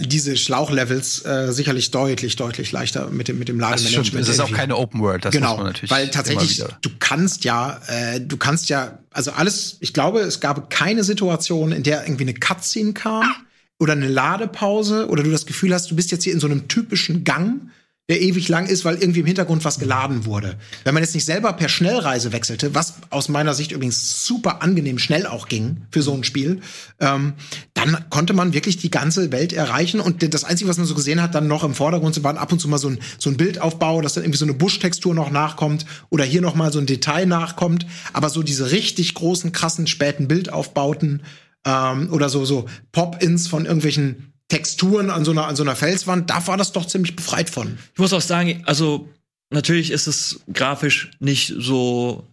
diese Schlauchlevels äh, sicherlich deutlich, deutlich leichter mit dem, mit dem Das Lademanagement. stimmt. Es ist auch keine Open World. Das genau, muss man natürlich weil tatsächlich, du kannst ja, äh, du kannst ja, also alles, ich glaube, es gab keine Situation, in der irgendwie eine Cutscene kam oder eine Ladepause oder du das Gefühl hast, du bist jetzt hier in so einem typischen Gang, der ewig lang ist, weil irgendwie im Hintergrund was geladen wurde. Wenn man jetzt nicht selber per Schnellreise wechselte, was aus meiner Sicht übrigens super angenehm schnell auch ging für so ein Spiel, ähm, dann konnte man wirklich die ganze Welt erreichen. Und das Einzige, was man so gesehen hat, dann noch im Vordergrund waren ab und zu mal so ein, so ein Bildaufbau, dass dann irgendwie so eine Buschtextur noch nachkommt oder hier noch mal so ein Detail nachkommt. Aber so diese richtig großen, krassen, späten Bildaufbauten, ähm, oder so, so Pop-Ins von irgendwelchen Texturen an so einer, an so einer Felswand, da war das doch ziemlich befreit von. Ich muss auch sagen, also natürlich ist es grafisch nicht so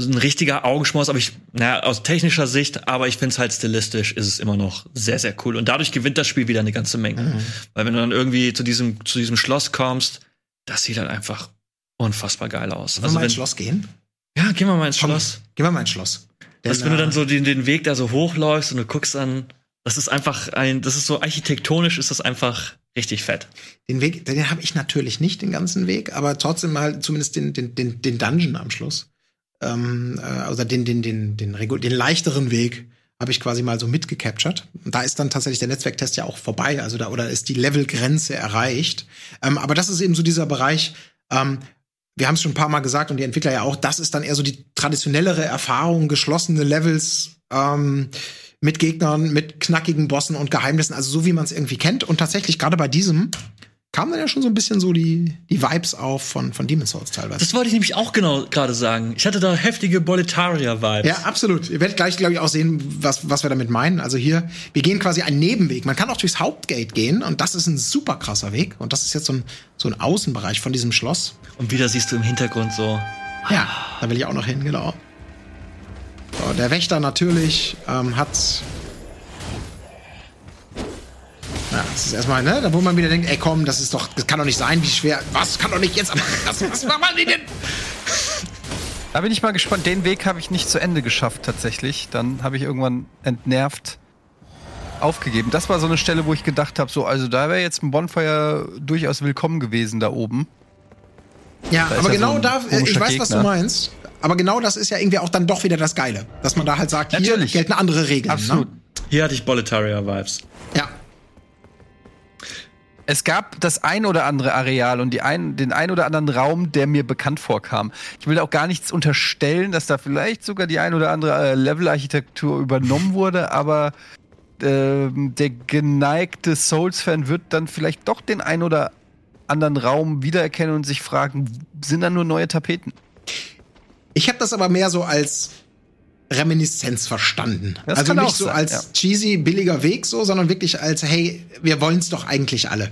ein richtiger Augenschmaus, aber ich, naja, aus technischer Sicht, aber ich finde es halt stilistisch, ist es immer noch sehr, sehr cool. Und dadurch gewinnt das Spiel wieder eine ganze Menge. Mhm. Weil wenn du dann irgendwie zu diesem, zu diesem Schloss kommst, das sieht halt einfach unfassbar geil aus. Wollen wir Also mal wenn, ins Schloss gehen? ja, gehen wir mal ins Komm, Schloss. Gehen wir mal ins Schloss. Denn, Dass wenn du äh, dann so den, den Weg da so hochläufst und du guckst dann, das ist einfach ein, das ist so architektonisch ist das einfach richtig fett. Den Weg, den habe ich natürlich nicht, den ganzen Weg, aber trotzdem mal zumindest den, den, den, den Dungeon am Schluss. Ähm, äh, oder den, den, den, den, regu- den leichteren Weg habe ich quasi mal so mitgecaptured. Da ist dann tatsächlich der Netzwerktest ja auch vorbei, also da oder ist die Levelgrenze erreicht. Ähm, aber das ist eben so dieser Bereich, ähm, wir haben es schon ein paar Mal gesagt und die Entwickler ja auch, das ist dann eher so die traditionellere Erfahrung, geschlossene Levels ähm, mit Gegnern, mit knackigen Bossen und Geheimnissen, also so wie man es irgendwie kennt. Und tatsächlich gerade bei diesem kamen dann ja schon so ein bisschen so die, die Vibes auf von, von Demon's Souls teilweise. Das wollte ich nämlich auch genau gerade sagen. Ich hatte da heftige Boletaria-Vibes. Ja, absolut. Ihr werdet gleich, glaube ich, auch sehen, was, was wir damit meinen. Also hier, wir gehen quasi einen Nebenweg. Man kann auch durchs Hauptgate gehen und das ist ein super krasser Weg. Und das ist jetzt so ein, so ein Außenbereich von diesem Schloss. Und wieder siehst du im Hintergrund so. Ja, da will ich auch noch hin, genau. So, der Wächter natürlich ähm, hat. Ja, das ist erstmal, ne, da wo man wieder denkt, ey komm, das ist doch, das kann doch nicht sein, wie schwer. Was kann doch nicht jetzt, aber was, was machen die denn? Da bin ich mal gespannt. Den Weg habe ich nicht zu Ende geschafft tatsächlich. Dann habe ich irgendwann entnervt aufgegeben. Das war so eine Stelle, wo ich gedacht habe, so, also da wäre jetzt ein Bonfire durchaus willkommen gewesen da oben. Ja, Da aber ja genau so da, äh, ich weiß, was du Gegner. meinst. Aber genau das ist ja irgendwie auch dann doch wieder das Geile. Dass man da halt sagt, hier Natürlich. gelten andere Regeln. Absolut. Ne? Hier hatte ich Boletaria-Vibes. Ja. Es gab das ein oder andere Areal und die ein, den ein oder anderen Raum, der mir bekannt vorkam. Ich will auch gar nichts unterstellen, dass da vielleicht sogar die ein oder andere äh, Levelarchitektur übernommen wurde, aber ähm, der geneigte Souls-Fan wird dann vielleicht doch den ein oder anderen Raum wiedererkennen und sich fragen, sind da nur neue Tapeten? Ich habe das aber mehr so als Reminiszenz verstanden. Das also kann nicht auch so sein, als ja. cheesy, billiger Weg so, sondern wirklich als, hey, wir wollen's doch eigentlich alle.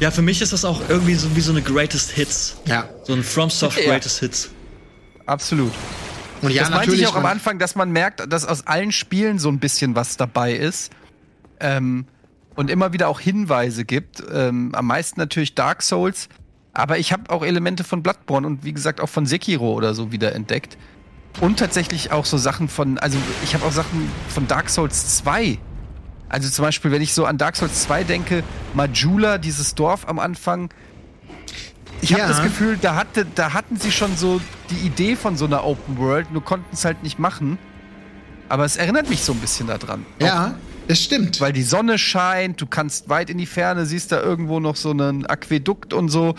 Ja, für mich ist das auch irgendwie so wie so eine Greatest Hits. Ja. So ein FromSoft Ja. Greatest Hits. Absolut. Und ja, das meinte ich auch am Anfang, dass man merkt, dass aus allen Spielen so ein bisschen was dabei ist. Ähm, und immer wieder auch Hinweise gibt. Ähm, am meisten natürlich Dark Souls. Aber ich habe auch Elemente von Bloodborne und wie gesagt auch von Sekiro oder so wieder entdeckt. Und tatsächlich auch so Sachen von, also ich habe auch Sachen von Dark Souls 2. Also zum Beispiel, wenn ich so an Dark Souls 2 denke, Majula, dieses Dorf am Anfang. Ich habe Ja. das Gefühl, da, hatte, da hatten sie schon so die Idee von so einer Open World, nur konnten es halt nicht machen. Aber es erinnert mich so ein bisschen daran. Ja, das stimmt. Weil die Sonne scheint, du kannst weit in die Ferne, siehst da irgendwo noch so einen Aquädukt und so.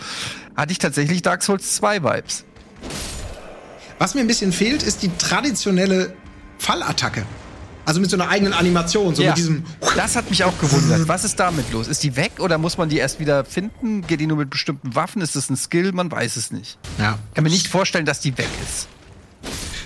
Hatte ich tatsächlich Dark Souls 2 Vibes. Was mir ein bisschen fehlt, ist die traditionelle Fallattacke. Also mit so einer eigenen Animation, so Ja. mit diesem. Das hat mich auch gewundert. Was ist damit los? Ist die weg oder muss man die erst wieder finden? Geht die nur mit bestimmten Waffen? Ist das ein Skill? Man weiß es nicht. Ja. Ich kann mir nicht vorstellen, dass die weg ist.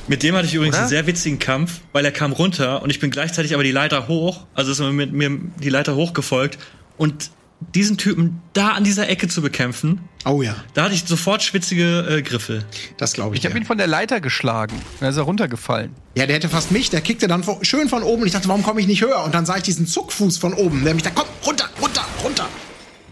Mit dem hatte ich übrigens Oder? einen sehr witzigen Kampf, weil er kam runter und ich bin gleichzeitig aber die Leiter hoch, also ist er mit mir die Leiter hochgefolgt und diesen Typen da an dieser Ecke zu bekämpfen, Oh ja, da hatte ich sofort schwitzige äh, Griffel. das glaube ich. Ich habe dir. ihn von der Leiter geschlagen. Dann ist er runtergefallen. Ja, der hätte fast mich, der kickte dann schön von oben. Ich dachte, warum komme ich nicht höher? Und dann sah ich diesen Zuckfuß von oben, der mich da, komm, runter, runter, runter.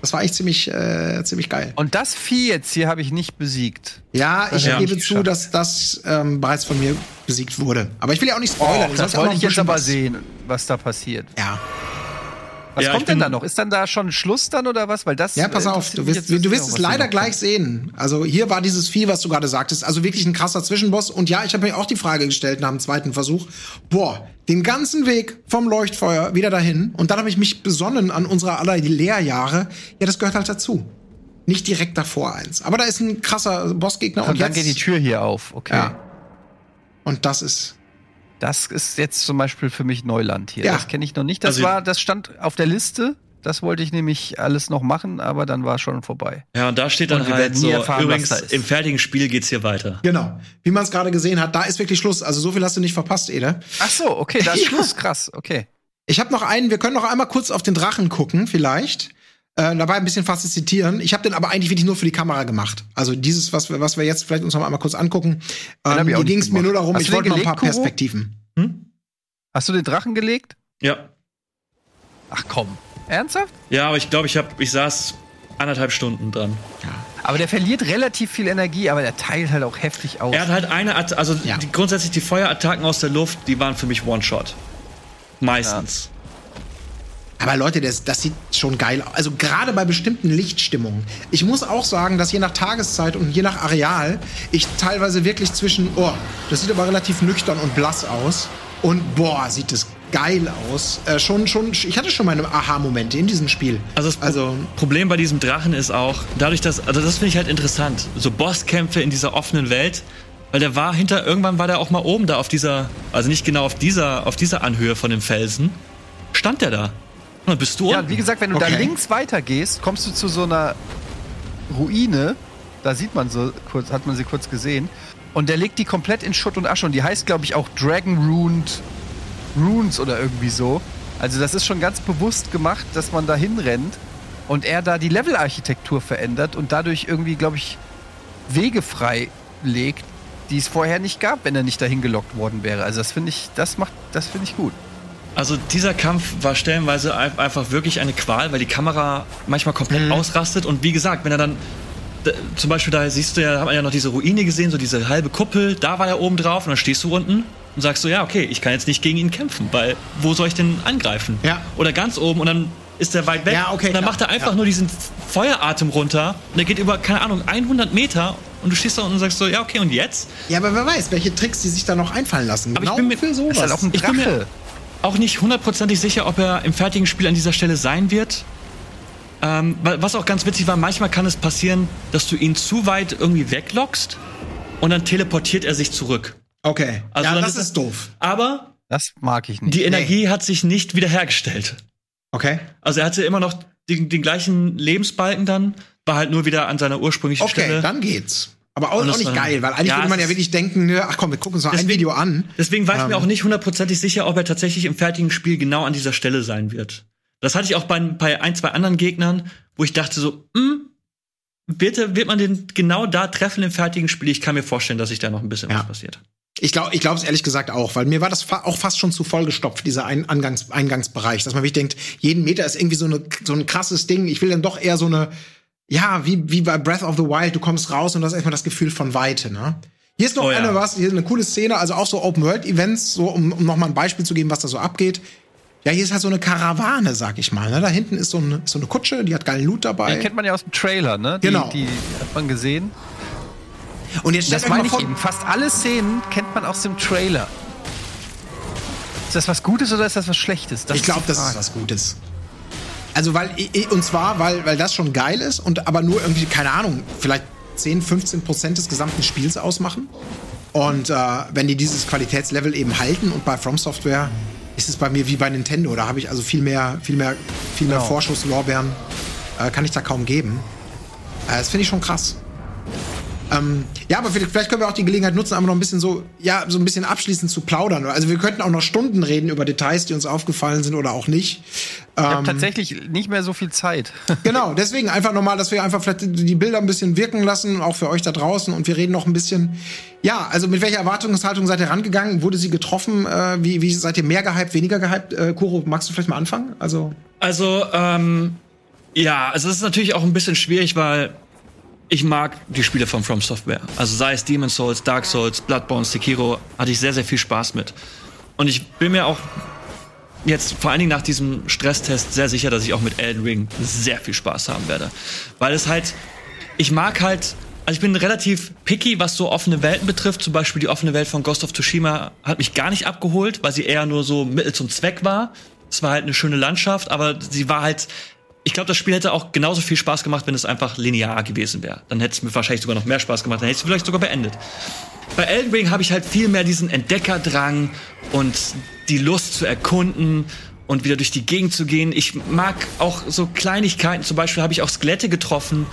Das war echt ziemlich, äh, ziemlich geil. Und das Vieh jetzt hier habe ich nicht besiegt. Ja, ich Ja. gebe zu, dass das ähm, bereits von mir besiegt wurde. Aber ich will ja auch nicht spoilern. das auch noch wollte ich jetzt aber sehen, was da passiert. Ja. Was Ja, kommt denn da noch? Ist dann da schon Schluss dann oder was? Weil das Ja, pass äh, auf, du wirst, du wirst es leider gleich sehen. Also hier war dieses Vieh, was du gerade sagtest, also wirklich ein krasser Zwischenboss. Und ja, ich habe mir auch die Frage gestellt nach dem zweiten Versuch, boah, den ganzen Weg vom Leuchtfeuer wieder dahin. Und dann habe ich mich besonnen an unsere aller Lehrjahre. Ja, das gehört halt dazu. Nicht direkt davor eins. Aber da ist ein krasser Bossgegner. Und, Und dann jetzt, geht die Tür hier auf. Okay. Ja. Und das ist Das ist jetzt zum Beispiel für mich Neuland hier. Ja. Das kenne ich noch nicht. Das Also- war, das stand auf der Liste. Das wollte ich nämlich alles noch machen, aber dann war schon vorbei. Ja, und da steht dann Und halt so, erfahren, übrigens, im fertigen Spiel geht's hier weiter. Genau. Wie man es gerade gesehen hat, da ist wirklich Schluss. Also so viel hast du nicht verpasst, Ede. Ach so, okay, da ist. Schluss, krass, okay. Ich habe noch einen, wir können noch einmal kurz auf den Drachen gucken, vielleicht. Äh, dabei ein bisschen fast zitieren. Ich habe den aber eigentlich wirklich nur für die Kamera gemacht. Also dieses, was wir, was wir jetzt vielleicht uns noch einmal kurz angucken. Ähm, hier ging es mir nur darum, Hast ich wollte noch ein paar Kuro? Perspektiven. Hast du den Drachen gelegt? Ja. Ach komm. Ernsthaft? Ja, aber ich glaube, ich hab, ich saß anderthalb Stunden dran. Aber der verliert relativ viel Energie, aber der teilt halt auch heftig aus. Er hat halt eine, At also Ja. die, grundsätzlich die Feuerattacken aus der Luft, die waren für mich One-Shot. Meistens. Aber Leute, das, das sieht schon geil aus. Also gerade bei bestimmten Lichtstimmungen. Ich muss auch sagen, dass je nach Tageszeit und je nach Areal ich teilweise wirklich zwischen, oh, das sieht aber relativ nüchtern und blass aus. Und boah, sieht das geil aus. Äh, schon, schon, ich hatte schon meine Aha-Momente in diesem Spiel. Also das Pro also Problem bei diesem Drachen ist auch, dadurch, dass, also das finde ich halt interessant, so Bosskämpfe in dieser offenen Welt, weil der war hinter, irgendwann war der auch mal oben da auf dieser, also nicht genau auf dieser, auf dieser Anhöhe von dem Felsen, stand der da. Und bist du Ja, wie gesagt, wenn du da Okay. links weitergehst, kommst du zu so einer Ruine. Da sieht man so kurz, hat man sie kurz gesehen. Und der legt die komplett in Schutt und Asche. Und die heißt, glaube ich, auch Dragon Runed Runes oder irgendwie so. Also das ist schon ganz bewusst gemacht, dass man da hinrennt und er da die Levelarchitektur verändert und dadurch irgendwie, glaube ich, Wege frei legt, die es vorher nicht gab, wenn er nicht dahin gelockt worden wäre. Also das finde ich, das macht, das finde ich gut. Also dieser Kampf war stellenweise ein- einfach wirklich eine Qual, weil die Kamera manchmal komplett ausrastet und wie gesagt, wenn er dann zum Beispiel da siehst du ja, hat man ja noch diese Ruine gesehen, so diese halbe Kuppel, da war er oben drauf und dann stehst du unten und sagst so, ja okay, ich kann jetzt nicht gegen ihn kämpfen, weil wo soll ich denn angreifen? Ja. Oder ganz oben und dann ist er weit weg Ja, okay, und dann klar. macht er einfach Ja. nur diesen Feueratem runter und der geht über, keine Ahnung, 100 Meter und du stehst da unten und sagst so, ja okay und jetzt? Ja, aber wer weiß, welche Tricks die sich da noch einfallen lassen. Aber ich genau bin mir- für sowas. Ist halt auch ein Ich bin mir-. Auch nicht hundertprozentig sicher, ob er im fertigen Spiel an dieser Stelle sein wird. Ähm, wa- was auch ganz witzig war, manchmal kann es passieren, dass du ihn zu weit irgendwie weglockst und dann teleportiert er sich zurück. okay. Also ja, das ist ist doof. Aber Das mag ich nicht. die Energie hat sich nicht wiederhergestellt. Okay. Also er hatte immer noch den, den gleichen Lebensbalken dann, war halt nur wieder an seiner ursprünglichen Okay, Stelle. dann geht's. Aber auch, auch nicht geil, weil eigentlich Ja, würde man ja wirklich denken, ne, ach komm, wir gucken uns noch ein Video an. Deswegen war ich Ähm. mir auch nicht hundertprozentig sicher, ob er tatsächlich im fertigen Spiel genau an dieser Stelle sein wird. Das hatte ich auch bei, bei ein, zwei anderen Gegnern, wo ich dachte so, hm, wird, er- wird man den genau da treffen im fertigen Spiel? Ich kann mir vorstellen, dass sich da noch ein bisschen Ja. was passiert. Ich glaube, ich glaube es ehrlich gesagt auch, weil mir war das fa auch fast schon zu vollgestopft, dieser ein Angangs Eingangsbereich, dass man wirklich denkt, jeden Meter ist irgendwie so, eine, so ein krasses Ding. Ich will dann doch eher so eine, ja, wie, wie bei Breath of the Wild, du kommst raus und hast erstmal das Gefühl von Weite, ne? Hier ist noch Oh ja. eine was, hier ist eine coole Szene, also auch so Open-World-Events, so um, um noch mal ein Beispiel zu geben, was da so abgeht. Ja, hier ist halt so eine Karawane, sag ich mal. Ne? Da hinten ist so eine, so eine Kutsche, die hat geilen Loot dabei. Den kennt man ja aus dem Trailer, ne? Die, Genau. Die hat man gesehen. Und jetzt stellt Das meine ich eben. Fast alle Szenen kennt man aus dem Trailer. Ist das was Gutes oder ist das was Schlechtes? Das ich glaube, die das ist was Gutes. Also, weil, und zwar, weil, weil das schon geil ist und aber nur irgendwie, keine Ahnung, vielleicht 10, 15 Prozent des gesamten Spiels ausmachen. Und äh, wenn die dieses Qualitätslevel eben halten und bei From Software ist es bei mir wie bei Nintendo. Da habe ich also viel mehr, viel mehr, viel mehr Genau. Vorschusslorbeeren äh, kann ich da kaum geben. Äh, das finde ich schon krass. Ähm, ja, aber vielleicht können wir auch die Gelegenheit nutzen, einfach noch ein bisschen so, ja, so ein bisschen abschließend zu plaudern. Also wir könnten auch noch Stunden reden über Details, die uns aufgefallen sind oder auch nicht. Ich habe tatsächlich nicht mehr so viel Zeit. Genau, deswegen einfach nochmal, dass wir einfach vielleicht die Bilder ein bisschen wirken lassen, auch für euch da draußen. Und wir reden noch ein bisschen. Ja, also mit welcher Erwartungshaltung seid ihr rangegangen? Wurde sie getroffen? Äh, wie, wie seid ihr mehr gehypt, weniger gehypt? Äh, Kuro, magst du vielleicht mal anfangen? Also. Also, ähm, ja, also es ist natürlich auch ein bisschen schwierig, weil ich mag die Spiele von From Software. Also sei es Demon's Souls, Dark Souls, Bloodborne, Sekiro, hatte ich sehr, sehr viel Spaß mit. Und ich bin mir auch jetzt vor allen Dingen nach diesem Stresstest sehr sicher, dass ich auch mit Elden Ring sehr viel Spaß haben werde. Weil es halt, ich mag halt, also ich bin relativ picky, was so offene Welten betrifft. Zum Beispiel die offene Welt von Ghost of Tsushima hat mich gar nicht abgeholt, weil sie eher nur so Mittel zum Zweck war. Es war halt eine schöne Landschaft, aber sie war halt, ich glaube, das Spiel hätte auch genauso viel Spaß gemacht, wenn es einfach linear gewesen wäre. Dann hätte es mir wahrscheinlich sogar noch mehr Spaß gemacht, dann hätte ich es vielleicht sogar beendet. Bei Elden Ring habe ich halt viel mehr diesen Entdeckerdrang und die Lust zu erkunden und wieder durch die Gegend zu gehen. Ich mag auch so Kleinigkeiten. Zum Beispiel habe ich auch Skelette getroffen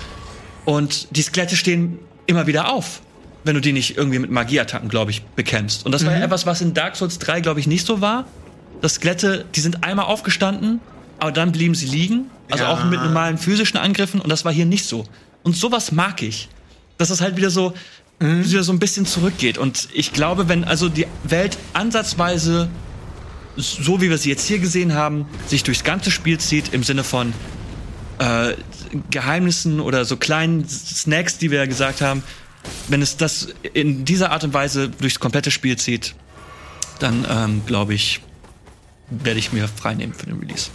und die Skelette stehen immer wieder auf, wenn du die nicht irgendwie mit Magieattacken, glaube ich, bekämpfst. Und das war ja etwas, was in Dark Souls 3, glaube ich, nicht so war. Das Skelette, die sind einmal aufgestanden, aber dann blieben sie liegen. Also Ja. auch mit normalen physischen Angriffen. Und das war hier nicht so. Und sowas mag ich. Dass es halt wieder so, wieder so ein bisschen zurückgeht. Und ich glaube, wenn also die Welt ansatzweise so wie wir sie jetzt hier gesehen haben, sich durchs ganze Spiel zieht im Sinne von äh, Geheimnissen oder so kleinen Snacks, die wir ja gesagt haben. Wenn es das in dieser Art und Weise durchs komplette Spiel zieht, dann ähm, glaube ich, werde ich mir freinehmen für den Release.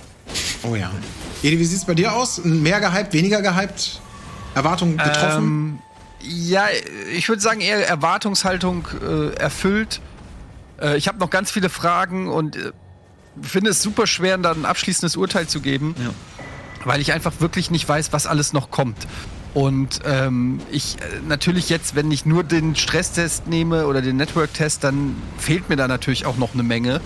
Oh ja. Edi, wie sieht's bei dir aus? Mehr gehypt, weniger gehypt? Erwartungen getroffen? Ähm, ja, ich würde sagen, eher Erwartungshaltung äh, erfüllt. Äh, ich habe noch ganz viele Fragen und äh, finde es super schwer, da ein abschließendes Urteil zu geben, Ja. weil ich einfach wirklich nicht weiß, was alles noch kommt. Und ähm, ich äh, natürlich jetzt, wenn ich nur den Stresstest nehme oder den Network-Test, dann fehlt mir da natürlich auch noch eine Menge.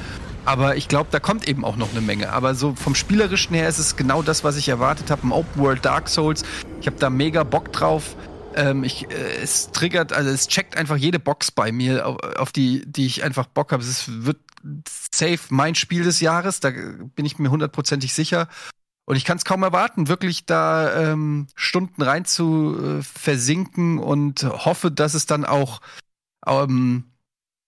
Aber ich glaube, da kommt eben auch noch eine Menge. Aber so vom Spielerischen her ist es genau das, was ich erwartet habe. Ein Open World Dark Souls. Ich habe da mega Bock drauf. Ähm, ich, äh, es triggert, also es checkt einfach jede Box bei mir, auf, auf die, die ich einfach Bock habe. Es wird safe mein Spiel des Jahres, da bin ich mir hundertprozentig sicher. Und ich kann es kaum erwarten, wirklich da ähm, Stunden rein zu äh, versinken und hoffe, dass es dann auch ähm,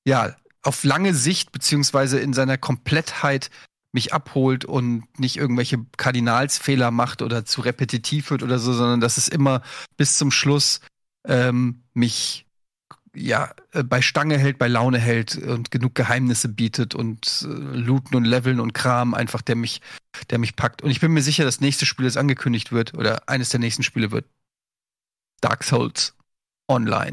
ja auf lange Sicht beziehungsweise in seiner Komplettheit mich abholt und nicht irgendwelche Kardinalsfehler macht oder zu repetitiv wird oder so, sondern dass es immer bis zum Schluss ähm, mich ja äh, bei Stange hält, bei Laune hält und genug Geheimnisse bietet und äh, Looten und Leveln und Kram einfach, der mich, der mich packt. Und ich bin mir sicher, das nächste Spiel, das angekündigt wird, oder eines der nächsten Spiele wird Dark Souls Online.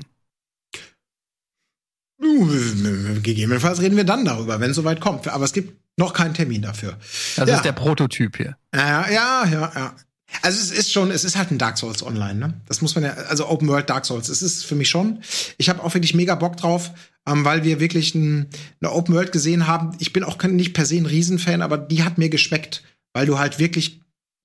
Gegebenenfalls reden wir dann darüber, wenn es soweit kommt. Aber es gibt noch keinen Termin dafür. Das Ja. ist der Prototyp hier. Ja, ja, ja, ja. Also es ist schon, es ist halt ein Dark Souls Online, ne? Das muss man ja, also Open World Dark Souls, es ist für mich schon. Ich habe auch wirklich mega Bock drauf, ähm, weil wir wirklich ein, eine Open World gesehen haben. Ich bin auch nicht per se ein Riesenfan, aber die hat mir geschmeckt, weil du halt wirklich,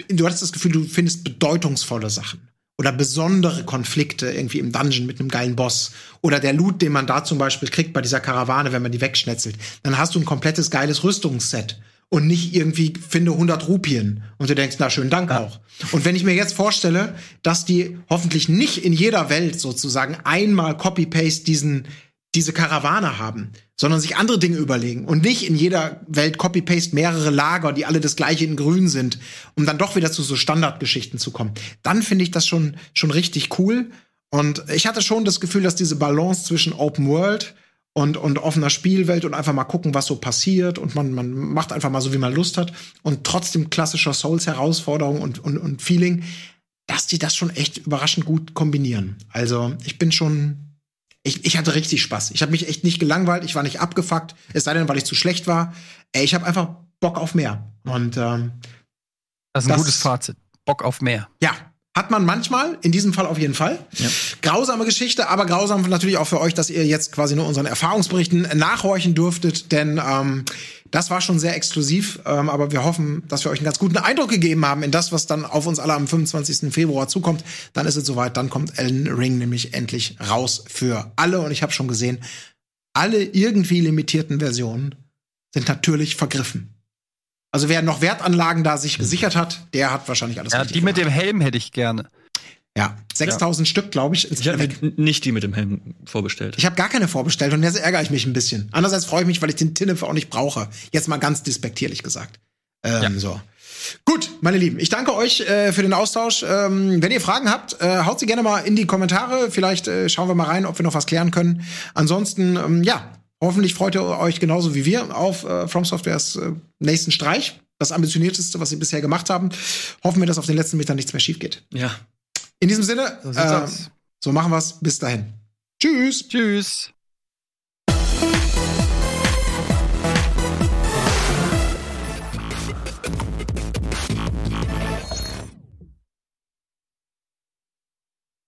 du hattest das Gefühl, du findest bedeutungsvolle Sachen oder besondere Konflikte irgendwie im Dungeon mit einem geilen Boss oder der Loot, den man da zum Beispiel kriegt bei dieser Karawane, wenn man die wegschnetzelt. Dann hast du ein komplettes geiles Rüstungsset und nicht irgendwie finde 100 Rupien und du denkst, na schönen Dank auch. Und wenn ich mir jetzt vorstelle, dass die hoffentlich nicht in jeder Welt sozusagen einmal Copy-Paste diesen diese Karawane haben, sondern sich andere Dinge überlegen und nicht in jeder Welt Copy-Paste mehrere Lager, die alle das gleiche in grün sind, um dann doch wieder zu so Standardgeschichten zu kommen. Dann finde ich das schon, schon richtig cool. Und ich hatte schon das Gefühl, dass diese Balance zwischen Open World und, und offener Spielwelt und einfach mal gucken, was so passiert und man, man macht einfach mal so, wie man Lust hat und trotzdem klassischer Souls-Herausforderung und, und, und Feeling, dass die das schon echt überraschend gut kombinieren. Also ich bin schon, ich, ich hatte richtig Spaß. Ich habe mich echt nicht gelangweilt, ich war nicht abgefuckt, es sei denn, weil ich zu schlecht war. Ey, ich habe einfach Bock auf mehr. Und ähm, Das ist ein Das- gutes Fazit. Bock auf mehr. ja, hat man manchmal, in diesem Fall auf jeden Fall. Grausame Geschichte, aber grausam natürlich auch für euch, dass ihr jetzt quasi nur unseren Erfahrungsberichten nachhorchen durftet, denn ähm, das war schon sehr exklusiv, ähm, aber wir hoffen, dass wir euch einen ganz guten Eindruck gegeben haben in das, was dann auf uns alle am 25. Februar zukommt. Dann ist es soweit, dann kommt Elden Ring nämlich endlich raus für alle und ich habe schon gesehen, alle irgendwie limitierten Versionen sind natürlich vergriffen. Also wer noch Wertanlagen da sich gesichert hat, der hat wahrscheinlich alles Ja, richtig die mit gemacht. dem Helm hätte ich gerne. Ja, 6000 Stück, glaube ich. Ich habe nicht die mit dem Helm vorbestellt. Ich habe gar keine vorbestellt und jetzt ärgere ich mich ein bisschen. Andererseits freue ich mich, weil ich den Tinnef auch nicht brauche. Jetzt mal ganz despektierlich gesagt. Ähm, So. Gut, meine Lieben, ich danke euch äh, für den Austausch. Ähm, wenn ihr Fragen habt, äh, haut sie gerne mal in die Kommentare. Vielleicht äh, schauen wir mal rein, ob wir noch was klären können. Ansonsten, ähm, ja, hoffentlich freut ihr euch genauso wie wir auf äh, From Softwares äh, nächsten Streich. Das ambitionierteste, was sie bisher gemacht haben. Hoffen wir, dass auf den letzten Metern nichts mehr schief geht. Ja. In diesem Sinne, So äh, so machen wir's. Bis dahin. Tschüss. Tschüss.